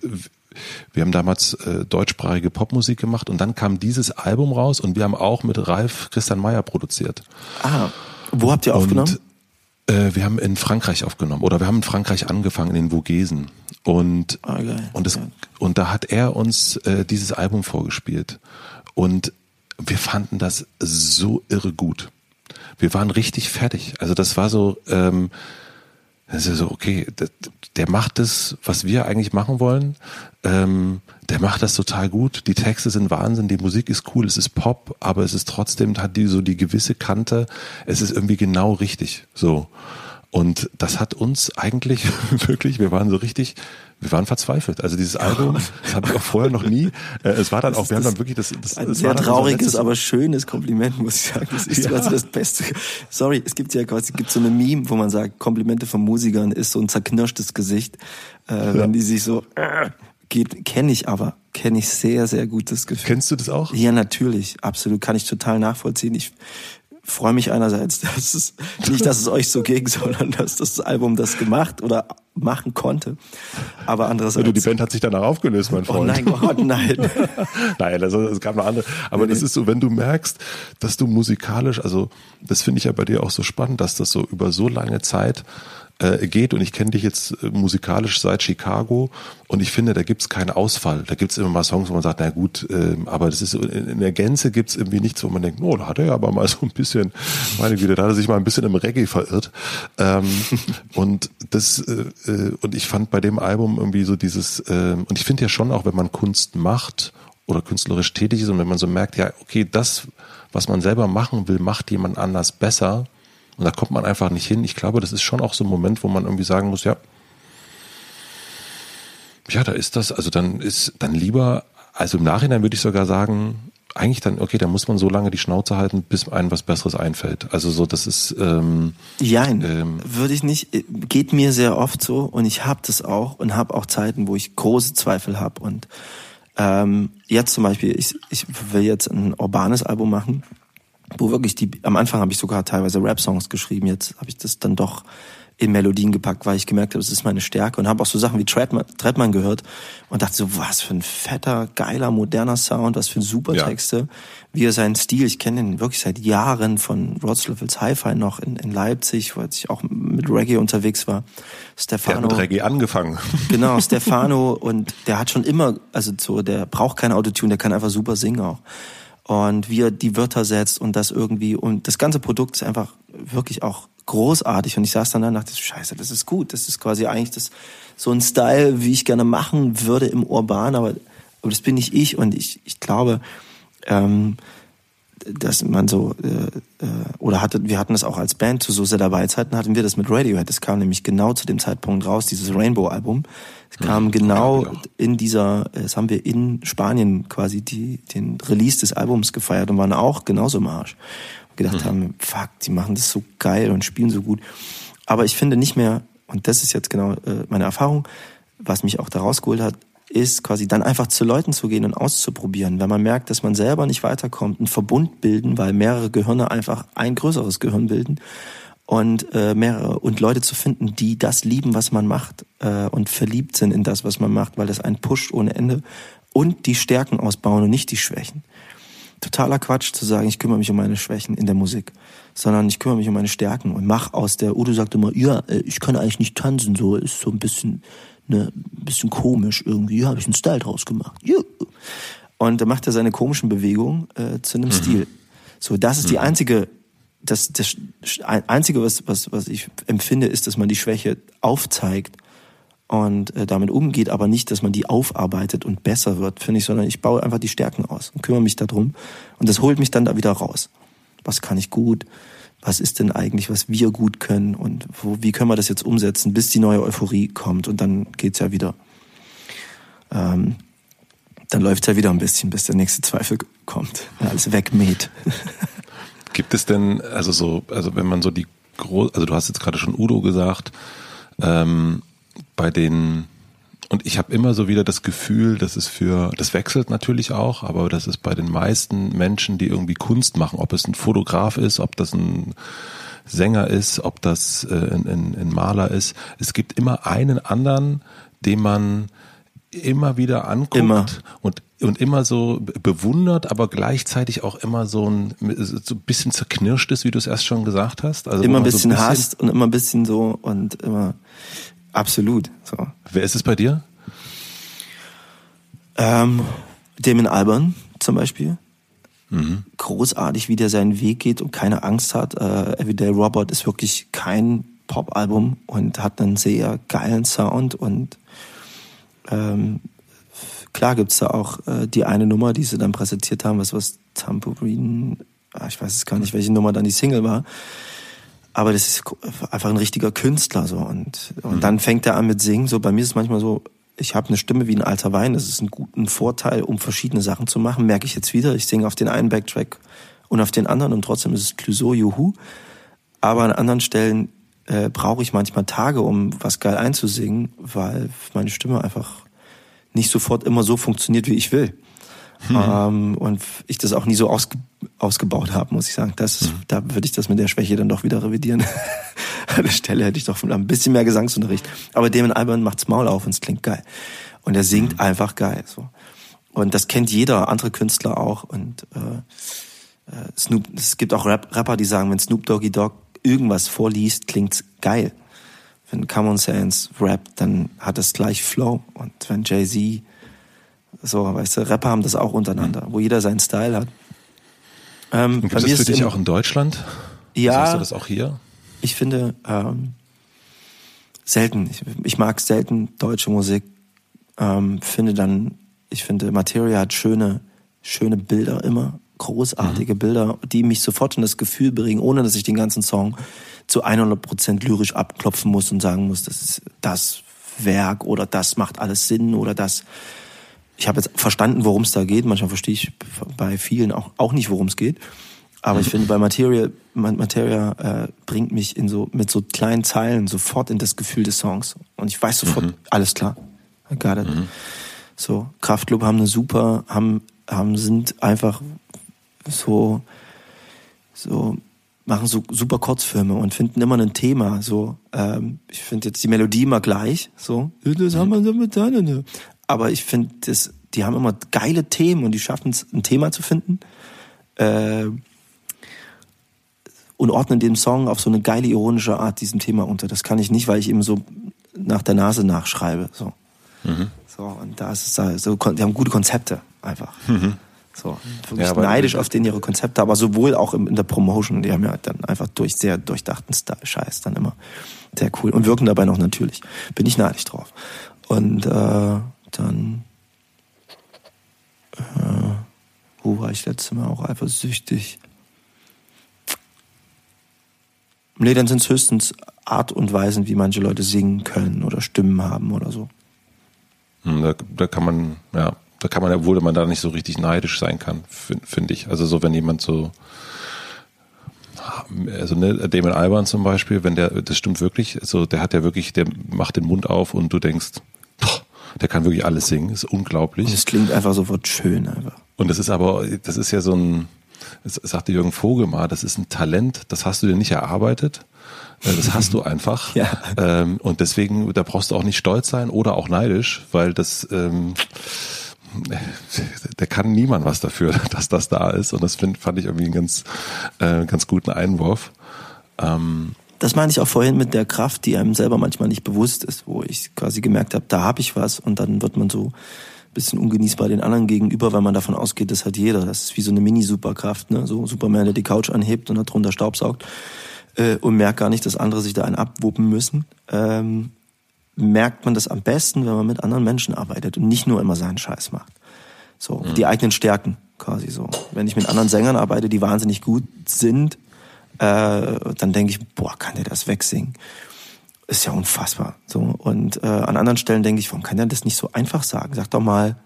Speaker 2: wir haben damals äh, deutschsprachige Popmusik gemacht und dann kam dieses Album raus und wir haben auch mit Ralf Christian Meyer produziert.
Speaker 1: Ah, wo habt ihr aufgenommen? Und
Speaker 2: äh, wir haben in Frankreich aufgenommen oder wir haben in Frankreich angefangen, in den Vogesen. Und,
Speaker 1: ah,
Speaker 2: und, das, und da hat er uns äh, dieses Album vorgespielt. Und wir fanden das so irre gut. Wir waren richtig fertig. Also das war so, ähm, das ist so, okay, der, der macht das, was wir eigentlich machen wollen. Ähm, der macht das total gut. Die Texte sind Wahnsinn, die Musik ist cool, es ist Pop, aber es ist trotzdem, hat die so die gewisse Kante. Es ist irgendwie genau richtig. So. Und das hat uns eigentlich (laughs) wirklich, wir waren so richtig, wir waren verzweifelt. Also dieses Album, das habe ich auch vorher noch nie. Äh, es war dann auch, wir haben dann wirklich das, das,
Speaker 1: ein
Speaker 2: das
Speaker 1: sehr trauriges, aber schönes Kompliment, muss ich sagen. Das ist (laughs) ja. quasi das Beste. Sorry, es gibt ja quasi, gibt so eine Meme, wo man sagt, Komplimente von Musikern ist so ein zerknirschtes Gesicht, äh, ja. wenn die sich so äh, geht, kenne ich aber, kenne ich sehr, sehr gut das Gefühl.
Speaker 2: Kennst du das auch?
Speaker 1: Ja, natürlich, absolut, kann ich total nachvollziehen. Ich freue mich einerseits, (laughs) dass es nicht, dass es euch so ging, sondern dass das Album das gemacht oder machen konnte. Aber andererseits.
Speaker 2: Also die Band hat sich danach aufgelöst, mein oh Freund.
Speaker 1: Oh nein, Gott, nein. (laughs)
Speaker 2: nein, also es gab noch andere. Aber nee, das nee. ist so, wenn du merkst, dass du musikalisch, also das finde ich ja bei dir auch so spannend, dass das so über so lange Zeit äh, geht und ich kenne dich jetzt äh, musikalisch seit Chicago und ich finde, da gibt's keinen Ausfall. Da gibt's immer mal Songs, wo man sagt, na gut, äh, aber das ist in, der Gänze gibt's irgendwie nichts, wo man denkt, oh, da hat er ja aber mal so ein bisschen, meine Güte, da hat er sich mal ein bisschen im Reggae verirrt. Ähm, (laughs) und das äh, äh, und ich fand bei dem Album irgendwie so dieses äh, und ich finde ja schon auch, wenn man Kunst macht oder künstlerisch tätig ist und wenn man so merkt, ja, okay, das, was man selber machen will, macht jemand anders besser und da kommt man einfach nicht hin. Ich glaube, das ist schon auch so ein Moment, wo man irgendwie sagen muss, ja, ja, da ist das, also dann ist dann lieber, also im Nachhinein würde ich sogar sagen, eigentlich dann, okay, da muss man so lange die Schnauze halten, bis einem was Besseres einfällt. Also so, das ist. Ähm,
Speaker 1: Jein, ähm, würde ich nicht. Geht mir sehr oft so und ich habe das auch und habe auch Zeiten, wo ich große Zweifel habe. Und ähm, jetzt zum Beispiel, ich, ich will jetzt ein urbanes Album machen wo wirklich die, am Anfang habe ich sogar teilweise Rap-Songs geschrieben, jetzt habe ich das dann doch in Melodien gepackt, weil ich gemerkt habe, das ist meine Stärke und habe auch so Sachen wie Treadman, Treadman gehört und dachte so, was für ein fetter, geiler, moderner Sound, was für super Texte, ja. wie er seinen Stil, ich kenne ihn wirklich seit Jahren von Rod Stevens Hi-Fi noch in, in Leipzig, wo ich auch mit Reggae unterwegs war. Stefano.
Speaker 2: Der hat mit Reggae angefangen.
Speaker 1: Genau, (laughs) Stefano und der hat schon immer, also so, der braucht kein Autotune, der kann einfach super singen auch und wie er die Wörter setzt und das irgendwie und das ganze Produkt ist einfach wirklich auch großartig. Und ich saß dann da und dachte, scheiße, das ist gut, das ist quasi eigentlich das so ein Style, wie ich gerne machen würde im Urban, aber, aber das bin nicht ich. Und ich, ich glaube, ähm, dass man so äh, äh, oder hatte wir hatten das auch als Band zu so sehr dabei Zeiten hatten wir das mit Radiohead. Das kam nämlich genau zu dem Zeitpunkt raus dieses Rainbow Album es kam mhm, genau in dieser das haben wir in Spanien quasi die den Release des Albums gefeiert und waren auch genauso im Arsch. Und gedacht mhm. haben fuck die machen das so geil und spielen so gut. Aber ich finde nicht mehr und das ist jetzt genau äh, meine Erfahrung was mich auch da rausgeholt hat ist quasi dann einfach zu Leuten zu gehen und auszuprobieren. Wenn man merkt, dass man selber nicht weiterkommt, einen Verbund bilden, weil mehrere Gehirne einfach ein größeres Gehirn bilden und äh, mehrere und Leute zu finden, die das lieben, was man macht äh, und verliebt sind in das, was man macht, weil das einen pusht ohne Ende und die Stärken ausbauen und nicht die Schwächen. Totaler Quatsch zu sagen, ich kümmere mich um meine Schwächen in der Musik, sondern ich kümmere mich um meine Stärken und mach aus der Udo sagt immer, ja, äh, ich kann eigentlich nicht tanzen, so ist so ein bisschen ne, bisschen komisch irgendwie, habe ich einen Style draus gemacht. Und dann macht er seine komischen Bewegungen äh, zu einem mhm. Stil. So, das ist die mhm. einzige das, das Einzige, was, was, was ich empfinde, ist, dass man die Schwäche aufzeigt und äh, damit umgeht, aber nicht, dass man die aufarbeitet und besser wird, finde ich, sondern ich baue einfach die Stärken aus und kümmere mich darum. Und das holt mich dann da wieder raus. Was kann ich gut? Was ist denn eigentlich, was wir gut können? Und wo, wie können wir das jetzt umsetzen, bis die neue Euphorie kommt? Und dann geht's ja wieder. Ähm, dann läuft's ja wieder ein bisschen, bis der nächste Zweifel kommt. Alles wegmäht. (laughs)
Speaker 2: Gibt es denn, also so, also wenn man so die groß, also du hast jetzt gerade schon Udo gesagt, ähm, bei den und ich habe immer so wieder das Gefühl, dass es für, das wechselt natürlich auch, aber das ist bei den meisten Menschen, die irgendwie Kunst machen, ob es ein Fotograf ist, ob das ein Sänger ist, ob das äh, ein, ein, ein Maler ist, es gibt immer einen anderen, den man immer wieder anguckt
Speaker 1: immer.
Speaker 2: und und immer so bewundert, aber gleichzeitig auch immer so ein so ein bisschen zerknirscht ist, wie du es erst schon gesagt hast.
Speaker 1: Also immer ein bisschen, so ein bisschen hasst und immer ein bisschen so und immer absolut. So.
Speaker 2: Wer ist es bei dir?
Speaker 1: Ähm, Damon Alban zum Beispiel. Mhm. Großartig, wie der seinen Weg geht und keine Angst hat. Äh, Everyday Robot ist wirklich kein Pop-Album und hat einen sehr geilen Sound und ähm, klar gibt's da auch äh, die eine Nummer, die sie dann präsentiert haben, was was Tambourine, ah, ich weiß es gar nicht, welche Nummer dann die Single war. Aber das ist einfach ein richtiger Künstler so und und mhm. dann fängt er an mit singen. So bei mir ist es manchmal so, ich habe eine Stimme wie ein alter Wein. Das ist ein guter Vorteil, um verschiedene Sachen zu machen. Merke ich jetzt wieder. Ich singe auf den einen Backtrack und auf den anderen und trotzdem ist es Clouseau, Juhu. Aber an anderen Stellen äh, brauche ich manchmal Tage, um was geil einzusingen, weil meine Stimme einfach nicht sofort immer so funktioniert, wie ich will. Hm. Ähm, und ich das auch nie so ausge ausgebaut habe, muss ich sagen. Das, hm. Da würde ich das mit der Schwäche dann doch wieder revidieren. (laughs) An der Stelle hätte ich doch ein bisschen mehr Gesangsunterricht. Aber Damon Albarn macht's Maul auf und es klingt geil. Und er singt hm. einfach geil. So. Und das kennt jeder, andere Künstler auch. Und äh, äh Snoop, es gibt auch Rap Rapper, die sagen, wenn Snoop Doggy Dogg irgendwas vorliest, klingt's geil. Wenn Common Sense rappt, dann hat es gleich Flow. Und wenn Jay-Z, so, weißt du, Rapper haben das auch untereinander, wo jeder seinen Style hat.
Speaker 2: Ähm, gibt es für dich auch in Deutschland?
Speaker 1: Ja.
Speaker 2: Sagst du das auch hier?
Speaker 1: Ich finde, ähm, selten. Ich, ich mag selten deutsche Musik. Ähm, finde dann, ich finde, Materia hat schöne, schöne Bilder immer großartige mhm. Bilder, die mich sofort in das Gefühl bringen, ohne dass ich den ganzen Song zu 100 Prozent lyrisch abklopfen muss und sagen muss, das ist das Werk oder das macht alles Sinn oder das. Ich habe jetzt verstanden, worum es da geht. Manchmal verstehe ich bei vielen auch, auch nicht, worum es geht. Aber ich finde, bei Material, Materia äh, bringt mich in so mit so kleinen Zeilen sofort in das Gefühl des Songs. Und ich weiß sofort, mhm. alles klar. I got it. Mhm. So, Kraftclub haben eine super, haben, haben, sind einfach so, so machen so super Kurzfilme und finden immer ein Thema. So, ähm, ich finde jetzt die Melodie immer gleich. So, das haben wir damit dann. Aber ich finde, die haben immer geile Themen und die schaffen es, ein Thema zu finden. Äh, und ordnen den Song auf so eine geile ironische Art diesem Thema unter. Das kann ich nicht, weil ich eben so nach der Nase nachschreibe. So, mhm. so und da ist es da so, die haben gute Konzepte einfach. Mhm. So, wirklich ja, neidisch auf den ihre Konzepte, aber sowohl auch in der Promotion, die haben ja dann einfach durch sehr durchdachten Scheiß dann immer sehr cool und wirken dabei noch natürlich. Bin ich neidisch drauf. Und äh, dann äh, wo war ich letztes Mal auch eifersüchtig? Nee, dann sind es höchstens Art und Weisen, wie manche Leute singen können oder Stimmen haben oder so.
Speaker 2: Hm, da, da kann man, ja, da kann man, obwohl man da nicht so richtig neidisch sein kann, finde find ich. Also so, wenn jemand so, also ne, Damon Alban zum Beispiel, wenn der, das stimmt wirklich, so, der hat ja wirklich, der macht den Mund auf und du denkst, Der kann wirklich alles singen, ist unglaublich.
Speaker 1: Und es klingt einfach sofort schön einfach.
Speaker 2: Und das ist aber, das ist ja so ein, das sagte Jürgen Vogel mal, das ist ein Talent, das hast du dir nicht erarbeitet. Äh, das hast du (laughs) einfach.
Speaker 1: Ja.
Speaker 2: Ähm, und deswegen, da brauchst du auch nicht stolz sein oder auch neidisch, weil das, ähm, der kann niemand was dafür, (laughs) dass das da ist. Und das find, fand ich irgendwie einen ganz, äh, ganz guten Einwurf. Ähm,
Speaker 1: das meine ich auch vorhin mit der Kraft, die einem selber manchmal nicht bewusst ist, wo ich quasi gemerkt habe, da habe ich was und dann wird man so ein bisschen ungenießbar den anderen gegenüber, weil man davon ausgeht, das hat jeder. Das ist wie so eine Mini-Superkraft, ne? So Superman, der die Couch anhebt und darunter Staubsaugt äh, und merkt gar nicht, dass andere sich da einen abwuppen müssen. Ähm, merkt man das am besten, wenn man mit anderen Menschen arbeitet und nicht nur immer seinen Scheiß macht. So, mhm. die eigenen Stärken quasi so. Wenn ich mit anderen Sängern arbeite, die wahnsinnig gut sind, äh, dann denke ich, boah, kann der das wegsingen? Ist ja unfassbar. So und äh, an anderen Stellen denke ich, warum kann der das nicht so einfach sagen? Sag doch mal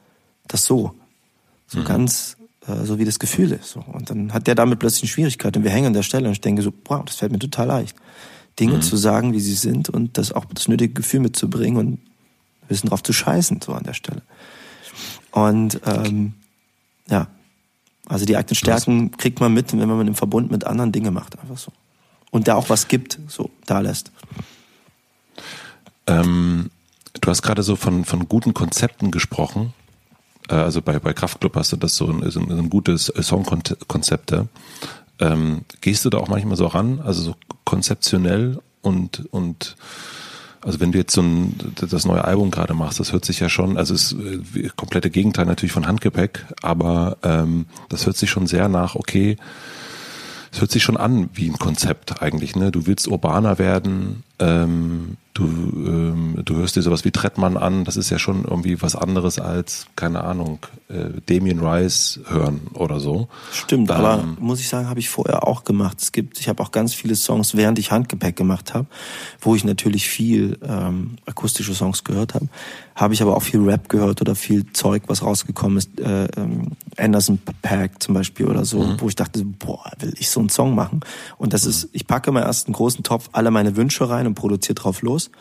Speaker 1: das so, so mhm. ganz äh, so wie das Gefühl ist. So. Und dann hat der damit plötzlich eine Schwierigkeit und wir hängen an der Stelle und ich denke so, boah, das fällt mir total leicht. Dinge mhm. zu sagen, wie sie sind und das auch das nötige Gefühl mitzubringen und ein bisschen drauf zu scheißen, so an der Stelle. Und ähm, ja, also die eigenen Stärken kriegt man mit, wenn man im Verbund mit anderen Dinge macht, einfach so. Und da auch was gibt, so da lässt.
Speaker 2: Ähm, du hast gerade so von, von guten Konzepten gesprochen. Äh, also bei, bei Kraftclub hast du das so ein, so ein gutes Songkonzepte. Ähm, gehst du da auch manchmal so ran, also so konzeptionell und, und also wenn du jetzt so ein, das neue Album gerade machst, das hört sich ja schon, also ist äh, komplette Gegenteil natürlich von Handgepäck, aber ähm, das hört sich schon sehr nach, okay, es hört sich schon an wie ein Konzept eigentlich, ne? Du willst urbaner werden, ähm, du, ähm, du hörst dir sowas wie Trettmann an, das ist ja schon irgendwie was anderes als, keine Ahnung, äh, Damien Rice hören oder so.
Speaker 1: Stimmt, ähm, aber muss ich sagen, habe ich vorher auch gemacht. Es gibt, ich habe auch ganz viele Songs, während ich Handgepäck gemacht habe, wo ich natürlich viel ähm, akustische Songs gehört habe, habe ich aber auch viel Rap gehört oder viel Zeug, was rausgekommen ist, äh, ähm, Anderson Pack zum Beispiel oder so, mhm. wo ich dachte, boah, will ich so einen Song machen? Und das mhm. ist, ich packe mal erst einen großen Topf alle meine Wünsche rein und produziere drauf los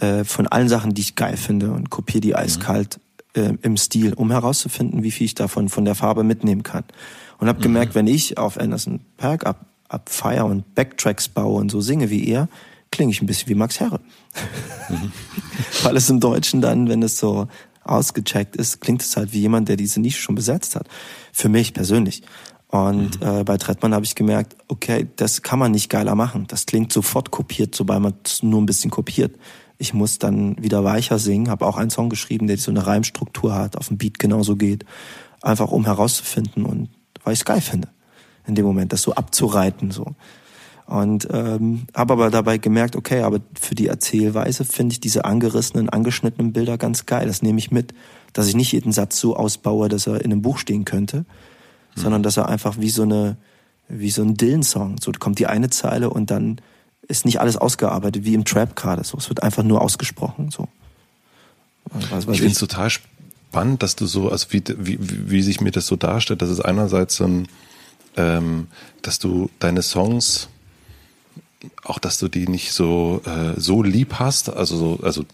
Speaker 1: äh, von allen Sachen, die ich geil finde und kopiere die eiskalt äh, im Stil, um herauszufinden, wie viel ich davon von der Farbe mitnehmen kann. Und habe mhm. gemerkt, wenn ich auf Anderson Park ab, ab Fire und Backtracks baue und so singe wie er, klinge ich ein bisschen wie Max Herre. Mhm. (laughs) Weil es im Deutschen dann, wenn es so ausgecheckt ist, klingt es halt wie jemand, der diese Nische schon besetzt hat. Für mich persönlich. Und mhm. äh, bei Trettmann habe ich gemerkt, okay, das kann man nicht geiler machen. Das klingt sofort kopiert, sobald man es nur ein bisschen kopiert. Ich muss dann wieder weicher singen, habe auch einen Song geschrieben, der so eine Reimstruktur hat, auf dem Beat genauso geht. Einfach um herauszufinden und weil ich es geil finde, in dem Moment, das so abzureiten. so. Und ähm, habe aber dabei gemerkt, okay, aber für die Erzählweise finde ich diese angerissenen, angeschnittenen Bilder ganz geil. Das nehme ich mit, dass ich nicht jeden Satz so ausbaue, dass er in einem Buch stehen könnte, mhm. sondern dass er einfach wie so eine, wie so ein Dylan-Song, so kommt die eine Zeile und dann ist nicht alles ausgearbeitet, wie im Trap gerade. So, es wird einfach nur ausgesprochen. So.
Speaker 2: Was ich finde es total spannend, dass du so, also wie, wie, wie sich mir das so darstellt, dass es einerseits so ein, ähm, dass du deine Songs, auch dass du die nicht so, äh, so lieb hast, also so, also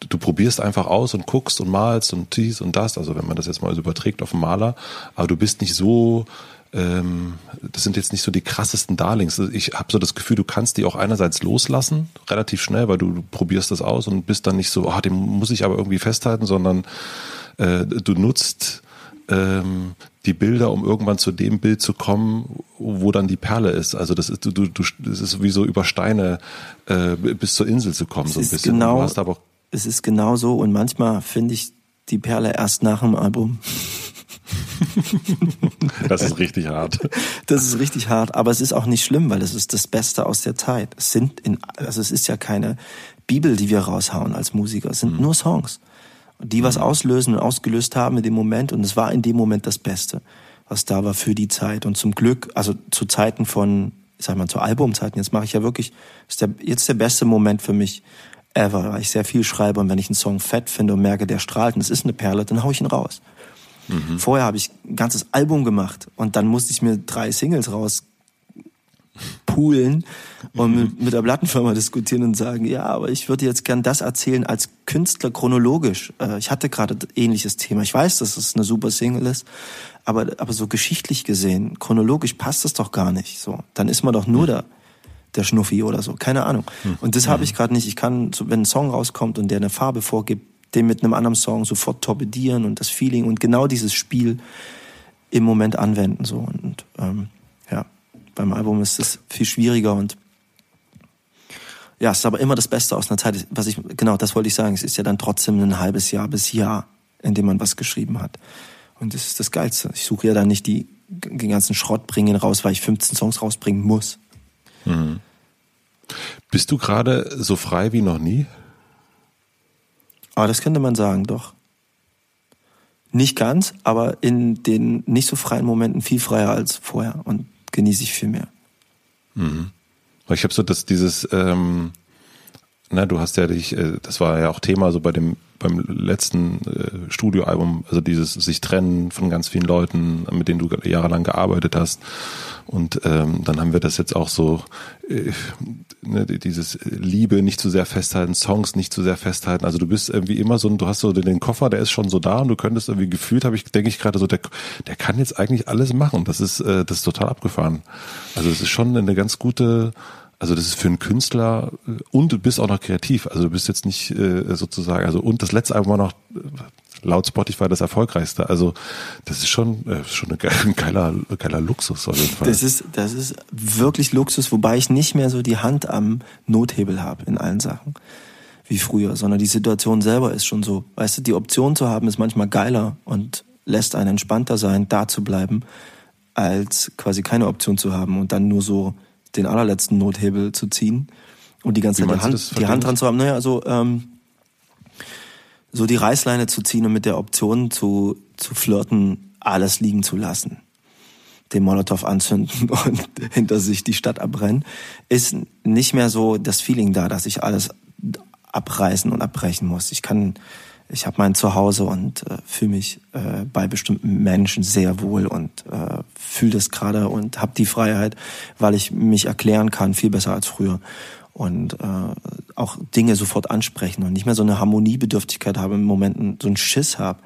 Speaker 2: du probierst einfach aus und guckst und malst und dies und das, also wenn man das jetzt mal überträgt auf den Maler, aber du bist nicht so ähm, das sind jetzt nicht so die krassesten Darlings. Ich habe so das Gefühl, du kannst die auch einerseits loslassen, relativ schnell, weil du, du probierst das aus und bist dann nicht so, ah, den muss ich aber irgendwie festhalten, sondern äh, du nutzt ähm, die Bilder, um irgendwann zu dem Bild zu kommen, wo dann die Perle ist. Also das ist, du, du, das ist wie so über Steine äh, bis zur Insel zu kommen,
Speaker 1: es
Speaker 2: so ein
Speaker 1: bisschen. Genau, du hast aber es ist genau so und manchmal finde ich die Perle erst nach dem Album. (laughs)
Speaker 2: das ist richtig hart.
Speaker 1: Das ist richtig hart, aber es ist auch nicht schlimm, weil es ist das Beste aus der Zeit. Es sind in, also es ist ja keine Bibel, die wir raushauen als Musiker. Es sind mhm. nur Songs, die was mhm. auslösen und ausgelöst haben in dem Moment. Und es war in dem Moment das Beste, was da war für die Zeit. Und zum Glück, also zu Zeiten von, ich sag mal, zu Albumzeiten, jetzt mache ich ja wirklich, ist der, jetzt der beste Moment für mich ever, weil ich sehr viel schreibe und wenn ich einen Song fett finde und merke, der strahlt und es ist eine Perle, dann hau ich ihn raus. Mhm. Vorher habe ich ein ganzes Album gemacht und dann musste ich mir drei Singles raus poolen und mit, mit der Plattenfirma diskutieren und sagen, ja, aber ich würde jetzt gern das erzählen als Künstler chronologisch. Äh, ich hatte gerade ähnliches Thema. Ich weiß, dass es eine super Single ist, aber, aber so geschichtlich gesehen, chronologisch passt das doch gar nicht. So, dann ist man doch nur der, der Schnuffi oder so. Keine Ahnung. Und das habe ich gerade nicht. Ich kann, wenn ein Song rauskommt und der eine Farbe vorgibt, den mit einem anderen Song sofort torpedieren und das Feeling und genau dieses Spiel im Moment anwenden. So. Und ähm, ja, beim Album ist es viel schwieriger und ja, es ist aber immer das Beste aus einer Zeit. Was ich, genau, das wollte ich sagen. Es ist ja dann trotzdem ein halbes Jahr bis Jahr, in dem man was geschrieben hat. Und das ist das Geilste. Ich suche ja dann nicht die, den ganzen Schrott bringen raus, weil ich 15 Songs rausbringen muss.
Speaker 2: Mhm. Bist du gerade so frei wie noch nie?
Speaker 1: Aber das könnte man sagen, doch. Nicht ganz, aber in den nicht so freien Momenten viel freier als vorher und genieße ich viel mehr.
Speaker 2: Mhm. Ich habe so dass dieses, ähm, na, du hast ja dich, äh, das war ja auch Thema so bei dem beim letzten äh, Studioalbum, also dieses sich trennen von ganz vielen Leuten, mit denen du jahrelang gearbeitet hast. Und ähm, dann haben wir das jetzt auch so, äh, ne, dieses Liebe nicht zu sehr festhalten, Songs nicht zu sehr festhalten. Also du bist irgendwie immer so, du hast so den Koffer, der ist schon so da und du könntest irgendwie gefühlt, habe ich, denke ich gerade so, der, der kann jetzt eigentlich alles machen. Das ist, äh, das ist total abgefahren. Also es ist schon eine ganz gute also das ist für einen Künstler äh, und du bist auch noch kreativ. Also du bist jetzt nicht äh, sozusagen, also und das letzte Album war noch äh, laut Spotify das erfolgreichste. Also das ist schon, äh, schon (laughs) ein geiler, geiler Luxus auf jeden Fall.
Speaker 1: Das ist, das ist wirklich Luxus, wobei ich nicht mehr so die Hand am Nothebel habe in allen Sachen wie früher, sondern die Situation selber ist schon so. Weißt du, die Option zu haben ist manchmal geiler und lässt einen entspannter sein, da zu bleiben, als quasi keine Option zu haben und dann nur so den allerletzten Nothebel zu ziehen und die ganze Zeit die Hand, die Hand dran zu haben. Naja, also ähm, so die Reißleine zu ziehen und mit der Option zu, zu flirten, alles liegen zu lassen. Den Molotow anzünden (laughs) und hinter sich die Stadt abbrennen, ist nicht mehr so das Feeling da, dass ich alles abreißen und abbrechen muss. Ich kann ich habe mein Zuhause und äh, fühle mich äh, bei bestimmten Menschen sehr wohl und äh, fühle das gerade und habe die Freiheit, weil ich mich erklären kann, viel besser als früher. Und äh, auch Dinge sofort ansprechen und nicht mehr so eine Harmoniebedürftigkeit habe, im Momenten so einen Schiss habe.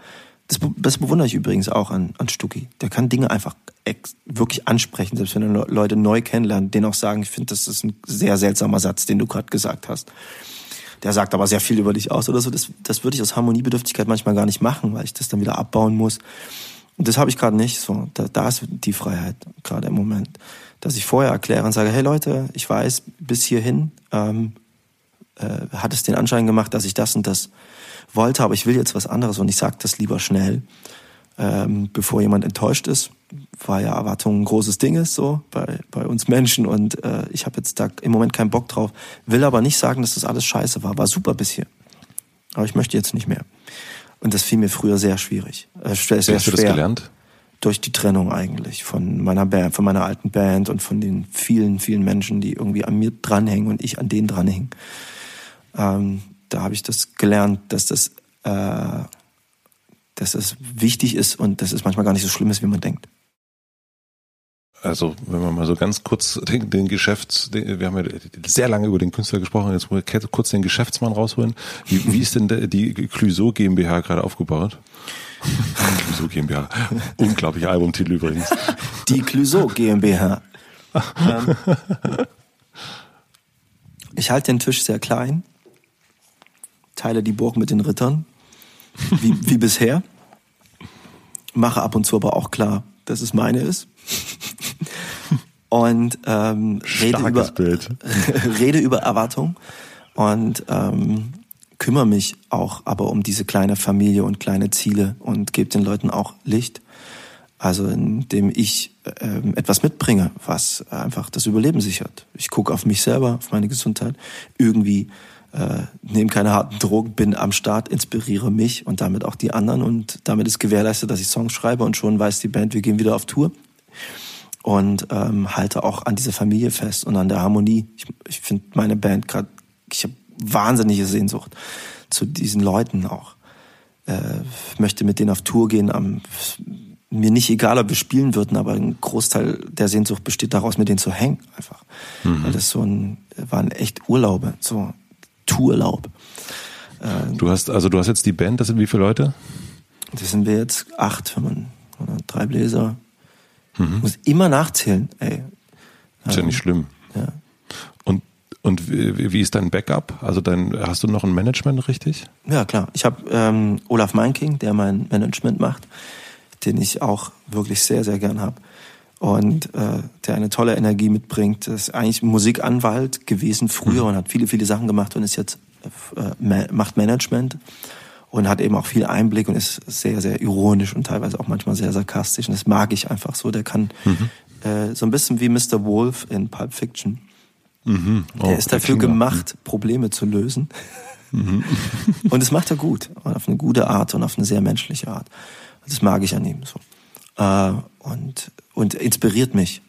Speaker 1: Das, das bewundere ich übrigens auch an, an Stucki. Der kann Dinge einfach ex wirklich ansprechen, selbst wenn er Leute neu kennenlernt, denen auch sagen, ich finde, das ist ein sehr seltsamer Satz, den du gerade gesagt hast der sagt aber sehr viel über dich aus oder so. Das, das würde ich aus Harmoniebedürftigkeit manchmal gar nicht machen, weil ich das dann wieder abbauen muss. Und das habe ich gerade nicht. So, da, da ist die Freiheit gerade im Moment, dass ich vorher erkläre und sage: Hey Leute, ich weiß bis hierhin ähm, äh, hat es den Anschein gemacht, dass ich das und das wollte, aber ich will jetzt was anderes und ich sage das lieber schnell, ähm, bevor jemand enttäuscht ist weil ja Erwartung ein großes Ding ist, so bei, bei uns Menschen. Und äh, ich habe jetzt da im Moment keinen Bock drauf. Will aber nicht sagen, dass das alles scheiße war. War super bis hier. Aber ich möchte jetzt nicht mehr. Und das fiel mir früher sehr schwierig. Äh, sehr,
Speaker 2: sehr Wie hast schwer. du das gelernt?
Speaker 1: Durch die Trennung eigentlich von meiner Band, von meiner alten Band und von den vielen, vielen Menschen, die irgendwie an mir dranhängen und ich an denen dranhängen. Ähm, da habe ich das gelernt, dass das, äh, dass das wichtig ist und dass es manchmal gar nicht so schlimm ist, wie man denkt
Speaker 2: also wenn man mal so ganz kurz den, den Geschäfts, den, wir haben ja sehr lange über den Künstler gesprochen, jetzt muss ich kurz den Geschäftsmann rausholen. Wie, wie ist denn die Clüso GmbH gerade aufgebaut? (laughs) Clüso GmbH. Unglaublicher Albumtitel übrigens.
Speaker 1: Die Clüso GmbH. Ähm, ich halte den Tisch sehr klein, teile die Burg mit den Rittern, wie, wie bisher, mache ab und zu aber auch klar, dass es meine ist und ähm, rede, über, (laughs) rede über Erwartung und ähm, kümmere mich auch aber um diese kleine Familie und kleine Ziele und gebe den Leuten auch Licht. Also indem ich ähm, etwas mitbringe, was einfach das Überleben sichert. Ich gucke auf mich selber, auf meine Gesundheit, irgendwie äh, nehme keine harten Drogen, bin am Start, inspiriere mich und damit auch die anderen und damit ist gewährleistet, dass ich Songs schreibe und schon weiß die Band, wir gehen wieder auf Tour und ähm, halte auch an dieser Familie fest und an der Harmonie. Ich, ich finde meine Band gerade, ich habe wahnsinnige Sehnsucht zu diesen Leuten auch. Äh, möchte mit denen auf Tour gehen am mir nicht egal, ob wir spielen würden, aber ein Großteil der Sehnsucht besteht daraus, mit denen zu hängen, einfach. Mhm. Weil das so ein, waren echt Urlaube, so Tourlaub.
Speaker 2: Äh, du hast, also du hast jetzt die Band, das sind wie viele Leute?
Speaker 1: Das sind wir jetzt acht, wenn man, oder drei Bläser. Mhm. Muss immer nachzählen, ey.
Speaker 2: Ist ja nicht schlimm. Ja. Und, und wie, wie ist dein Backup? Also dein, hast du noch ein Management richtig?
Speaker 1: Ja, klar. Ich habe ähm, Olaf Meinking, der mein Management macht den ich auch wirklich sehr, sehr gern habe. Und äh, der eine tolle Energie mitbringt. Ist eigentlich Musikanwalt gewesen früher mhm. und hat viele, viele Sachen gemacht und ist jetzt äh, macht Management und hat eben auch viel Einblick und ist sehr, sehr ironisch und teilweise auch manchmal sehr sarkastisch. Und das mag ich einfach so. Der kann mhm. äh, so ein bisschen wie Mr. Wolf in Pulp Fiction. Mhm. Oh, der ist dafür gemacht, Probleme zu lösen. Mhm. (laughs) und das macht er gut. Und auf eine gute Art und auf eine sehr menschliche Art. Das mag ich an ihm so. Äh, und, und inspiriert mich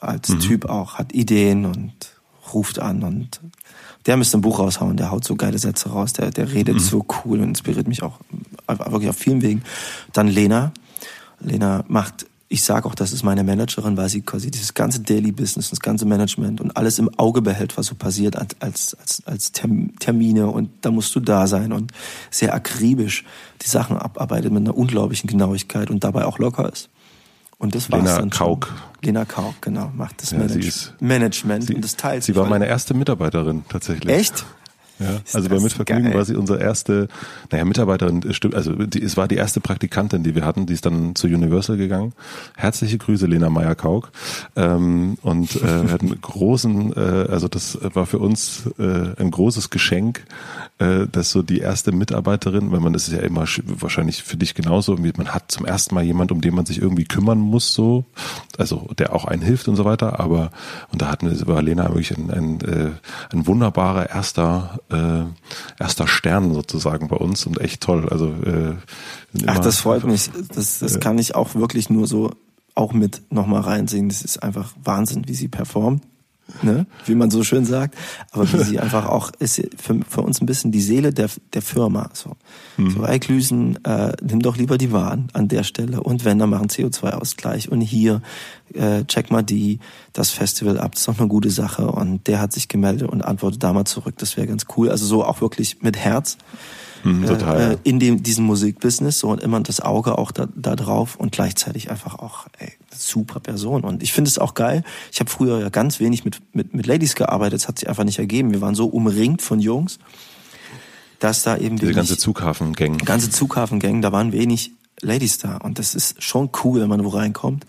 Speaker 1: als mhm. Typ auch, hat Ideen und ruft an und der müsste ein Buch raushauen, der haut so geile Sätze raus, der, der redet mhm. so cool und inspiriert mich auch wirklich auf vielen Wegen. Dann Lena. Lena macht ich sage auch, das ist meine Managerin, weil sie quasi dieses ganze Daily Business, das ganze Management und alles im Auge behält, was so passiert als, als, als Termine und da musst du da sein und sehr akribisch die Sachen abarbeitet mit einer unglaublichen Genauigkeit und dabei auch locker ist. Und das war's
Speaker 2: Lena
Speaker 1: dann
Speaker 2: Kauk.
Speaker 1: Lena Kauk, genau, macht das ja, Manage ist, Management
Speaker 2: sie,
Speaker 1: und das teilt
Speaker 2: Sie war meine erste Mitarbeiterin tatsächlich.
Speaker 1: Echt?
Speaker 2: Ja, also bei Mitvergnügen geil. war sie unsere erste, naja, Mitarbeiterin, stimmt, also die, es war die erste Praktikantin, die wir hatten, die ist dann zu Universal gegangen. Herzliche Grüße, Lena Meyer-Kauk. Ähm, und äh, wir hatten großen, äh, also das war für uns äh, ein großes Geschenk, äh, dass so die erste Mitarbeiterin, weil man das ist ja immer wahrscheinlich für dich genauso, man hat zum ersten Mal jemand, um den man sich irgendwie kümmern muss, so, also der auch einen hilft und so weiter, aber und da hatten wir, war Lena wirklich ein, ein, äh, ein wunderbarer erster äh, erster Stern sozusagen bei uns und echt toll. Also äh,
Speaker 1: Ach, das freut mich. Das, das äh, kann ich auch wirklich nur so auch mit nochmal reinsehen. Das ist einfach Wahnsinn, wie sie performt ne? wie man so schön sagt, aber wie sie einfach auch ist für, für uns ein bisschen die Seele der, der Firma. So, mhm. so Eiklüsen, äh, nimm doch lieber die Waren an der Stelle und wenn, dann machen CO2-Ausgleich und hier, äh, check mal die, das Festival ab, das ist doch eine gute Sache und der hat sich gemeldet und antwortet da mal zurück, das wäre ganz cool. Also so auch wirklich mit Herz. Mhm, total. Äh, in dem, diesem Musikbusiness so und immer das Auge auch da, da drauf und gleichzeitig einfach auch ey, super Person. Und ich finde es auch geil. Ich habe früher ja ganz wenig mit, mit, mit Ladies gearbeitet, es hat sich einfach nicht ergeben. Wir waren so umringt von Jungs, dass da eben
Speaker 2: Diese ganze Zughafengang.
Speaker 1: Ganze Zughafengang, da waren wenig Ladies da. Und das ist schon cool, wenn man wo reinkommt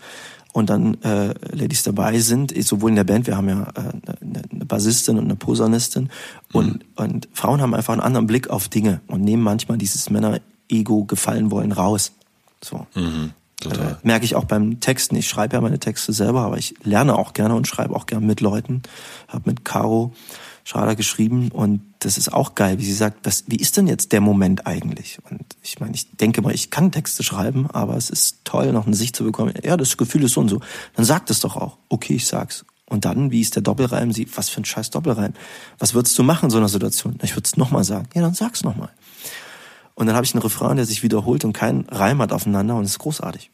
Speaker 1: und dann äh, Ladies dabei sind, sowohl in der Band, wir haben ja äh, eine, eine Bassistin und eine Posaunistin und, mhm. und Frauen haben einfach einen anderen Blick auf Dinge und nehmen manchmal dieses Männer-Ego gefallen wollen raus. So. Mhm. Total. Äh, merke ich auch beim Texten. Ich schreibe ja meine Texte selber, aber ich lerne auch gerne und schreibe auch gerne mit Leuten. Hab mit Caro Schrader geschrieben und das ist auch geil, wie sie sagt, was, wie ist denn jetzt der Moment eigentlich? Und ich meine, ich denke mal, ich kann Texte schreiben, aber es ist toll, noch eine Sicht zu bekommen. Ja, das Gefühl ist so und so. Dann sagt es doch auch. Okay, ich sag's. Und dann, wie ist der Doppelreim? Sie, was für ein scheiß Doppelreim? Was würdest du machen in so einer Situation? Ich würde es nochmal sagen. Ja, dann sag's nochmal. Und dann habe ich einen Refrain, der sich wiederholt und keinen Reim hat aufeinander und es ist großartig.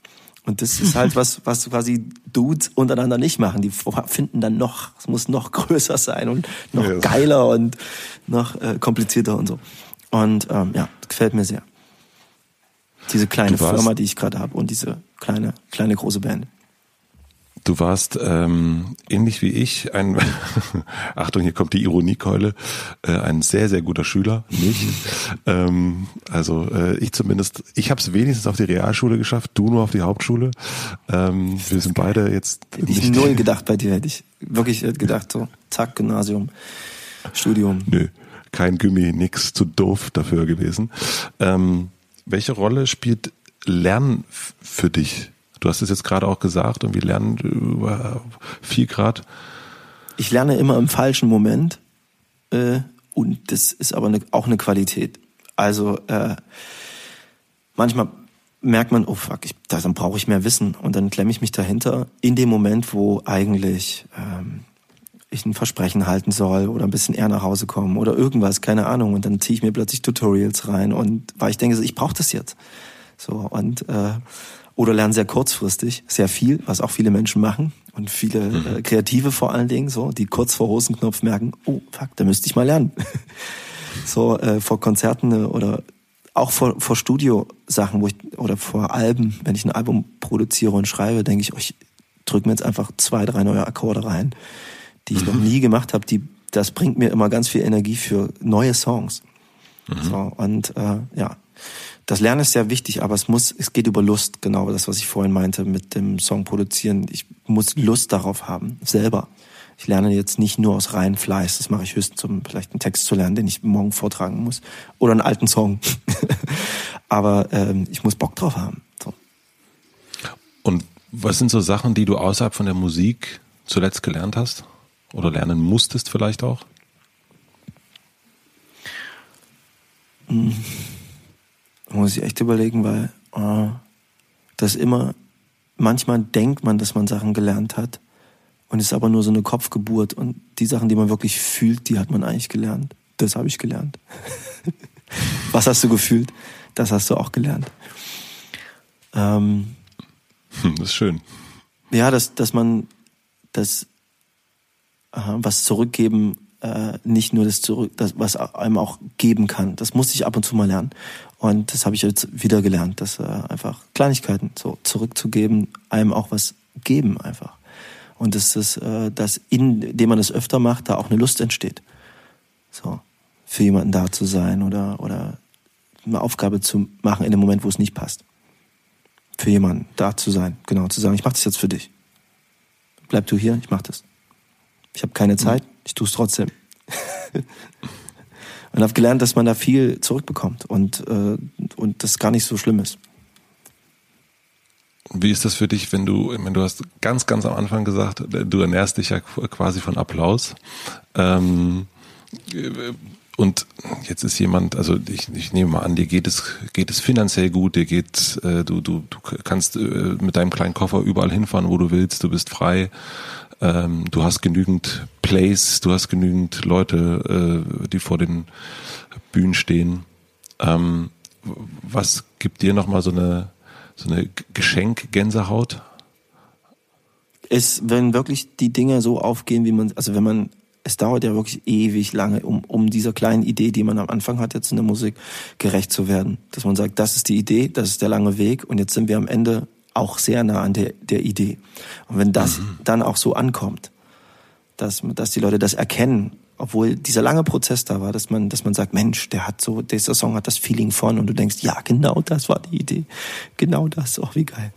Speaker 1: Und das ist halt (laughs) was, was quasi Dudes untereinander nicht machen. Die finden dann noch, es muss noch (laughs) größer sein und noch ja. geiler und noch äh, komplizierter und so. Und ähm, ja, gefällt mir sehr. Diese kleine Firma, die ich gerade habe und diese kleine, kleine große Band.
Speaker 2: Du warst ähm, ähnlich wie ich ein, (laughs) Achtung, hier kommt die Ironiekeule, äh, ein sehr, sehr guter Schüler, nicht? (laughs) ähm, also äh, ich zumindest, ich habe es wenigstens auf die Realschule geschafft, du nur auf die Hauptschule. Ähm, wir sind beide jetzt
Speaker 1: Hätte ich null gedacht bei dir, hätte ich wirklich gedacht, so, zack, Gymnasium, Studium.
Speaker 2: Nö, kein Gummi, nix, zu doof dafür gewesen. Ähm, welche Rolle spielt Lernen für dich? Du hast es jetzt gerade auch gesagt und wir lernen über viel Grad.
Speaker 1: Ich lerne immer im falschen Moment äh, und das ist aber eine, auch eine Qualität. Also äh, manchmal merkt man, oh fuck, ich, dann brauche ich mehr Wissen und dann klemme ich mich dahinter in dem Moment, wo eigentlich ähm, ich ein Versprechen halten soll oder ein bisschen eher nach Hause kommen oder irgendwas, keine Ahnung. Und dann ziehe ich mir plötzlich Tutorials rein und weil ich denke, ich brauche das jetzt. So und äh, oder lerne sehr kurzfristig, sehr viel, was auch viele Menschen machen und viele mhm. äh, Kreative vor allen Dingen, so, die kurz vor Hosenknopf merken, oh fuck, da müsste ich mal lernen. (laughs) so äh, vor Konzerten äh, oder auch vor, vor Studiosachen, wo ich oder vor Alben, wenn ich ein Album produziere und schreibe, denke ich, oh, ich drücke mir jetzt einfach zwei, drei neue Akkorde rein, die ich mhm. noch nie gemacht habe. Die, das bringt mir immer ganz viel Energie für neue Songs. Mhm. So, und äh, ja, das Lernen ist sehr wichtig, aber es muss, es geht über Lust, genau das, was ich vorhin meinte mit dem Song produzieren. Ich muss Lust darauf haben, selber. Ich lerne jetzt nicht nur aus reinem Fleiß, das mache ich höchstens, um vielleicht einen Text zu lernen, den ich morgen vortragen muss. Oder einen alten Song. (laughs) aber ähm, ich muss Bock drauf haben. So.
Speaker 2: Und was sind so Sachen, die du außerhalb von der Musik zuletzt gelernt hast? Oder lernen musstest vielleicht auch?
Speaker 1: Mhm muss ich echt überlegen, weil äh, das immer, manchmal denkt man, dass man Sachen gelernt hat und ist aber nur so eine Kopfgeburt und die Sachen, die man wirklich fühlt, die hat man eigentlich gelernt. Das habe ich gelernt. (laughs) Was hast du gefühlt? Das hast du auch gelernt.
Speaker 2: Ähm, hm, das ist schön.
Speaker 1: Ja, dass, dass man das äh, was zurückgeben äh, nicht nur das zurück, das, was einem auch geben kann. Das musste ich ab und zu mal lernen. Und das habe ich jetzt wieder gelernt, dass äh, einfach Kleinigkeiten so zurückzugeben, einem auch was geben einfach. Und dass das, äh, dass indem man das öfter macht, da auch eine Lust entsteht. So, für jemanden da zu sein oder, oder eine Aufgabe zu machen in dem Moment, wo es nicht passt. Für jemanden da zu sein, genau, zu sagen, ich mache das jetzt für dich. Bleib du hier, ich mach das. Ich habe keine Zeit, ich tue es trotzdem. (laughs) und habe gelernt, dass man da viel zurückbekommt und, äh, und das gar nicht so schlimm ist.
Speaker 2: Wie ist das für dich, wenn du, wenn du hast ganz, ganz am Anfang gesagt, du ernährst dich ja quasi von Applaus. Ähm, und jetzt ist jemand, also ich, ich nehme mal an, dir geht es, geht es finanziell gut, dir geht, äh, du, du, du kannst äh, mit deinem kleinen Koffer überall hinfahren, wo du willst, du bist frei, ähm, du hast genügend Plays, du hast genügend Leute, äh, die vor den Bühnen stehen. Ähm, was gibt dir nochmal so eine, so eine Geschenk-Gänsehaut?
Speaker 1: Ist, wenn wirklich die Dinge so aufgehen, wie man, also wenn man, es dauert ja wirklich ewig lange, um, um dieser kleinen Idee, die man am Anfang hat, jetzt in der Musik, gerecht zu werden. Dass man sagt, das ist die Idee, das ist der lange Weg und jetzt sind wir am Ende auch sehr nah an der, der Idee. Und wenn das mhm. dann auch so ankommt, dass, dass die Leute das erkennen, obwohl dieser lange Prozess da war, dass man, dass man sagt, Mensch, der hat so, dieser Song hat das Feeling von und du denkst, ja, genau das war die Idee. Genau das, auch oh, wie geil.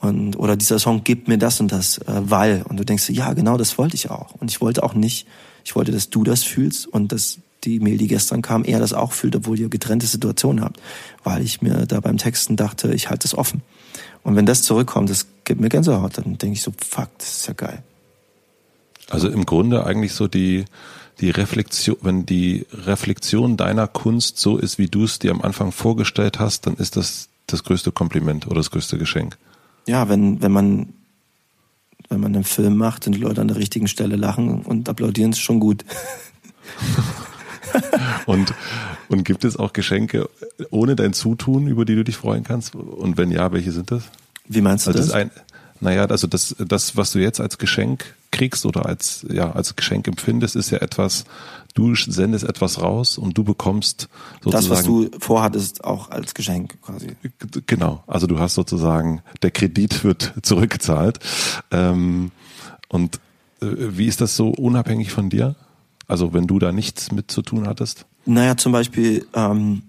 Speaker 1: Und, oder dieser Song gibt mir das und das, äh, weil. Und du denkst, ja, genau das wollte ich auch. Und ich wollte auch nicht, ich wollte, dass du das fühlst und dass die Mail, die gestern kam, er das auch fühlt, obwohl ihr getrennte Situationen habt. Weil ich mir da beim Texten dachte, ich halte es offen. Und wenn das zurückkommt, das gibt mir Gänsehaut, dann denke ich so, fuck, das ist ja geil.
Speaker 2: Also im Grunde eigentlich so die, die Reflexion, wenn die Reflexion deiner Kunst so ist, wie du es dir am Anfang vorgestellt hast, dann ist das das größte Kompliment oder das größte Geschenk.
Speaker 1: Ja, wenn, wenn man, wenn man einen Film macht und die Leute an der richtigen Stelle lachen und applaudieren, ist schon gut. (laughs)
Speaker 2: und, und gibt es auch Geschenke ohne dein Zutun, über die du dich freuen kannst? Und wenn ja, welche sind das?
Speaker 1: Wie meinst du also das? das? Ein,
Speaker 2: naja, also das, das, was du jetzt als Geschenk kriegst oder als, ja, als Geschenk empfindest, ist ja etwas, du sendest etwas raus und du bekommst
Speaker 1: sozusagen. Das, was du vorhattest, auch als Geschenk quasi.
Speaker 2: Genau. Also du hast sozusagen, der Kredit wird zurückgezahlt. Ähm, und äh, wie ist das so unabhängig von dir? Also wenn du da nichts mit zu tun hattest?
Speaker 1: Naja, zum Beispiel, ähm,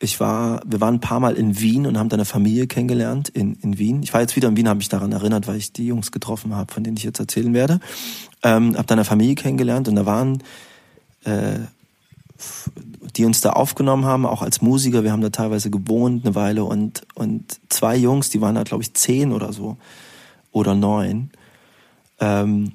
Speaker 1: ich war, wir waren ein paar Mal in Wien und haben deine Familie kennengelernt in, in Wien. Ich war jetzt wieder in Wien, habe mich daran erinnert, weil ich die Jungs getroffen habe, von denen ich jetzt erzählen werde. Ähm, habe deine Familie kennengelernt und da waren äh, die uns da aufgenommen haben, auch als Musiker. Wir haben da teilweise gewohnt eine Weile und und zwei Jungs, die waren da glaube ich zehn oder so oder neun. Ähm,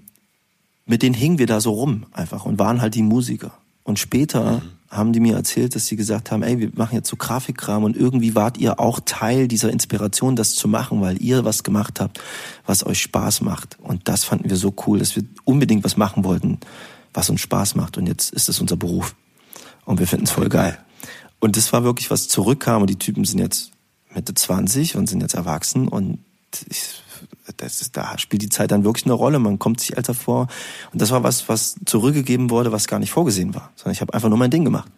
Speaker 1: mit denen hingen wir da so rum einfach und waren halt die Musiker. Und später mhm. haben die mir erzählt, dass sie gesagt haben, ey, wir machen jetzt so Grafikkram und irgendwie wart ihr auch Teil dieser Inspiration, das zu machen, weil ihr was gemacht habt, was euch Spaß macht. Und das fanden wir so cool, dass wir unbedingt was machen wollten, was uns Spaß macht. Und jetzt ist es unser Beruf. Und wir finden es voll geil. Und das war wirklich, was zurückkam und die Typen sind jetzt Mitte 20 und sind jetzt erwachsen und ich, das ist, da spielt die Zeit dann wirklich eine Rolle. Man kommt sich älter vor. Und das war was, was zurückgegeben wurde, was gar nicht vorgesehen war. Sondern ich habe einfach nur mein Ding gemacht.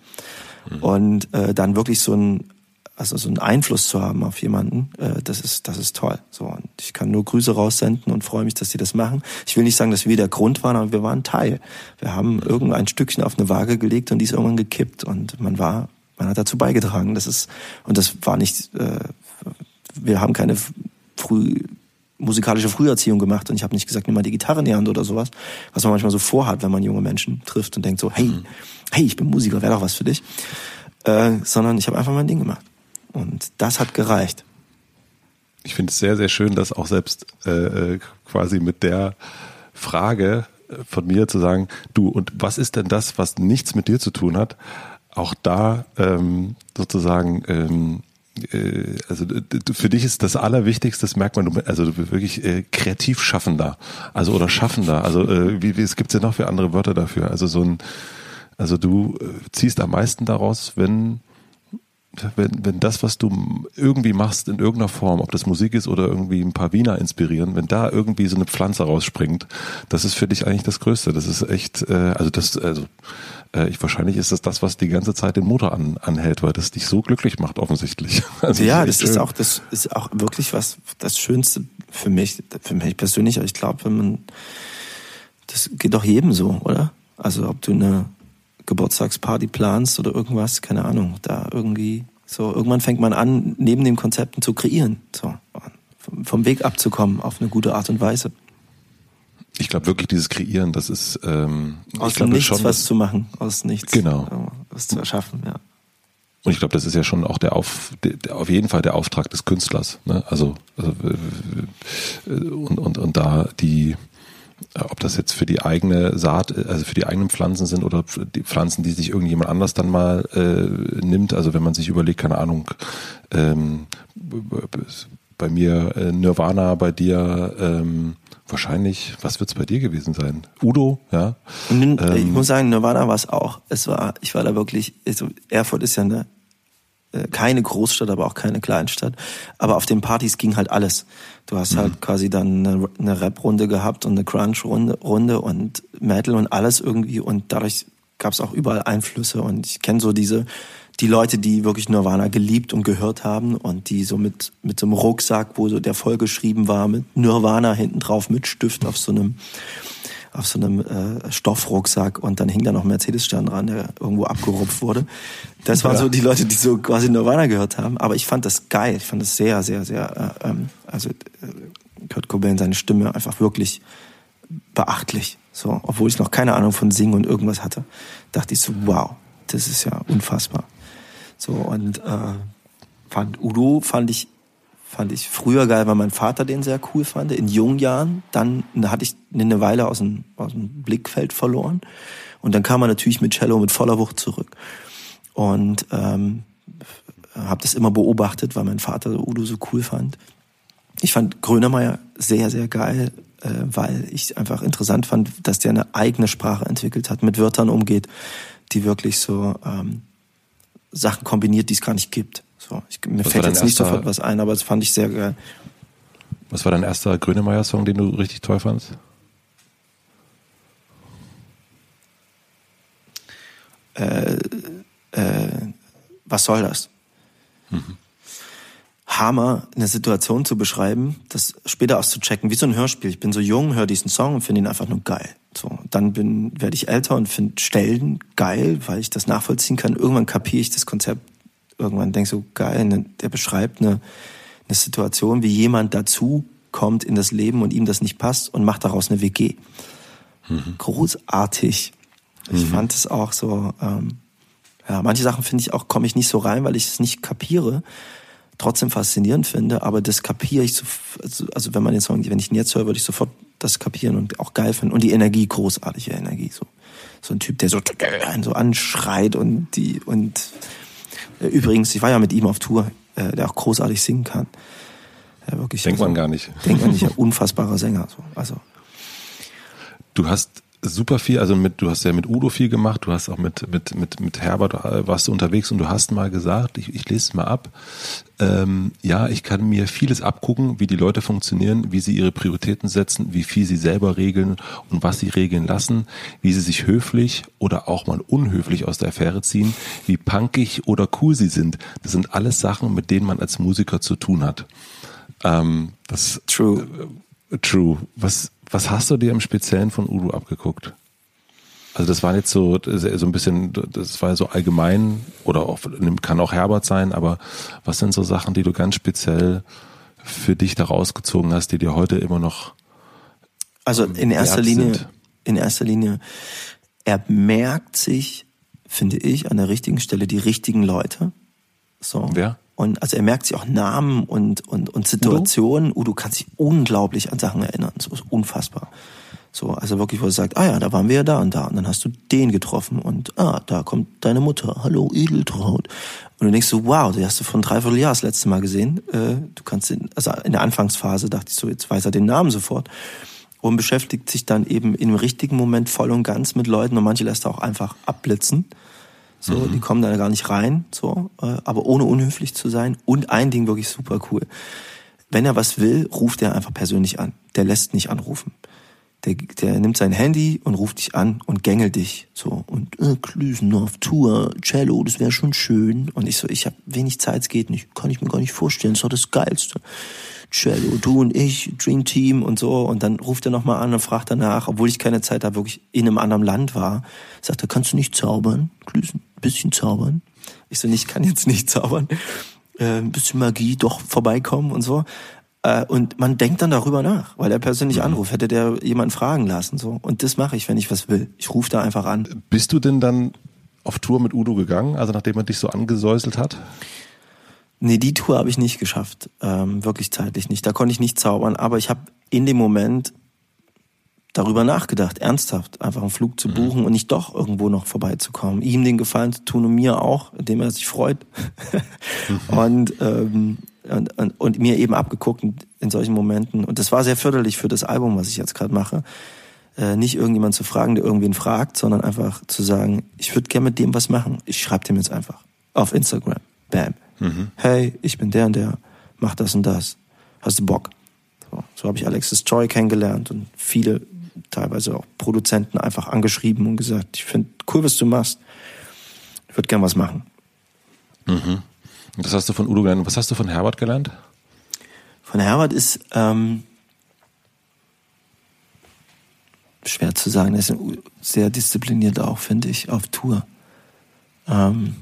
Speaker 1: Mhm. Und äh, dann wirklich so ein, also so einen Einfluss zu haben auf jemanden, äh, das ist, das ist toll. So und ich kann nur Grüße raussenden und freue mich, dass sie das machen. Ich will nicht sagen, dass wir der Grund waren, aber wir waren Teil. Wir haben irgendein Stückchen auf eine Waage gelegt und die ist irgendwann gekippt und man war, man hat dazu beigetragen. Das ist und das war nicht. Äh, wir haben keine früh musikalische Früherziehung gemacht und ich habe nicht gesagt, nimm mal die Gitarre in die Hand oder sowas, was man manchmal so vorhat, wenn man junge Menschen trifft und denkt so, hey, mhm. hey, ich bin Musiker, wäre doch was für dich, äh, sondern ich habe einfach mein Ding gemacht und das hat gereicht.
Speaker 2: Ich finde es sehr, sehr schön, dass auch selbst äh, äh quasi mit der Frage von mir zu sagen, du, und was ist denn das, was nichts mit dir zu tun hat, auch da ähm, sozusagen ähm, äh, also für dich ist das Allerwichtigste, das merkt man, du, also du bist wirklich äh, kreativ schaffender, also oder schaffender. Also äh, wie, wie es gibt ja noch für andere Wörter dafür. Also so ein, also du äh, ziehst am meisten daraus, wenn wenn, wenn das, was du irgendwie machst in irgendeiner Form, ob das Musik ist oder irgendwie ein paar Wiener inspirieren, wenn da irgendwie so eine Pflanze rausspringt, das ist für dich eigentlich das Größte. Das ist echt, äh, also das, also äh, ich, wahrscheinlich ist das das, was die ganze Zeit den Motor an, anhält, weil das dich so glücklich macht offensichtlich. (laughs)
Speaker 1: Also ja, das ist auch, das ist auch wirklich was, das Schönste für mich, für mich persönlich. Ich glaube, wenn man, das geht doch jedem so, oder? Also ob du eine Geburtstagsparty planst oder irgendwas, keine Ahnung, da irgendwie so, irgendwann fängt man an, neben den Konzepten zu kreieren, so, vom Weg abzukommen auf eine gute Art und Weise.
Speaker 2: Ich glaube wirklich, dieses Kreieren, das ist ähm,
Speaker 1: aus
Speaker 2: ich glaub,
Speaker 1: nichts
Speaker 2: schon,
Speaker 1: was zu machen, aus nichts
Speaker 2: genau.
Speaker 1: was zu erschaffen, ja.
Speaker 2: Und ich glaube, das ist ja schon auch der auf, der, auf jeden Fall der Auftrag des Künstlers. Ne? Also, also und, und, und da die, ob das jetzt für die eigene Saat, also für die eigenen Pflanzen sind oder die Pflanzen, die sich irgendjemand anders dann mal äh, nimmt. Also wenn man sich überlegt, keine Ahnung, ähm, bei mir äh, Nirvana, bei dir ähm, wahrscheinlich, was wird's bei dir gewesen sein? Udo, ja.
Speaker 1: Und ähm, ich muss sagen, Nirvana war es auch. Es war, ich war da wirklich, also Erfurt ist ja eine äh, keine Großstadt, aber auch keine Kleinstadt. Aber auf den Partys ging halt alles. Du hast halt mhm. quasi dann eine, eine Rap-Runde gehabt und eine Crunch-Runde Runde und Metal und alles irgendwie und dadurch gab es auch überall Einflüsse und ich kenne so diese die Leute, die wirklich Nirvana geliebt und gehört haben und die so mit mit so einem Rucksack, wo so der vollgeschrieben war mit Nirvana hinten drauf mit Stift auf so einem auf so einem äh, Stoffrucksack und dann hing da noch ein Mercedes-Stern dran, der irgendwo abgerupft wurde. Das waren ja. so die Leute, die so quasi Nirvana gehört haben. Aber ich fand das geil. Ich fand das sehr, sehr, sehr, äh, ähm, also äh, Kurt Cobain, seine Stimme einfach wirklich beachtlich. So, obwohl ich noch keine Ahnung von Singen und irgendwas hatte, dachte ich so, wow, das ist ja unfassbar. So, und äh, fand Udo fand ich fand ich früher geil, weil mein Vater den sehr cool fand, in jungen Jahren. Dann hatte ich eine Weile aus dem, aus dem Blickfeld verloren. Und dann kam er natürlich mit Cello mit voller Wucht zurück. Und ähm, habe das immer beobachtet, weil mein Vater Udo so cool fand. Ich fand Grönemeyer sehr, sehr geil, äh, weil ich einfach interessant fand, dass der eine eigene Sprache entwickelt hat, mit Wörtern umgeht, die wirklich so ähm, Sachen kombiniert, die es gar nicht gibt. So, ich, mir was fällt jetzt nicht sofort was ein, aber das fand ich sehr geil.
Speaker 2: Was war dein erster Grönemeyer-Song, den du richtig toll fandst?
Speaker 1: Äh, äh, was soll das? Mhm. Hammer, eine Situation zu beschreiben, das später auszuchecken, wie so ein Hörspiel. Ich bin so jung, höre diesen Song und finde ihn einfach nur geil. So, dann bin, werde ich älter und finde Stellen geil, weil ich das nachvollziehen kann. Irgendwann kapiere ich das Konzept irgendwann denkst du, geil, ne, der beschreibt eine, eine Situation, wie jemand dazu kommt in das Leben und ihm das nicht passt und macht daraus eine WG. Mhm. Großartig. Ich mhm. fand es auch so, ähm, ja, manche Sachen finde ich auch, komme ich nicht so rein, weil ich es nicht kapiere, trotzdem faszinierend finde, aber das kapiere ich so, also, also wenn man den Song, wenn ich ihn jetzt höre, würde ich sofort das kapieren und auch geil finden. Und die Energie, großartige Energie, so. So ein Typ, der so, so anschreit und die, und äh, übrigens, ich war ja mit ihm auf Tour, äh, der auch großartig singen kann.
Speaker 2: Ja, wirklich, denkt also, man gar nicht.
Speaker 1: Denkt man nicht, ein (laughs) unfassbarer Sänger. So. Also.
Speaker 2: Du hast super viel, also mit, du hast ja mit Udo viel gemacht, du hast auch mit, mit, mit, mit Herbert äh, warst du unterwegs und du hast mal gesagt, ich, ich lese es mal ab, ähm, ja, ich kann mir vieles abgucken, wie die Leute funktionieren, wie sie ihre Prioritäten setzen, wie viel sie selber regeln und was sie regeln lassen, wie sie sich höflich oder auch mal unhöflich aus der Affäre ziehen, wie punkig oder cool sie sind. Das sind alles Sachen, mit denen man als Musiker zu tun hat. Ähm, das
Speaker 1: True.
Speaker 2: Äh, true. Was, was hast du dir im Speziellen von Udo abgeguckt? Also das war jetzt so so ein bisschen, das war so allgemein oder auch, kann auch Herbert sein, aber was sind so Sachen, die du ganz speziell für dich da rausgezogen hast, die dir heute immer noch
Speaker 1: Also in erster Linie, sind? in erster Linie, er merkt sich, finde ich, an der richtigen Stelle die richtigen Leute. So.
Speaker 2: Wer?
Speaker 1: Und also er merkt sich auch Namen und, und, und Situationen. Udo? Udo kann sich unglaublich an Sachen erinnern. So ist unfassbar. So, also wirklich, wo er sagt, ah ja, da waren wir ja da und da. Und dann hast du den getroffen und ah, da kommt deine Mutter. Hallo, Edeltraut. Und du denkst so, wow, die hast du von dreiviertel Jahr das letzte Mal gesehen. Äh, du kannst den, also in der Anfangsphase dachte ich so, jetzt weiß er den Namen sofort. Und beschäftigt sich dann eben im richtigen Moment voll und ganz mit Leuten und manche lässt er auch einfach abblitzen. So, mhm. die kommen da gar nicht rein, so, äh, aber ohne unhöflich zu sein. Und ein Ding wirklich super cool. Wenn er was will, ruft er einfach persönlich an. Der lässt nicht anrufen. Der, der nimmt sein Handy und ruft dich an und gängelt dich so und äh, Klüsen auf Tour, Cello, das wäre schon schön. Und ich so, ich habe wenig Zeit, es geht nicht, kann ich mir gar nicht vorstellen, das ist doch das Geilste. Cello, du und ich, Dream Team und so. Und dann ruft er nochmal an und fragt danach, obwohl ich keine Zeit da wirklich in einem anderen Land war, sagt er, kannst du nicht zaubern? Ein bisschen zaubern? Ich so, ich kann jetzt nicht (laughs) zaubern. Äh, ein bisschen Magie, doch vorbeikommen und so. Äh, und man denkt dann darüber nach, weil er persönlich mhm. anruft, hätte der jemanden fragen lassen. so. Und das mache ich, wenn ich was will. Ich rufe da einfach an.
Speaker 2: Bist du denn dann auf Tour mit Udo gegangen, also nachdem er dich so angesäuselt hat?
Speaker 1: Nee, die Tour habe ich nicht geschafft. Ähm, wirklich zeitlich nicht. Da konnte ich nicht zaubern. Aber ich habe in dem Moment darüber nachgedacht, ernsthaft, einfach einen Flug zu mhm. buchen mhm. und nicht doch irgendwo noch vorbeizukommen. Ihm den Gefallen zu tun und mir auch, indem er sich freut. mhm. (laughs) und, ähm, und, und, und, mir eben abgeguckt in solchen Momenten. Und das war sehr förderlich für das Album, was ich jetzt gerade mache. Äh, nicht irgendjemand zu fragen, der irgendwen fragt, sondern einfach zu sagen, ich würde gerne mit dem was machen. Ich schreibe dem jetzt einfach. Auf Instagram. Bam. Mhm. Hey, ich bin der und der, mach das und das. Hast du Bock? So, so habe ich Alexis Joy kennengelernt und viele, teilweise auch Produzenten einfach angeschrieben und gesagt, ich finde cool, was du machst. Ich würde gern was machen.
Speaker 2: Mhm. Das hast du von Udo gelernt. Was hast du von Herbert gelernt?
Speaker 1: Von Herbert ist ähm, schwer zu sagen. Er ist sehr diszipliniert auch, finde ich, auf Tour. Ähm,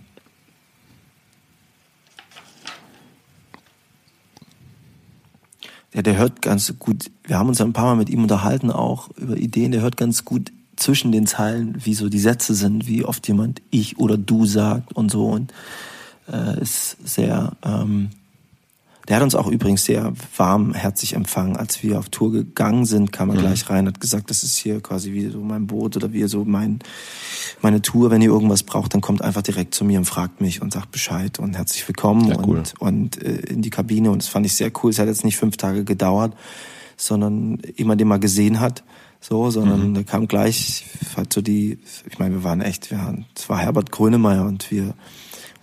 Speaker 1: ja, der hört ganz gut, wir haben uns ein paar Mal mit ihm unterhalten, auch über Ideen, der hört ganz gut zwischen den Zeilen, wie so die Sätze sind, wie oft jemand ich oder du sagt und so. Und äh, ist sehr ähm, der hat uns auch übrigens sehr warmherzig empfangen. Als wir auf Tour gegangen sind, kam er mhm. gleich rein, hat gesagt, das ist hier quasi wie so mein Boot oder wie so mein, meine Tour. Wenn ihr irgendwas braucht, dann kommt einfach direkt zu mir und fragt mich und sagt Bescheid und herzlich willkommen ja, cool. und, und äh, in die Kabine. Und das fand ich sehr cool. Es hat jetzt nicht fünf Tage gedauert, sondern jemand, den man gesehen hat, so, sondern mhm. da kam gleich halt so die, ich meine, wir waren echt, wir waren, es war Herbert Grönemeyer und wir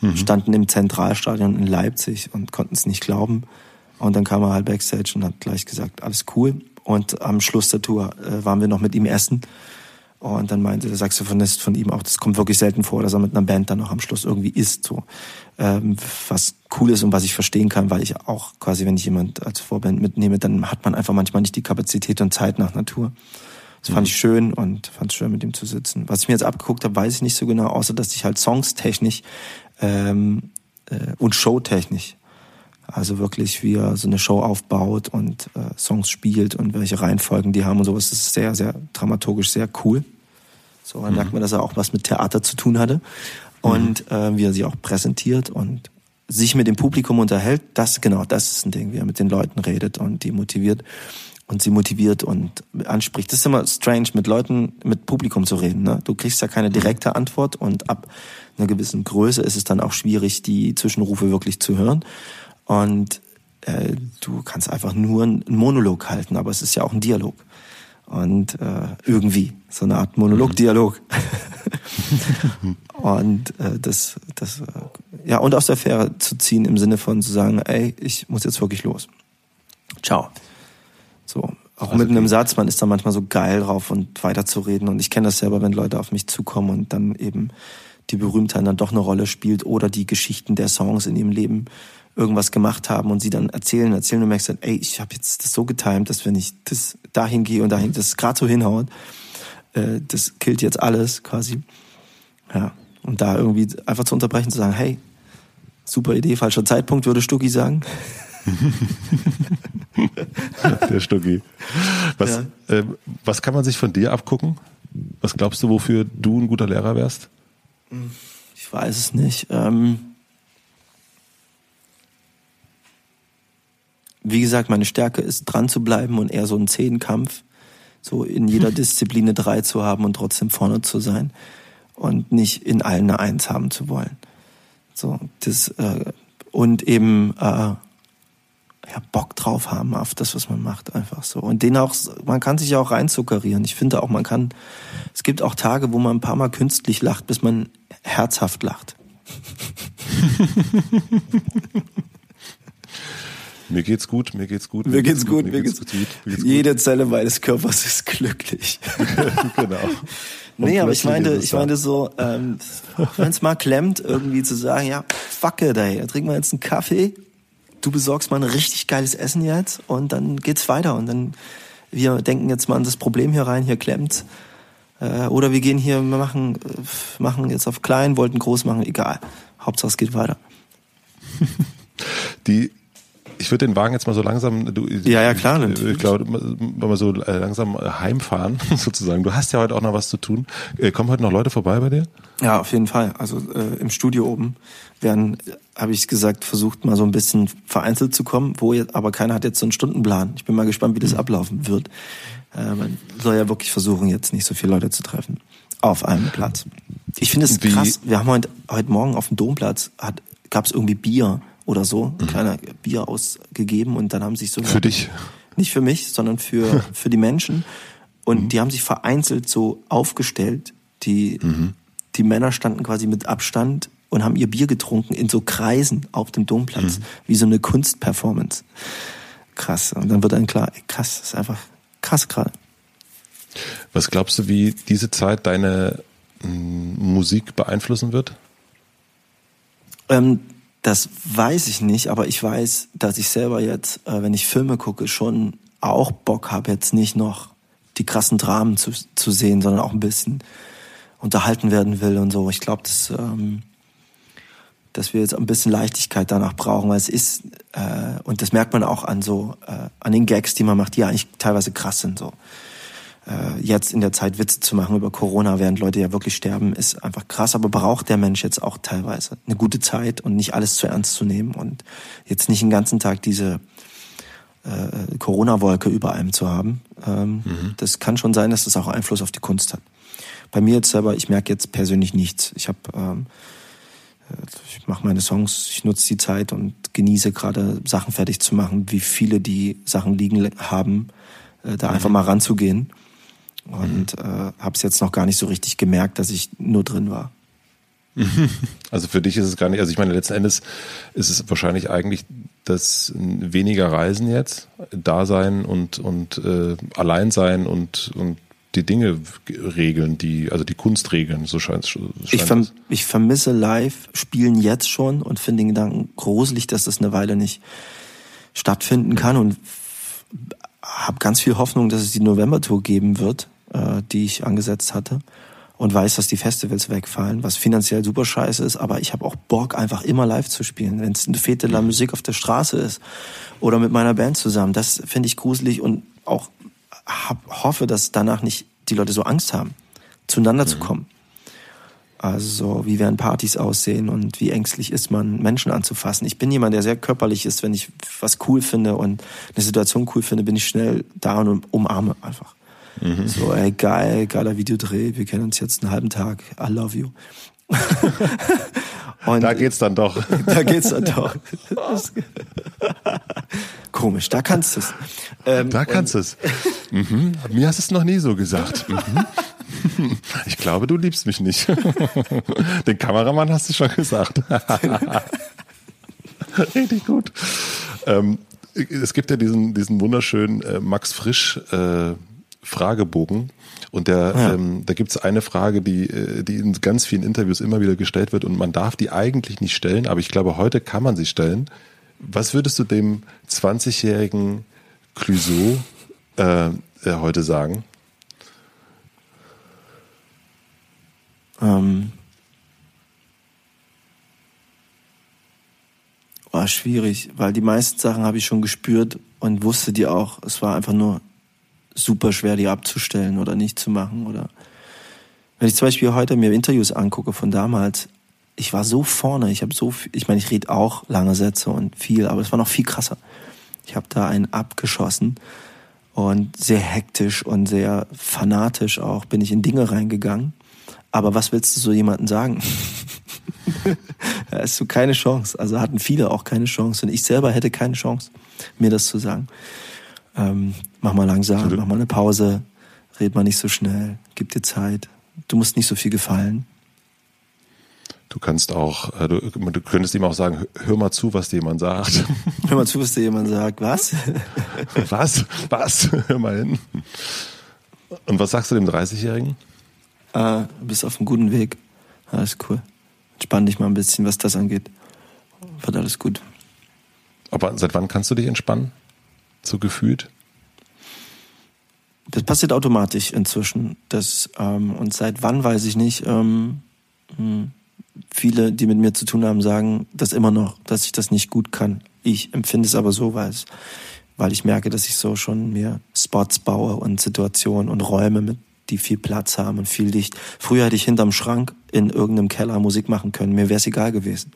Speaker 1: mhm. standen im Zentralstadion in Leipzig und konnten es nicht glauben. Und dann kam er halt backstage und hat gleich gesagt, alles cool. Und am Schluss der Tour äh, waren wir noch mit ihm essen. Und dann meinte der Saxophonist von ihm auch, das kommt wirklich selten vor, dass er mit einer Band dann noch am Schluss irgendwie isst. So. Ähm, was cool ist und was ich verstehen kann, weil ich auch quasi, wenn ich jemand als Vorband mitnehme, dann hat man einfach manchmal nicht die Kapazität und Zeit nach Natur. Das fand mhm. ich schön und fand es schön, mit ihm zu sitzen. Was ich mir jetzt abgeguckt habe, weiß ich nicht so genau, außer dass ich halt songstechnisch ähm, äh, und showtechnisch. Also wirklich, wie er so eine Show aufbaut und äh, Songs spielt und welche Reihenfolgen die haben und sowas. Das ist sehr, sehr dramaturgisch sehr cool. So, dann mhm. merkt man, dass er auch was mit Theater zu tun hatte. Und mhm. äh, wie er sich auch präsentiert und sich mit dem Publikum unterhält, das genau, das ist ein Ding, wie er mit den Leuten redet und die motiviert und sie motiviert und anspricht. Das ist immer strange, mit Leuten, mit Publikum zu reden. Ne? Du kriegst ja keine mhm. direkte Antwort und ab einer gewissen Größe ist es dann auch schwierig, die Zwischenrufe wirklich zu hören. Und äh, du kannst einfach nur einen Monolog halten, aber es ist ja auch ein Dialog. Und äh, irgendwie, so eine Art Monolog-Dialog. (laughs) und äh, das, das, äh, ja, und aus der Fähre zu ziehen im Sinne von zu sagen, ey, ich muss jetzt wirklich los. Ciao. So, auch
Speaker 2: Also
Speaker 1: mit einem
Speaker 2: die-
Speaker 1: Satz, man ist da manchmal so geil drauf und weiterzureden. Und ich kenne das selber, wenn Leute auf mich zukommen und dann eben die Berühmtheit dann doch eine Rolle spielt oder die Geschichten der Songs in ihrem Leben irgendwas gemacht haben und sie dann erzählen, erzählen und du merkst dann, ey, ich habe jetzt das so getimt, dass wenn ich das dahin gehe und dahin, das gerade so hinhaut, äh, das killt jetzt alles quasi. Ja. Und da irgendwie einfach zu unterbrechen, zu sagen, hey, super Idee, falscher Zeitpunkt, würde Stucki sagen. (laughs)
Speaker 2: Der Stucki. Was, ähm, was kann man sich von dir abgucken? Was glaubst du, wofür du ein guter Lehrer wärst?
Speaker 1: Ich weiß es nicht. Ähm wie gesagt, meine Stärke ist dran zu bleiben und eher so einen Zehnkampf, so in jeder (laughs) Disziplin eine Drei zu haben und trotzdem vorne zu sein und nicht in allen eine Eins haben zu wollen. So das äh, und eben äh, ja, Bock drauf haben auf das, was man macht, einfach so. Und den auch, man kann sich ja auch reinzuckerieren. Ich finde auch, man kann, es gibt auch Tage, wo man ein paar Mal künstlich lacht, bis man herzhaft lacht. (laughs)
Speaker 2: Mir geht's gut, mir geht's gut.
Speaker 1: Mir geht's gut,
Speaker 2: mir geht's gut. Mir geht's gut.
Speaker 1: Jede Zelle meines Körpers ist glücklich. (laughs)
Speaker 2: genau.
Speaker 1: Nee, aber ich meinte, ich meinte so, ähm, wenn es mal klemmt, irgendwie zu sagen, ja, fuck it, ey, trinken wir jetzt einen Kaffee, du besorgst mal ein richtig geiles Essen jetzt und dann geht's weiter und dann wir denken jetzt mal an das Problem hier rein, hier klemmt. Äh, oder wir gehen hier, wir machen, äh, machen jetzt auf klein, wollten groß machen, egal. Hauptsache es geht weiter.
Speaker 2: Die, ich würde den Wagen jetzt mal so langsam, du,
Speaker 1: Ja, ja, klar,
Speaker 2: Ich,
Speaker 1: natürlich.
Speaker 2: ich glaube, wenn wir so äh, langsam heimfahren, (laughs) sozusagen. Du hast ja heute auch noch was zu tun. Äh, Kommen heute noch Leute vorbei bei dir?
Speaker 1: Ja, auf jeden Fall. Also äh, im Studio oben werden, habe ich gesagt, versucht mal so ein bisschen vereinzelt zu kommen, wo jetzt, aber keiner hat jetzt so einen Stundenplan. Ich bin mal gespannt, wie das ablaufen wird. Äh, man soll ja wirklich versuchen, jetzt nicht so viele Leute zu treffen. Auf einem Platz. Ich finde es krass. Wir haben heute, heute Morgen auf dem Domplatz hat, gab es irgendwie Bier oder so, ein kleiner Bier ausgegeben und dann haben sich so
Speaker 2: Für dich.
Speaker 1: nicht für mich, sondern für, (laughs) für die Menschen. Und die haben sich vereinzelt so aufgestellt. Die, die Männer standen quasi mit Abstand und haben ihr Bier getrunken in so Kreisen auf dem Domplatz, wie so eine Kunstperformance. Krass. Und dann wird dann klar, krass, das ist einfach krass gerade.
Speaker 2: Was glaubst du, wie diese Zeit deine mh, Musik beeinflussen wird?
Speaker 1: Ähm, das weiß ich nicht, aber ich weiß, dass ich selber jetzt, äh, wenn ich Filme gucke, schon auch Bock habe, jetzt nicht noch die krassen Dramen zu, zu sehen, sondern auch ein bisschen unterhalten werden will und so. Ich glaube, dass, ähm, dass wir jetzt ein bisschen Leichtigkeit danach brauchen, weil es ist, äh, und das merkt man auch an so, äh, an den Gags, die man macht, die ja eigentlich teilweise krass sind, so äh, jetzt in der Zeit Witze zu machen über Corona, während Leute ja wirklich sterben, ist einfach krass. Aber braucht der Mensch jetzt auch teilweise eine gute Zeit und nicht alles zu ernst zu nehmen und jetzt nicht den ganzen Tag diese äh, Corona-Wolke über einem zu haben. Ähm, Das kann schon sein, dass das auch Einfluss auf die Kunst hat. Bei mir jetzt selber, ich merke jetzt persönlich nichts. Ich habe ähm, ich mache meine Songs, ich nutze die Zeit und genieße gerade Sachen fertig zu machen, wie viele die Sachen liegen haben, äh, da einfach mal ranzugehen. Und äh, habe es jetzt noch gar nicht so richtig gemerkt, dass ich nur drin war. (laughs)
Speaker 2: Also für dich ist es gar nicht, also ich meine, letzten Endes ist es wahrscheinlich eigentlich das weniger Reisen jetzt, Dasein und, und äh, allein sein und, und die Dinge regeln, die, also die Kunst regeln, so scheint es.
Speaker 1: Ich, verm ich vermisse live spielen jetzt schon und finde den Gedanken gruselig, dass das eine Weile nicht stattfinden kann und habe ganz viel Hoffnung, dass es die November-Tour geben wird, äh, die ich angesetzt hatte und weiß, dass die Festivals wegfallen, was finanziell super scheiße ist, aber ich habe auch Bock, einfach immer live zu spielen, wenn es eine Fete la Musik auf der Straße ist oder mit meiner Band zusammen. Das finde ich gruselig und auch hab, hoffe, dass danach nicht die Leute so Angst haben, zueinander zu kommen. Also wie werden Partys aussehen und wie ängstlich ist man, Menschen anzufassen. Ich bin jemand, der sehr körperlich ist. Wenn ich was cool finde und eine Situation cool finde, bin ich schnell da und umarme einfach. So, ey, geil, geiler Videodreh, wir kennen uns jetzt einen halben Tag, I love you. (laughs) und
Speaker 2: Da geht's dann doch. (laughs)
Speaker 1: da geht's dann doch. Komisch, da kannst du es. Ähm,
Speaker 2: Da kannst du es. Mhm. Mir hast es noch nie so gesagt. Mhm. Ich glaube, du liebst mich nicht. Den Kameramann hast du schon gesagt. (laughs) Richtig gut. Ähm, es gibt ja diesen, diesen wunderschönen äh, Max Frisch äh, Fragebogen. Und der, ja. ähm, da gibt es eine Frage, die, äh, die in ganz vielen Interviews immer wieder gestellt wird und man darf die eigentlich nicht stellen, aber ich glaube, heute kann man sie stellen. Was würdest du dem 20-jährigen Clouseau äh, äh, heute sagen?
Speaker 1: Ähm, war schwierig, weil die meisten Sachen habe ich schon gespürt und wusste die auch. Es war einfach nur super schwer, die abzustellen oder nicht zu machen. Oder wenn ich zum Beispiel heute mir Interviews angucke von damals, ich war so vorne, ich habe so viel, ich meine, ich rede auch lange Sätze und viel, aber es war noch viel krasser. Ich habe da einen abgeschossen und sehr hektisch und sehr fanatisch auch bin ich in Dinge reingegangen. Aber was willst du so jemanden sagen? (laughs) da hast du keine Chance. Also hatten viele auch keine Chance und ich selber hätte keine Chance, mir das zu sagen. Ähm, mach mal langsam, mach mal eine Pause, red mal nicht so schnell, gib dir Zeit. Du musst nicht so viel gefallen.
Speaker 2: Du kannst auch, äh, du, du könntest ihm auch sagen, hör mal zu, was dir jemand sagt. (laughs)
Speaker 1: Hör mal zu, was dir jemand sagt. Was? (laughs)
Speaker 2: was? Was? Hör mal hin. Und was sagst du dem 30-Jährigen?
Speaker 1: Ah, du bist auf einem guten Weg. Alles cool. Entspann dich mal ein bisschen, was das angeht. Wird alles gut.
Speaker 2: Aber seit wann kannst du dich entspannen? So gefühlt?
Speaker 1: Das passiert automatisch inzwischen. Das, ähm, und seit wann weiß ich nicht. Ähm, hm viele, die mit mir zu tun haben, sagen das immer noch, dass ich das nicht gut kann. Ich empfinde es aber so, weil, es, weil ich merke, dass ich so schon mehr Spots baue und Situationen und Räume, mit, die viel Platz haben und viel Licht. Früher hätte ich hinterm Schrank in irgendeinem Keller Musik machen können. Mir wäre es egal gewesen.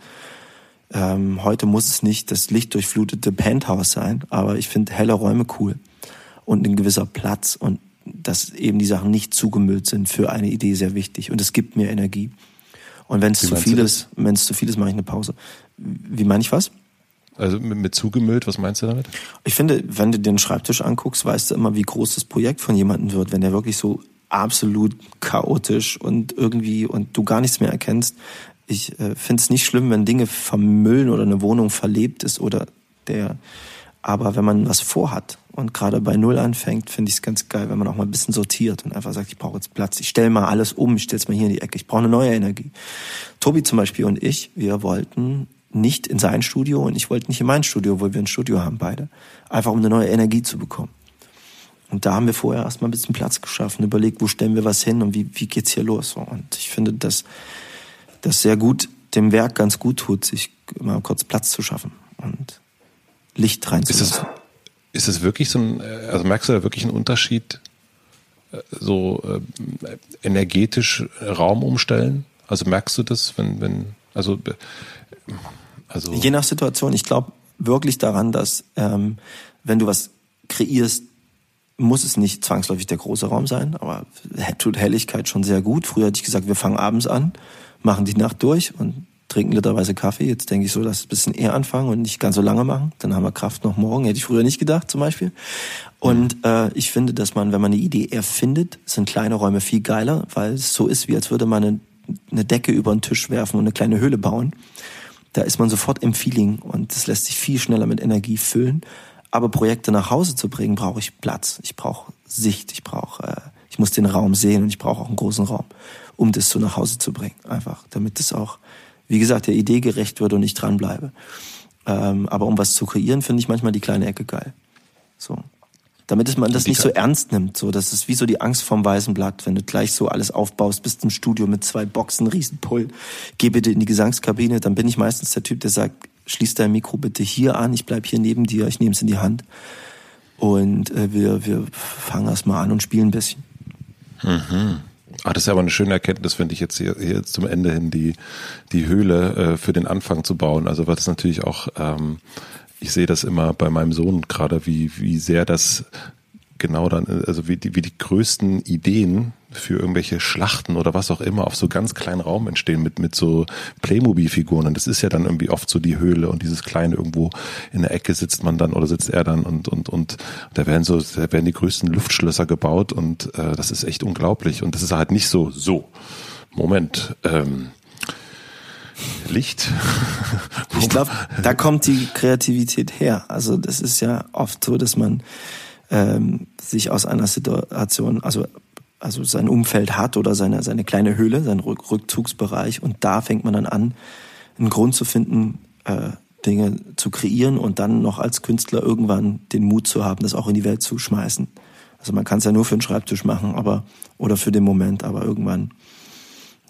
Speaker 1: Ähm, heute muss es nicht das lichtdurchflutete Penthouse sein, aber ich finde helle Räume cool und ein gewisser Platz und dass eben die Sachen nicht zugemüllt sind für eine Idee sehr wichtig und es gibt mir Energie. Und wenn es zu viel ist, wenn es zu viel ist, mache ich eine Pause. Wie meine ich was?
Speaker 2: Also mit, mit zugemüllt, was meinst du damit?
Speaker 1: Ich finde, wenn du den Schreibtisch anguckst, weißt du immer, wie groß das Projekt von jemandem wird, wenn der wirklich so absolut chaotisch und irgendwie und du gar nichts mehr erkennst. Ich äh, finde es nicht schlimm, wenn Dinge vermüllen oder eine Wohnung verlebt ist oder der. Aber wenn man was vorhat und gerade bei Null anfängt, finde ich es ganz geil, wenn man auch mal ein bisschen sortiert und einfach sagt, ich brauche jetzt Platz, ich stelle mal alles um, ich stelle es mal hier in die Ecke, ich brauche eine neue Energie. Tobi zum Beispiel und ich, wir wollten nicht in sein Studio und ich wollte nicht in mein Studio, wo wir ein Studio haben beide, einfach um eine neue Energie zu bekommen. Und da haben wir vorher erstmal ein bisschen Platz geschaffen, überlegt, wo stellen wir was hin und wie, wie geht's hier los. Und ich finde, dass das sehr gut dem Werk ganz gut tut, sich mal kurz Platz zu schaffen und Licht reinzulassen.
Speaker 2: Ist es wirklich so ein, äh, also merkst du da wirklich einen Unterschied, äh, so äh, energetisch Raum umstellen? Also merkst du das, wenn, wenn, also, äh,
Speaker 1: also. Je nach Situation, ich glaube wirklich daran, dass ähm, wenn du was kreierst, muss es nicht zwangsläufig der große Raum sein, aber tut Helligkeit schon sehr gut. Früher hätte ich gesagt, wir fangen abends an, machen die Nacht durch und trinken literweise Kaffee. Jetzt denke ich so, dass es ein bisschen eher anfangen und nicht ganz so lange machen. Dann haben wir Kraft noch morgen. Hätte ich früher nicht gedacht, zum Beispiel. Und äh, ich finde, dass man, wenn man eine Idee erfindet, sind kleine Räume viel geiler, weil es so ist, wie als würde man eine, eine Decke über den Tisch werfen und eine kleine Höhle bauen. Da ist man sofort im Feeling und das lässt sich viel schneller mit Energie füllen. Aber Projekte nach Hause zu bringen, brauche ich Platz. Ich brauche Sicht. Ich brauche, äh, ich muss den Raum sehen und ich brauche auch einen großen Raum, um das so nach Hause zu bringen. Einfach, damit es auch wie gesagt, der Idee gerecht wird und ich dranbleibe. Ähm, aber um was zu kreieren, finde ich manchmal die kleine Ecke geil. So. Damit man das nicht so ernst nimmt. So, das ist wie so die Angst vom weißen Blatt. Wenn du gleich so alles aufbaust, bist im Studio mit zwei Boxen, Riesenpull, geh bitte in die Gesangskabine, dann bin ich meistens der Typ, der sagt, schließ dein Mikro bitte hier an, ich bleib hier neben dir, ich nehme es in die Hand. Und äh, wir, wir fangen erst mal an und spielen ein bisschen.
Speaker 2: Mhm. Ach, das ist aber eine schöne Erkenntnis, finde ich jetzt hier, hier zum Ende hin die, die Höhle äh, für den Anfang zu bauen. Also was natürlich auch, ähm, ich sehe das immer bei meinem Sohn gerade, wie, wie sehr das genau dann, also wie die, wie die größten Ideen, für irgendwelche Schlachten oder was auch immer auf so ganz kleinen Raum entstehen mit, mit so Playmobil-Figuren. Und das ist ja dann irgendwie oft so die Höhle und dieses kleine irgendwo in der Ecke sitzt man dann oder sitzt er dann und, und, und da werden so, da werden die größten Luftschlösser gebaut und äh, das ist echt unglaublich. Und das ist halt nicht so, so, Moment, ähm, Licht. (laughs)
Speaker 1: ich glaube, da kommt die Kreativität her. Also das ist ja oft so, dass man ähm, sich aus einer Situation, also also sein Umfeld hat oder seine, seine kleine Höhle, sein Rückzugsbereich. Und da fängt man dann an, einen Grund zu finden, äh, Dinge zu kreieren und dann noch als Künstler irgendwann den Mut zu haben, das auch in die Welt zu schmeißen. Also man kann es ja nur für den Schreibtisch machen, aber oder für den Moment, aber irgendwann,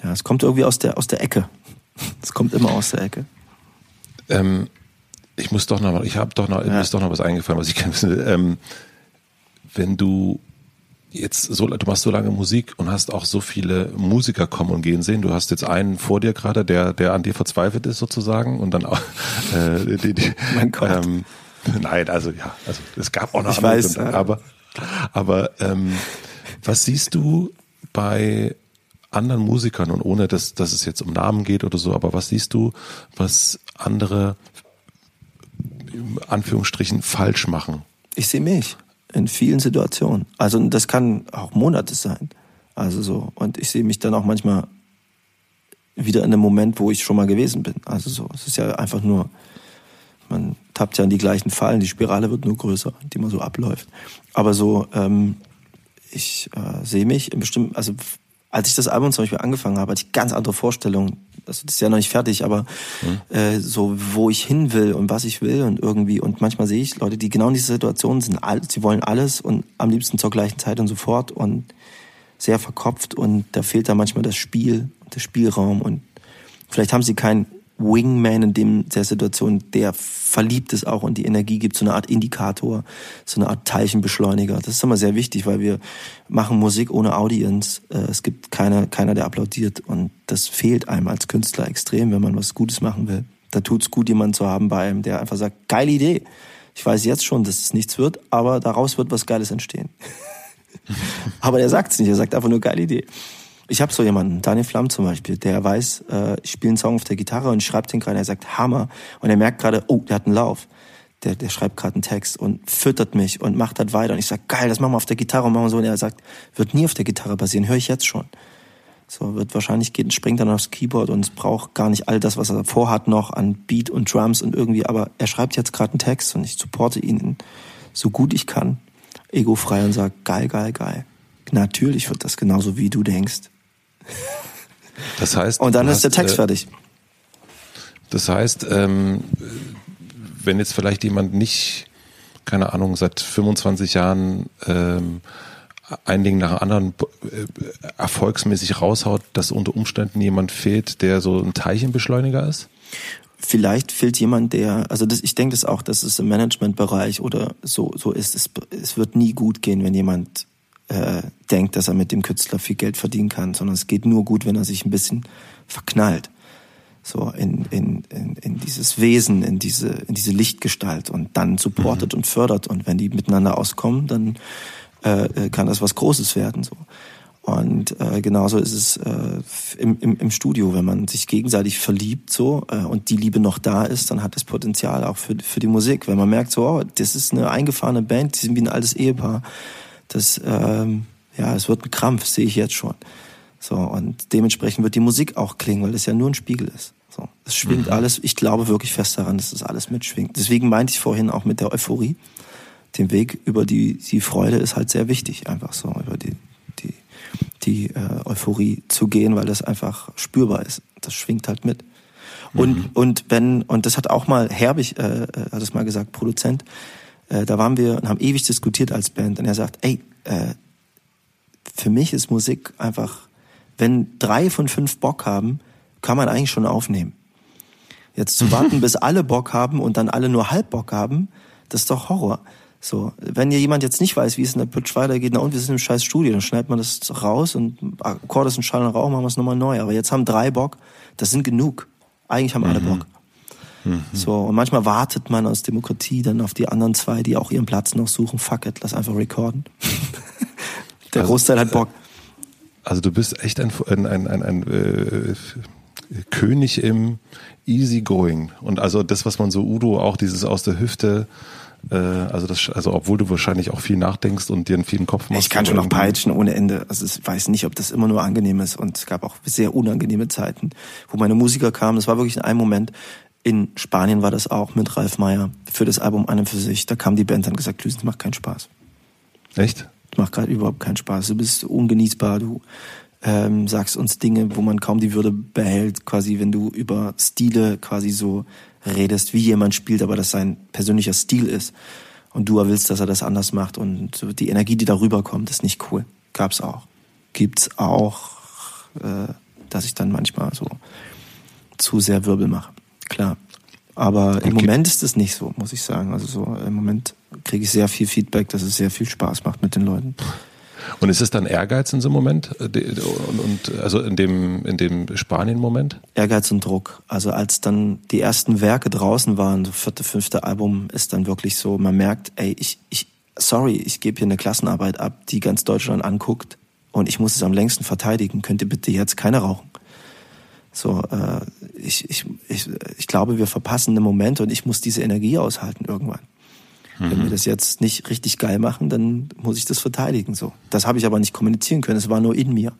Speaker 1: ja, es kommt irgendwie aus der aus der Ecke. (laughs) Es kommt immer aus der Ecke.
Speaker 2: Ähm, ich muss doch noch, ich habe doch noch, ja. mir ist doch noch was eingefallen, was ich gerne wissen ähm, wenn du jetzt so, du machst so lange Musik und hast auch so viele Musiker kommen und gehen sehen. Du hast jetzt einen vor dir gerade, der, der an dir verzweifelt ist sozusagen und dann auch, (laughs) äh, die, die, mein Gott. Ähm, nein, also ja, also es gab auch noch
Speaker 1: ich weiß,
Speaker 2: und, aber, aber ähm, was siehst du bei anderen Musikern und ohne dass, dass es jetzt um Namen geht oder so, aber was siehst du, was andere in Anführungsstrichen falsch machen?
Speaker 1: Ich sehe mich in vielen Situationen. Also das kann auch Monate sein. Also so. Und ich sehe mich dann auch manchmal wieder in einem Moment, wo ich schon mal gewesen bin. Also so. Es ist ja einfach nur, man tappt ja in die gleichen Fallen, die Spirale wird nur größer, die man so abläuft. Aber so, ähm, ich äh, sehe mich in bestimmten, also als ich das Album zum Beispiel angefangen habe, hatte ich ganz andere Vorstellungen. Also das ist ja noch nicht fertig, aber mhm. äh, so wo ich hin will und was ich will und irgendwie und manchmal sehe ich Leute, die genau in dieser Situation sind, all, sie wollen alles und am liebsten zur gleichen Zeit und sofort und sehr verkopft und da fehlt da manchmal das Spiel, der Spielraum und vielleicht haben sie kein Wingman in dem, der Situation, der verliebt ist auch und die Energie gibt, so eine Art Indikator, so eine Art Teilchenbeschleuniger. Das ist immer sehr wichtig, weil wir machen Musik ohne Audience. Äh, es gibt keine, keiner, der applaudiert und das fehlt einem als Künstler extrem, wenn man was Gutes machen will. Da tut's gut, jemanden zu haben bei einem, der einfach sagt, geile Idee. Ich weiß jetzt schon, dass es nichts wird, aber daraus wird was Geiles entstehen. (laughs) aber er sagt's nicht, er sagt einfach nur geile Idee. Ich habe so jemanden, Daniel Flamm zum Beispiel, der weiß, äh, ich spiele einen Song auf der Gitarre und schreibt den gerade, er sagt Hammer und er merkt gerade, oh, der hat einen Lauf. Der, der schreibt gerade einen Text und füttert mich und macht das weiter. Und ich sag, geil, das machen wir auf der Gitarre und machen wir so. Und er sagt, wird nie auf der Gitarre passieren, höre ich jetzt schon. So, wird wahrscheinlich geht, springt dann aufs Keyboard und es braucht gar nicht all das, was er vorhat noch an Beat und Drums und irgendwie, aber er schreibt jetzt gerade einen Text und ich supporte ihn so gut ich kann, egofrei und sag, geil, geil, geil. Natürlich wird das genauso, wie du denkst.
Speaker 2: Das heißt.
Speaker 1: Und dann ist hast, der Text äh, fertig.
Speaker 2: Das heißt, ähm, wenn jetzt vielleicht jemand nicht, keine Ahnung, seit 25 Jahren ähm, ein Ding nach dem anderen äh, erfolgsmäßig raushaut, dass unter Umständen jemand fehlt, der so ein Teilchenbeschleuniger ist?
Speaker 1: Vielleicht fehlt jemand, der, also das, ich denke das auch, dass es im Managementbereich oder so, so ist. Es, es wird nie gut gehen, wenn jemand äh, denkt, dass er mit dem Künstler viel Geld verdienen kann, sondern es geht nur gut, wenn er sich ein bisschen verknallt. So in, in, in, in dieses Wesen, in diese, in diese Lichtgestalt und dann supportet mhm. und fördert. Und wenn die miteinander auskommen, dann äh, äh, kann das was Großes werden. So. Und äh, genauso ist es äh, im, im, im Studio, wenn man sich gegenseitig verliebt so äh, und die Liebe noch da ist, dann hat das Potenzial auch für, für die Musik. Wenn man merkt, so, oh, das ist eine eingefahrene Band, die sind wie ein altes Ehepaar das, ähm, ja, es wird ein Krampf, sehe ich jetzt schon. So, und dementsprechend wird die Musik auch klingen, weil es ja nur ein Spiegel ist. So, es schwingt mhm. alles. Ich glaube wirklich fest daran, dass das alles mitschwingt. Deswegen meinte ich vorhin auch mit der Euphorie. Den Weg über die, die Freude ist halt sehr wichtig, einfach so, über die, die, die äh, Euphorie zu gehen, weil das einfach spürbar ist. Das schwingt halt mit. Und, mhm. und wenn, und das hat auch mal Herbig, äh, äh hat es mal gesagt, Produzent, äh, da waren wir und haben ewig diskutiert als Band. Und er sagt, ey, äh, für mich ist Musik einfach, wenn drei von fünf Bock haben, kann man eigentlich schon aufnehmen. Jetzt zu warten, (laughs) bis alle Bock haben und dann alle nur halb Bock haben, das ist doch Horror. So, wenn hier jemand jetzt nicht weiß, wie es in der Pitch weitergeht, na und wir sind im scheiß Studio, dann schneidet man das raus und Akkord ist ein Schall und Rauch, machen wir es nochmal neu. Aber jetzt haben drei Bock, das sind genug. Eigentlich haben alle mhm. Bock. Mhm. So, und manchmal wartet man aus Demokratie dann auf die anderen zwei, die auch ihren Platz noch suchen. Fuck it, lass einfach recorden. (laughs) Der also, Großteil hat Bock.
Speaker 2: Also du bist echt ein, ein, ein, ein, ein äh, König im Easygoing. Und also das, was man so Udo auch dieses aus der Hüfte, äh, also das, also obwohl du wahrscheinlich auch viel nachdenkst und dir einen vielen Kopf machst.
Speaker 1: Ich kann schon noch peitschen ohne Ende. Also ich weiß nicht, ob das immer nur angenehm ist. Und es gab auch sehr unangenehme Zeiten, wo meine Musiker kamen. Das war wirklich in einem Moment. In Spanien war das auch mit Ralf Meyer für das Album Einem für sich. Da kam die Band dann gesagt, Lüsen, macht keinen Spaß.
Speaker 2: Echt?
Speaker 1: Macht gerade überhaupt keinen Spaß. Du bist ungenießbar. Du ähm, sagst uns Dinge, wo man kaum die Würde behält, quasi wenn du über Stile quasi so redest, wie jemand spielt, aber das sein persönlicher Stil ist. Und du willst, dass er das anders macht und die Energie, die darüber kommt, ist nicht cool. Gab's auch. Gibt's auch, äh, dass ich dann manchmal so zu sehr Wirbel mache. Klar. Aber im
Speaker 2: Okay.
Speaker 1: Moment ist es nicht so, muss ich sagen. Also so im Moment kriege ich sehr viel Feedback, dass es sehr viel Spaß macht mit den Leuten.
Speaker 2: Und ist es dann Ehrgeiz in so einem Moment? Und, und also in dem, in dem Spanien-Moment?
Speaker 1: Ehrgeiz und Druck. Also als dann die ersten Werke draußen waren, so vierte, fünfte Album, ist dann wirklich so, man merkt, ey, ich, ich, sorry, ich gebe hier eine Klassenarbeit ab, die ganz Deutschland anguckt und ich muss es am längsten verteidigen. Könnt ihr bitte jetzt keine rauchen? So, äh, ich, ich, ich, ich glaube, wir verpassen einen Moment und ich muss diese Energie aushalten irgendwann. Wenn wir das jetzt nicht richtig geil machen, dann muss ich das verteidigen. So, das habe ich aber nicht kommunizieren können. Es war nur in mir,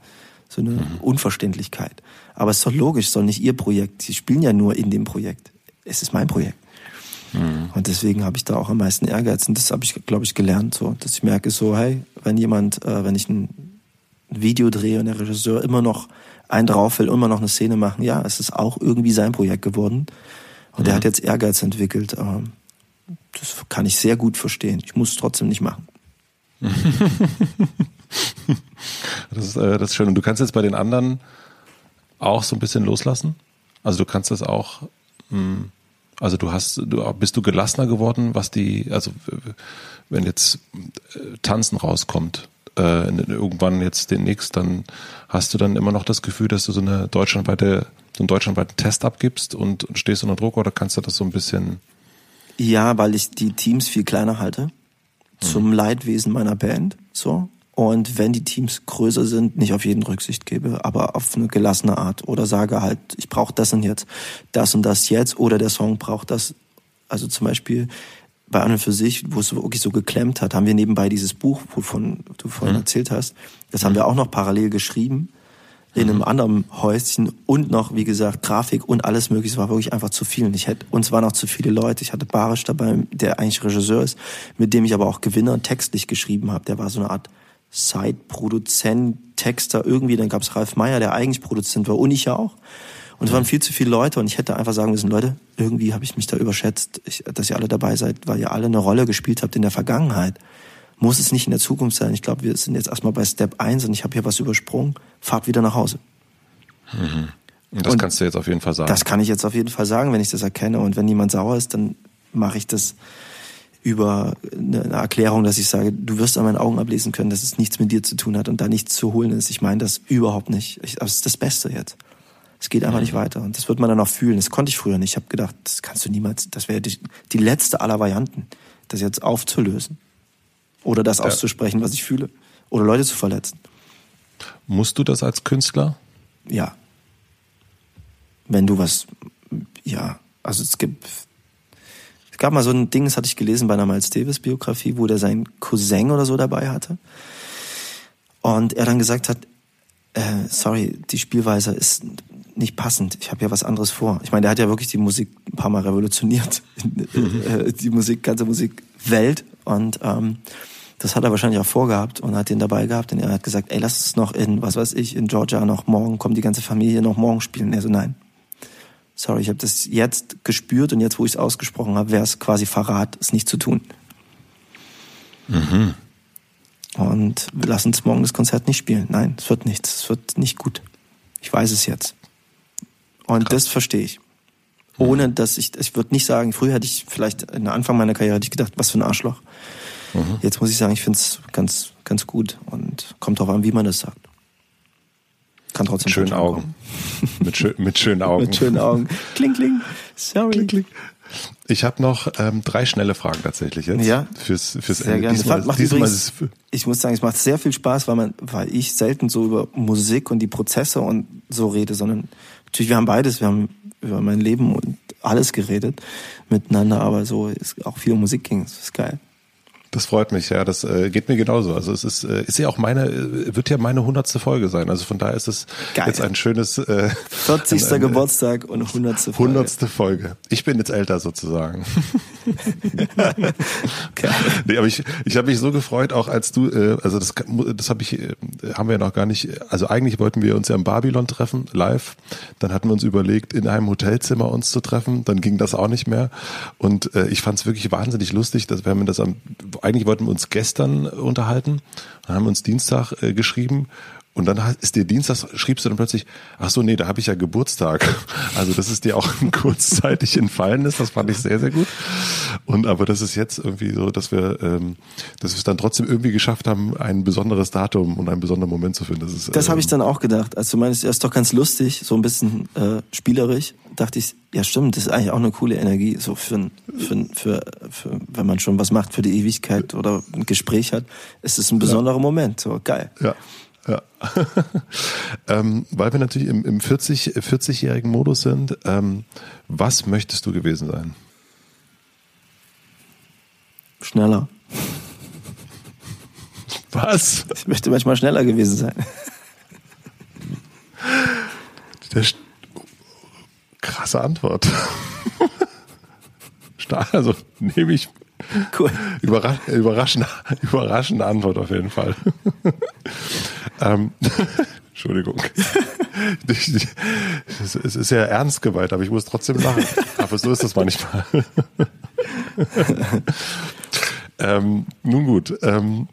Speaker 1: so eine Unverständlichkeit. Aber es ist doch logisch, es doch nicht ihr Projekt. Sie spielen ja nur in dem Projekt. Es ist mein Projekt. Und deswegen habe ich da auch am meisten Ehrgeiz. Und das habe ich, glaube ich, gelernt, so, dass ich merke, so, hey, wenn jemand, äh, wenn ich ein Video drehe und der Regisseur immer noch einen drauf will, immer noch eine Szene machen, ja, es ist auch irgendwie sein Projekt geworden. Und er hat jetzt Ehrgeiz entwickelt. Ähm, das kann ich sehr gut verstehen. Ich muss es trotzdem nicht machen. (laughs)
Speaker 2: Das ist, äh, das ist schön. Und du kannst jetzt bei den anderen auch so ein bisschen loslassen? Also du kannst das auch, mh, also du hast, du bist du gelassener geworden, was die, also wenn jetzt äh, Tanzen rauskommt, äh, irgendwann jetzt demnächst, dann hast du dann immer noch das Gefühl, dass du so eine deutschlandweite, so einen deutschlandweiten Test abgibst und, und stehst unter Druck oder kannst du das so ein bisschen,
Speaker 1: Ja, weil ich die Teams viel kleiner halte. Zum Leidwesen meiner Band. So. Und wenn die Teams größer sind, nicht auf jeden Rücksicht gebe, aber auf eine gelassene Art. Oder sage halt, ich brauche das und jetzt, das und das jetzt, oder der Song braucht das. Also zum Beispiel bei An und für sich, wo es wirklich so geklemmt hat, haben wir nebenbei dieses Buch, wovon du vorhin erzählt hast, das haben wir auch noch parallel geschrieben in einem anderen Häuschen und noch, wie gesagt, Grafik und alles mögliche. Es war wirklich einfach zu viel. Und ich hätte, uns waren auch zu viele Leute. Ich hatte Barisch dabei, der eigentlich Regisseur ist, mit dem ich aber auch Gewinner textlich geschrieben habe. Der war so eine Art Side-Produzent, Texter irgendwie. Dann gab's Ralf Meyer, der eigentlich Produzent war und ich ja auch. Und es waren viel zu viele Leute und ich hätte einfach sagen müssen, Leute, irgendwie habe ich mich da überschätzt, ich, dass ihr alle dabei seid, weil ihr alle eine Rolle gespielt habt in der Vergangenheit. Muss es nicht in der Zukunft sein. Ich glaube, wir sind jetzt erstmal bei Step 1 und ich habe hier was übersprungen. Fahrt wieder nach Hause.
Speaker 2: und das
Speaker 1: Und
Speaker 2: kannst du jetzt auf jeden Fall sagen.
Speaker 1: Das kann ich jetzt auf jeden Fall sagen, wenn ich das erkenne. Und wenn jemand sauer ist, dann mache ich das über eine Erklärung, dass ich sage, du wirst an meinen Augen ablesen können, dass es nichts mit dir zu tun hat und da nichts zu holen ist. Ich meine das überhaupt nicht. Ich, es ist das Beste jetzt. Es geht einfach nicht weiter und das wird man dann auch fühlen. Das konnte ich früher nicht. Ich habe gedacht, das kannst du niemals, das wäre die, die letzte aller Varianten, das jetzt aufzulösen. Oder das auszusprechen, was ich fühle. Oder Leute zu verletzen.
Speaker 2: Musst du das als Künstler?
Speaker 1: Ja. Wenn du was, ja, also es gibt, es gab mal so ein Ding, das hatte ich gelesen bei einer Miles Davis Biografie, wo der seinen Cousin oder so dabei hatte. Und er dann gesagt hat, äh, sorry, die Spielweise ist nicht passend. Ich habe ja was anderes vor. Ich meine, der hat ja wirklich die Musik ein paar Mal revolutioniert, (laughs) äh, die Musik, ganze Musikwelt. Und ähm, das hat er wahrscheinlich auch vorgehabt und hat den dabei gehabt. Und er hat gesagt, ey, lass es noch in, was weiß ich, in Georgia noch morgen, kommt die ganze Familie noch morgen spielen. Und er so, nein. Sorry, ich habe das jetzt gespürt und jetzt, wo ich es ausgesprochen habe, wäre es quasi Verrat, es nicht zu tun. Und wir lassen uns morgen das Konzert nicht spielen. Nein, es wird nichts. Es wird nicht gut. Ich weiß es jetzt. Und das verstehe ich. Ohne dass ich, ich würde nicht sagen, früher hätte ich vielleicht, in Anfang meiner Karriere hätte ich gedacht, was für ein Arschloch. Jetzt muss ich sagen, ich finde es ganz, ganz gut und kommt drauf an, wie man das sagt. Kann trotzdem
Speaker 2: Mit schönen Augen. mit, schö mit schönen. (laughs) Augen.
Speaker 1: Mit schönen Augen. Kling, kling. Sorry.
Speaker 2: Klick, klick. Ich habe noch ähm, drei schnelle Fragen tatsächlich jetzt.
Speaker 1: Ja.
Speaker 2: Fürs, fürs
Speaker 1: Sehr
Speaker 2: Ende.
Speaker 1: gerne.
Speaker 2: Diesmal,
Speaker 1: macht
Speaker 2: diesmal
Speaker 1: übrigens-
Speaker 2: ist
Speaker 1: Ich muss sagen, es macht sehr viel Spaß, weil man, weil ich selten so über Musik und die Prozesse und so rede, sondern natürlich, wir haben beides, wir haben über mein Leben und alles geredet miteinander, aber so ist auch viel Musik ging. Das ist geil.
Speaker 2: Das freut mich, ja. Das äh, geht mir genauso. Also es ist, äh, ist ja auch meine, äh, wird ja meine hundertste Folge sein. Also von daher ist es
Speaker 1: Geil.
Speaker 2: jetzt ein schönes äh, (laughs)
Speaker 1: 40.
Speaker 2: ein- ein-
Speaker 1: Geburtstag und 100. Folge.
Speaker 2: hundertste Folge. Ich bin jetzt älter sozusagen. (laughs)
Speaker 1: Geil.
Speaker 2: Nee, aber ich, ich habe mich so gefreut, auch als du, äh, also das, das habe ich, äh, haben wir ja noch gar nicht, also eigentlich wollten wir uns ja im Babylon treffen, live. Dann hatten wir uns überlegt, in einem Hotelzimmer uns zu treffen. Dann ging das auch nicht mehr. Und äh, ich fand es wirklich wahnsinnig lustig, dass wir haben das am, eigentlich wollten wir uns gestern unterhalten, dann haben wir uns Dienstag äh, geschrieben. Und dann ist dir Dienstag, schriebst du dann plötzlich, ach so, nee, da habe ich ja Geburtstag. (laughs) Also, dass es dir auch (laughs) kurzzeitig entfallen ist, das fand ich sehr, sehr gut. Und aber das ist jetzt irgendwie so, dass wir, ähm, dass wir es dann trotzdem irgendwie geschafft haben, ein besonderes Datum und einen besonderen Moment zu finden. Das, ist,
Speaker 1: Das habe
Speaker 2: ähm,
Speaker 1: ich dann auch gedacht. Als du meinst, ja, ist doch ganz lustig, so ein bisschen äh, spielerisch, dachte ich, ja stimmt, das ist eigentlich auch eine coole Energie, so für, für, für, für wenn man schon was macht für die Ewigkeit oder ein Gespräch hat, ist es ein besonderer Moment. So geil.
Speaker 2: Ja. Ja. (laughs) ähm, weil wir natürlich im, im 40, 40-jährigen Modus sind, ähm, was möchtest du gewesen sein?
Speaker 1: Schneller. (laughs)
Speaker 2: Was?
Speaker 1: Ich möchte manchmal schneller gewesen sein.
Speaker 2: Der St krasse Antwort. (laughs) Also nehme ich
Speaker 1: Cool.
Speaker 2: Überrasch überraschende, überraschende Antwort auf jeden Fall. (laughs) ähm, (laughs) Entschuldigung. Es es ist ja ernst gemeint, aber ich muss trotzdem lachen. Aber so ist das manchmal. (laughs) ähm, nun gut. Ähm,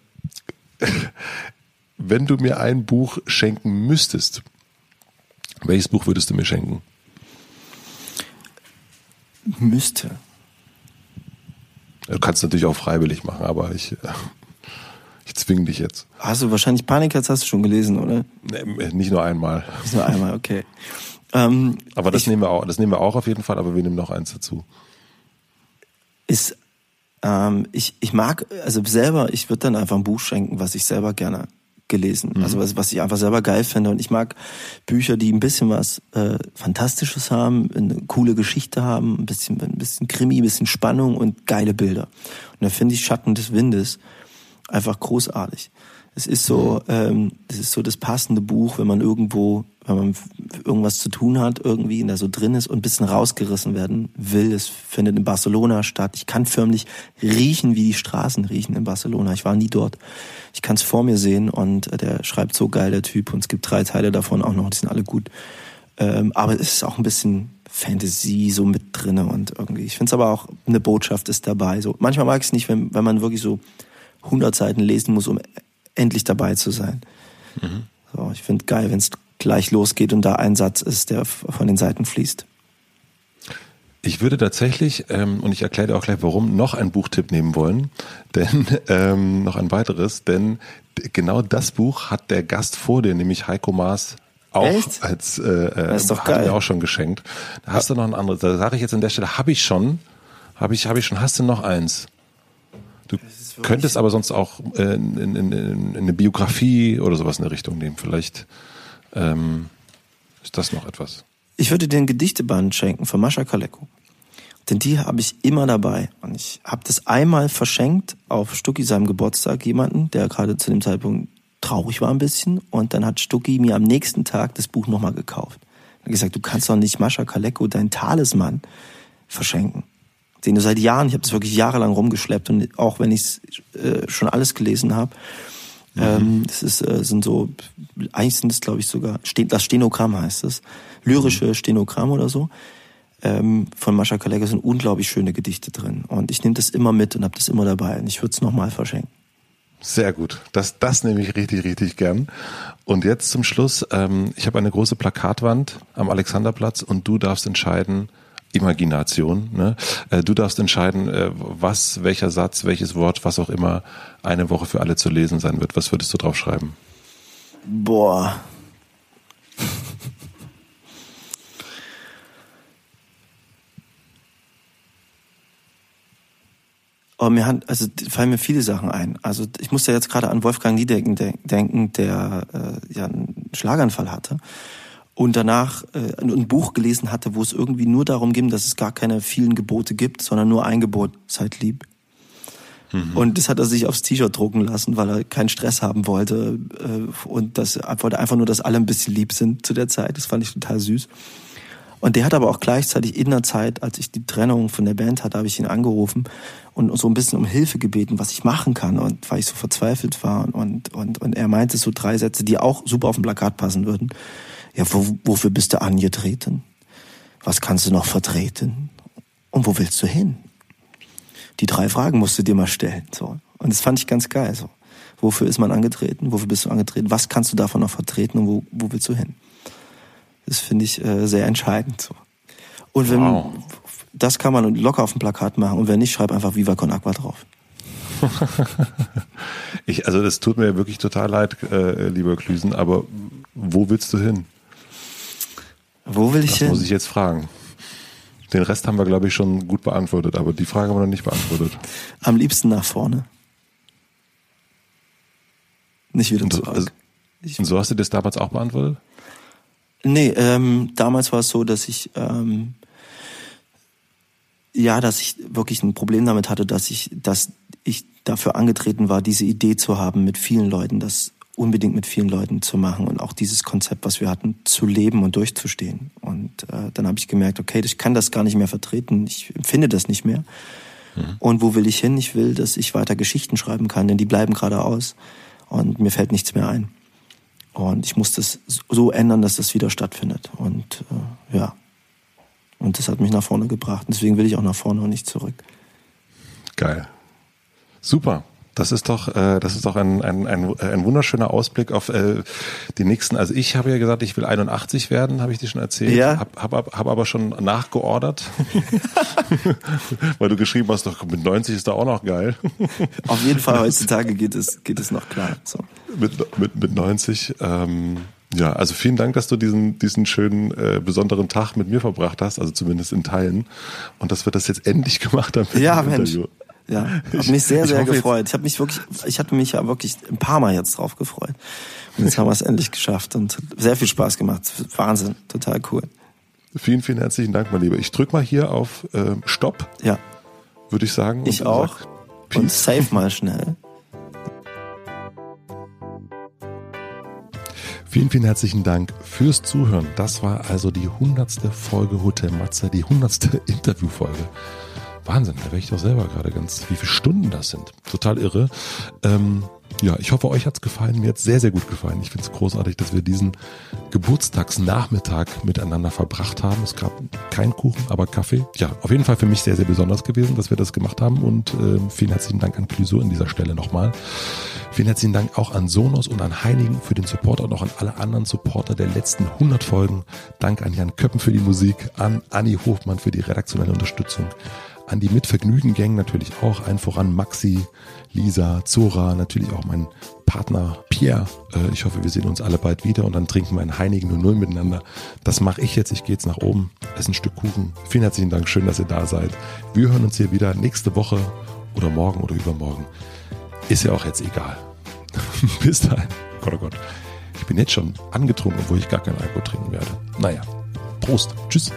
Speaker 2: wenn du mir ein Buch schenken müsstest, welches Buch würdest du mir schenken?
Speaker 1: Müsste.
Speaker 2: Du kannst natürlich auch freiwillig machen, aber ich, äh, (laughs) ich zwinge dich jetzt.
Speaker 1: Hast du wahrscheinlich Panikherz hast du schon gelesen, oder?
Speaker 2: Nee, Nicht nur einmal.
Speaker 1: Ist nur einmal, okay. Ähm,
Speaker 2: Aber das
Speaker 1: ich,
Speaker 2: nehmen wir auch, das nehmen wir auch auf jeden Fall, aber wir nehmen noch eins dazu.
Speaker 1: ist, ähm, ich, ich mag, also selber, ich würde dann einfach ein Buch schenken, was ich selber gerne gelesen,
Speaker 2: Mhm.
Speaker 1: also was, was ich einfach selber geil finde und ich mag Bücher, die ein bisschen was äh, Fantastisches haben, eine coole Geschichte haben, ein bisschen, ein bisschen Krimi, ein bisschen Spannung und geile Bilder. Und da finde ich Schatten des Windes einfach großartig. Es ist so, ähm, es ist so das passende Buch, wenn man irgendwo, wenn man irgendwas zu tun hat irgendwie und da so drin ist und ein bisschen rausgerissen werden will. Es findet in Barcelona statt. Ich kann förmlich riechen, wie die Straßen riechen in Barcelona. Ich war nie dort. Ich kann es vor mir sehen und äh, der schreibt so geil, der Typ. Und es gibt drei Teile davon auch noch, die sind alle gut. Ähm, aber es ist auch ein bisschen Fantasy so mit drinne und irgendwie. Ich finde es aber auch, eine Botschaft ist dabei. So manchmal mag ich es nicht, wenn, wenn man wirklich so 100 Seiten lesen muss, um endlich dabei zu sein. So, ich finde geil, wenn es gleich losgeht und da ein Satz ist, der von den Seiten fließt.
Speaker 2: Ich würde tatsächlich, ähm, und ich erkläre dir auch gleich warum, noch einen Buchtipp nehmen wollen, (laughs) denn ähm, noch ein weiteres, denn genau das Buch hat der Gast vor dir, nämlich Heiko Maas, auch
Speaker 1: Echt?
Speaker 2: als äh, äh,
Speaker 1: Das ist doch
Speaker 2: hat
Speaker 1: geil.
Speaker 2: mir auch schon geschenkt. Da hast du noch ein anderes. Da sage ich jetzt an der Stelle, habe ich schon, habe ich, habe ich schon. Hast du noch eins? Du könntest aber sonst auch äh, in, in, in, in eine Biografie oder sowas in der Richtung nehmen. Vielleicht ähm, ist das noch etwas.
Speaker 1: Ich würde dir ein Gedichteband schenken von Mascha Kaleko. Denn die habe ich immer dabei. Und ich habe das einmal verschenkt auf Stucki seinem Geburtstag jemanden, der gerade zu dem Zeitpunkt traurig war ein bisschen. Und dann hat Stucki mir am nächsten Tag das Buch nochmal gekauft. Er hat gesagt, du kannst doch nicht Mascha Kaleko, dein Talisman, verschenken. Den du seit Jahren, ich habe das wirklich jahrelang rumgeschleppt und auch wenn ich äh, schon alles gelesen habe, ähm, das ist, äh, sind so, eigentlich sind es glaube ich sogar, das Stenogramm heißt es, lyrische Stenogramm oder so. Ähm, von Mascha Kaleka sind unglaublich schöne Gedichte drin und ich nehme das immer mit und habe das immer dabei und ich würde es nochmal verschenken.
Speaker 2: Sehr gut. Das, das nehme ich richtig, richtig gern. Und jetzt zum Schluss, ähm, ich habe eine große Plakatwand am Alexanderplatz und du darfst entscheiden, Imagination, ne? Äh, du darfst entscheiden, äh, was, welcher Satz, welches Wort, was auch immer eine Woche für alle zu lesen sein wird. Was würdest du drauf schreiben?
Speaker 1: Boah. Aber mir hat, also fallen mir viele Sachen ein. Also ich musste jetzt gerade an Wolfgang Niedecken denken, der äh, ja einen Schlaganfall hatte und danach äh, ein Buch gelesen hatte, wo es irgendwie nur darum ging, dass es gar keine vielen Gebote gibt, sondern nur ein Gebot, seid lieb. Mhm. Und das hat er sich aufs T-Shirt drucken lassen, weil er keinen Stress haben wollte äh, und das wollte einfach nur, dass alle ein bisschen lieb sind zu der Zeit. Das fand ich total süß. Und der hat aber auch gleichzeitig in der Zeit, als ich die Trennung von der Band hatte, habe ich ihn angerufen und so ein bisschen um Hilfe gebeten, was ich machen kann und weil ich so verzweifelt war und und und er meinte so drei Sätze, die auch super auf dem Plakat passen würden ja, wo, wofür bist du angetreten? Was kannst du noch vertreten? Und wo willst du hin? Die drei Fragen musst du dir mal stellen. So. Und das fand ich ganz geil. So. Wofür ist man angetreten? Wofür bist du angetreten? Was kannst du davon noch vertreten und wo, wo willst du hin? Das finde ich äh, sehr entscheidend. So. Und wenn wow. das kann man locker auf dem Plakat machen und wenn nicht, schreib einfach Viva Con Aqua drauf. (laughs)
Speaker 2: ich, also das tut mir wirklich total leid, äh, lieber Klüsen, aber wo willst du hin?
Speaker 1: Wo will ich
Speaker 2: das
Speaker 1: hin?
Speaker 2: muss ich jetzt fragen. Den Rest haben wir, glaube ich, schon gut beantwortet, aber die Frage haben wir noch nicht beantwortet.
Speaker 1: Am liebsten nach vorne. Nicht wieder zurück. Also,
Speaker 2: und so hast du das damals auch beantwortet?
Speaker 1: Nee, ähm, damals war es so, dass ich ähm, ja, dass ich wirklich ein Problem damit hatte, dass ich, dass ich dafür angetreten war, diese Idee zu haben, mit vielen Leuten das unbedingt mit vielen Leuten zu machen und auch dieses Konzept, was wir hatten, zu leben und durchzustehen. Und äh, dann habe ich gemerkt, okay, ich kann das gar nicht mehr vertreten, ich empfinde das nicht mehr. Mhm. Und wo will ich hin? Ich will, dass ich weiter Geschichten schreiben kann, denn die bleiben gerade aus und mir fällt nichts mehr ein. Und ich muss das so ändern, dass das wieder stattfindet. Und äh, ja, und das hat mich nach vorne gebracht. Deswegen will ich auch nach vorne und nicht zurück.
Speaker 2: Geil. Super. Das ist doch, äh, das ist doch ein, ein, ein, ein wunderschöner Ausblick auf äh, die nächsten. Also ich habe ja gesagt, ich will 81 werden, habe ich dir schon erzählt.
Speaker 1: Ja.
Speaker 2: Hab, hab, hab aber schon nachgeordert, (laughs) weil du geschrieben hast, doch mit 90 ist da auch noch geil.
Speaker 1: Auf jeden Fall heutzutage geht es geht es noch klar. So.
Speaker 2: Mit, mit, mit 90. Ähm, ja, also vielen Dank, dass du diesen, diesen schönen, äh, besonderen Tag mit mir verbracht hast, also zumindest in Teilen. Und dass wir das jetzt endlich gemacht haben.
Speaker 1: Ja, Mensch. Interview. Ja, (laughs) habe mich sehr, sehr gefreut. Ich habe mich wirklich, ich hatte mich ja wirklich ein paar Mal jetzt drauf gefreut. Und jetzt haben wir es endlich geschafft und hat sehr viel Spaß gemacht. Wahnsinn, total cool.
Speaker 2: Vielen, vielen herzlichen Dank, mein Lieber. Ich drück mal hier auf äh, Stopp.
Speaker 1: Ja.
Speaker 2: Würde ich sagen.
Speaker 1: Ich auch. und save mal schnell.
Speaker 2: Vielen, vielen herzlichen Dank fürs Zuhören. Das war also die hundertste Folge Hotel Matze, die hundertste (laughs) Interviewfolge. Wahnsinn, da wäre ich doch selber gerade ganz, wie viele Stunden das sind. Total irre. Ähm, ja, ich hoffe, euch hat's gefallen. Mir hat's sehr, sehr gut gefallen. Ich finde es großartig, dass wir diesen Geburtstagsnachmittag miteinander verbracht haben. Es gab keinen Kuchen, aber Kaffee. Ja, auf jeden Fall für mich sehr, sehr besonders gewesen, dass wir das gemacht haben. Und äh, vielen herzlichen Dank an Clüso an dieser Stelle nochmal. Vielen herzlichen Dank auch an Sonos und an Heinigen für den Support und auch an alle anderen Supporter der letzten 100 Folgen. Dank an Jan Köppen für die Musik, an Anni Hofmann für die redaktionelle Unterstützung an die Mitvergnügen-Gang natürlich auch, ein voran Maxi, Lisa, Zora, natürlich auch mein Partner Pierre. Äh, ich hoffe, wir sehen uns alle bald wieder und dann trinken wir ein Heinigen 00 miteinander. Das mache ich jetzt. Ich gehe jetzt nach oben, esse ein Stück Kuchen. Vielen herzlichen Dank, schön, dass ihr da seid. Wir hören uns hier wieder nächste Woche oder morgen oder übermorgen. Ist ja auch jetzt egal. (laughs) Bis dahin. Gott, oh Gott. Ich bin jetzt schon angetrunken, obwohl ich gar keinen Alkohol trinken werde. Naja, Prost. Tschüss.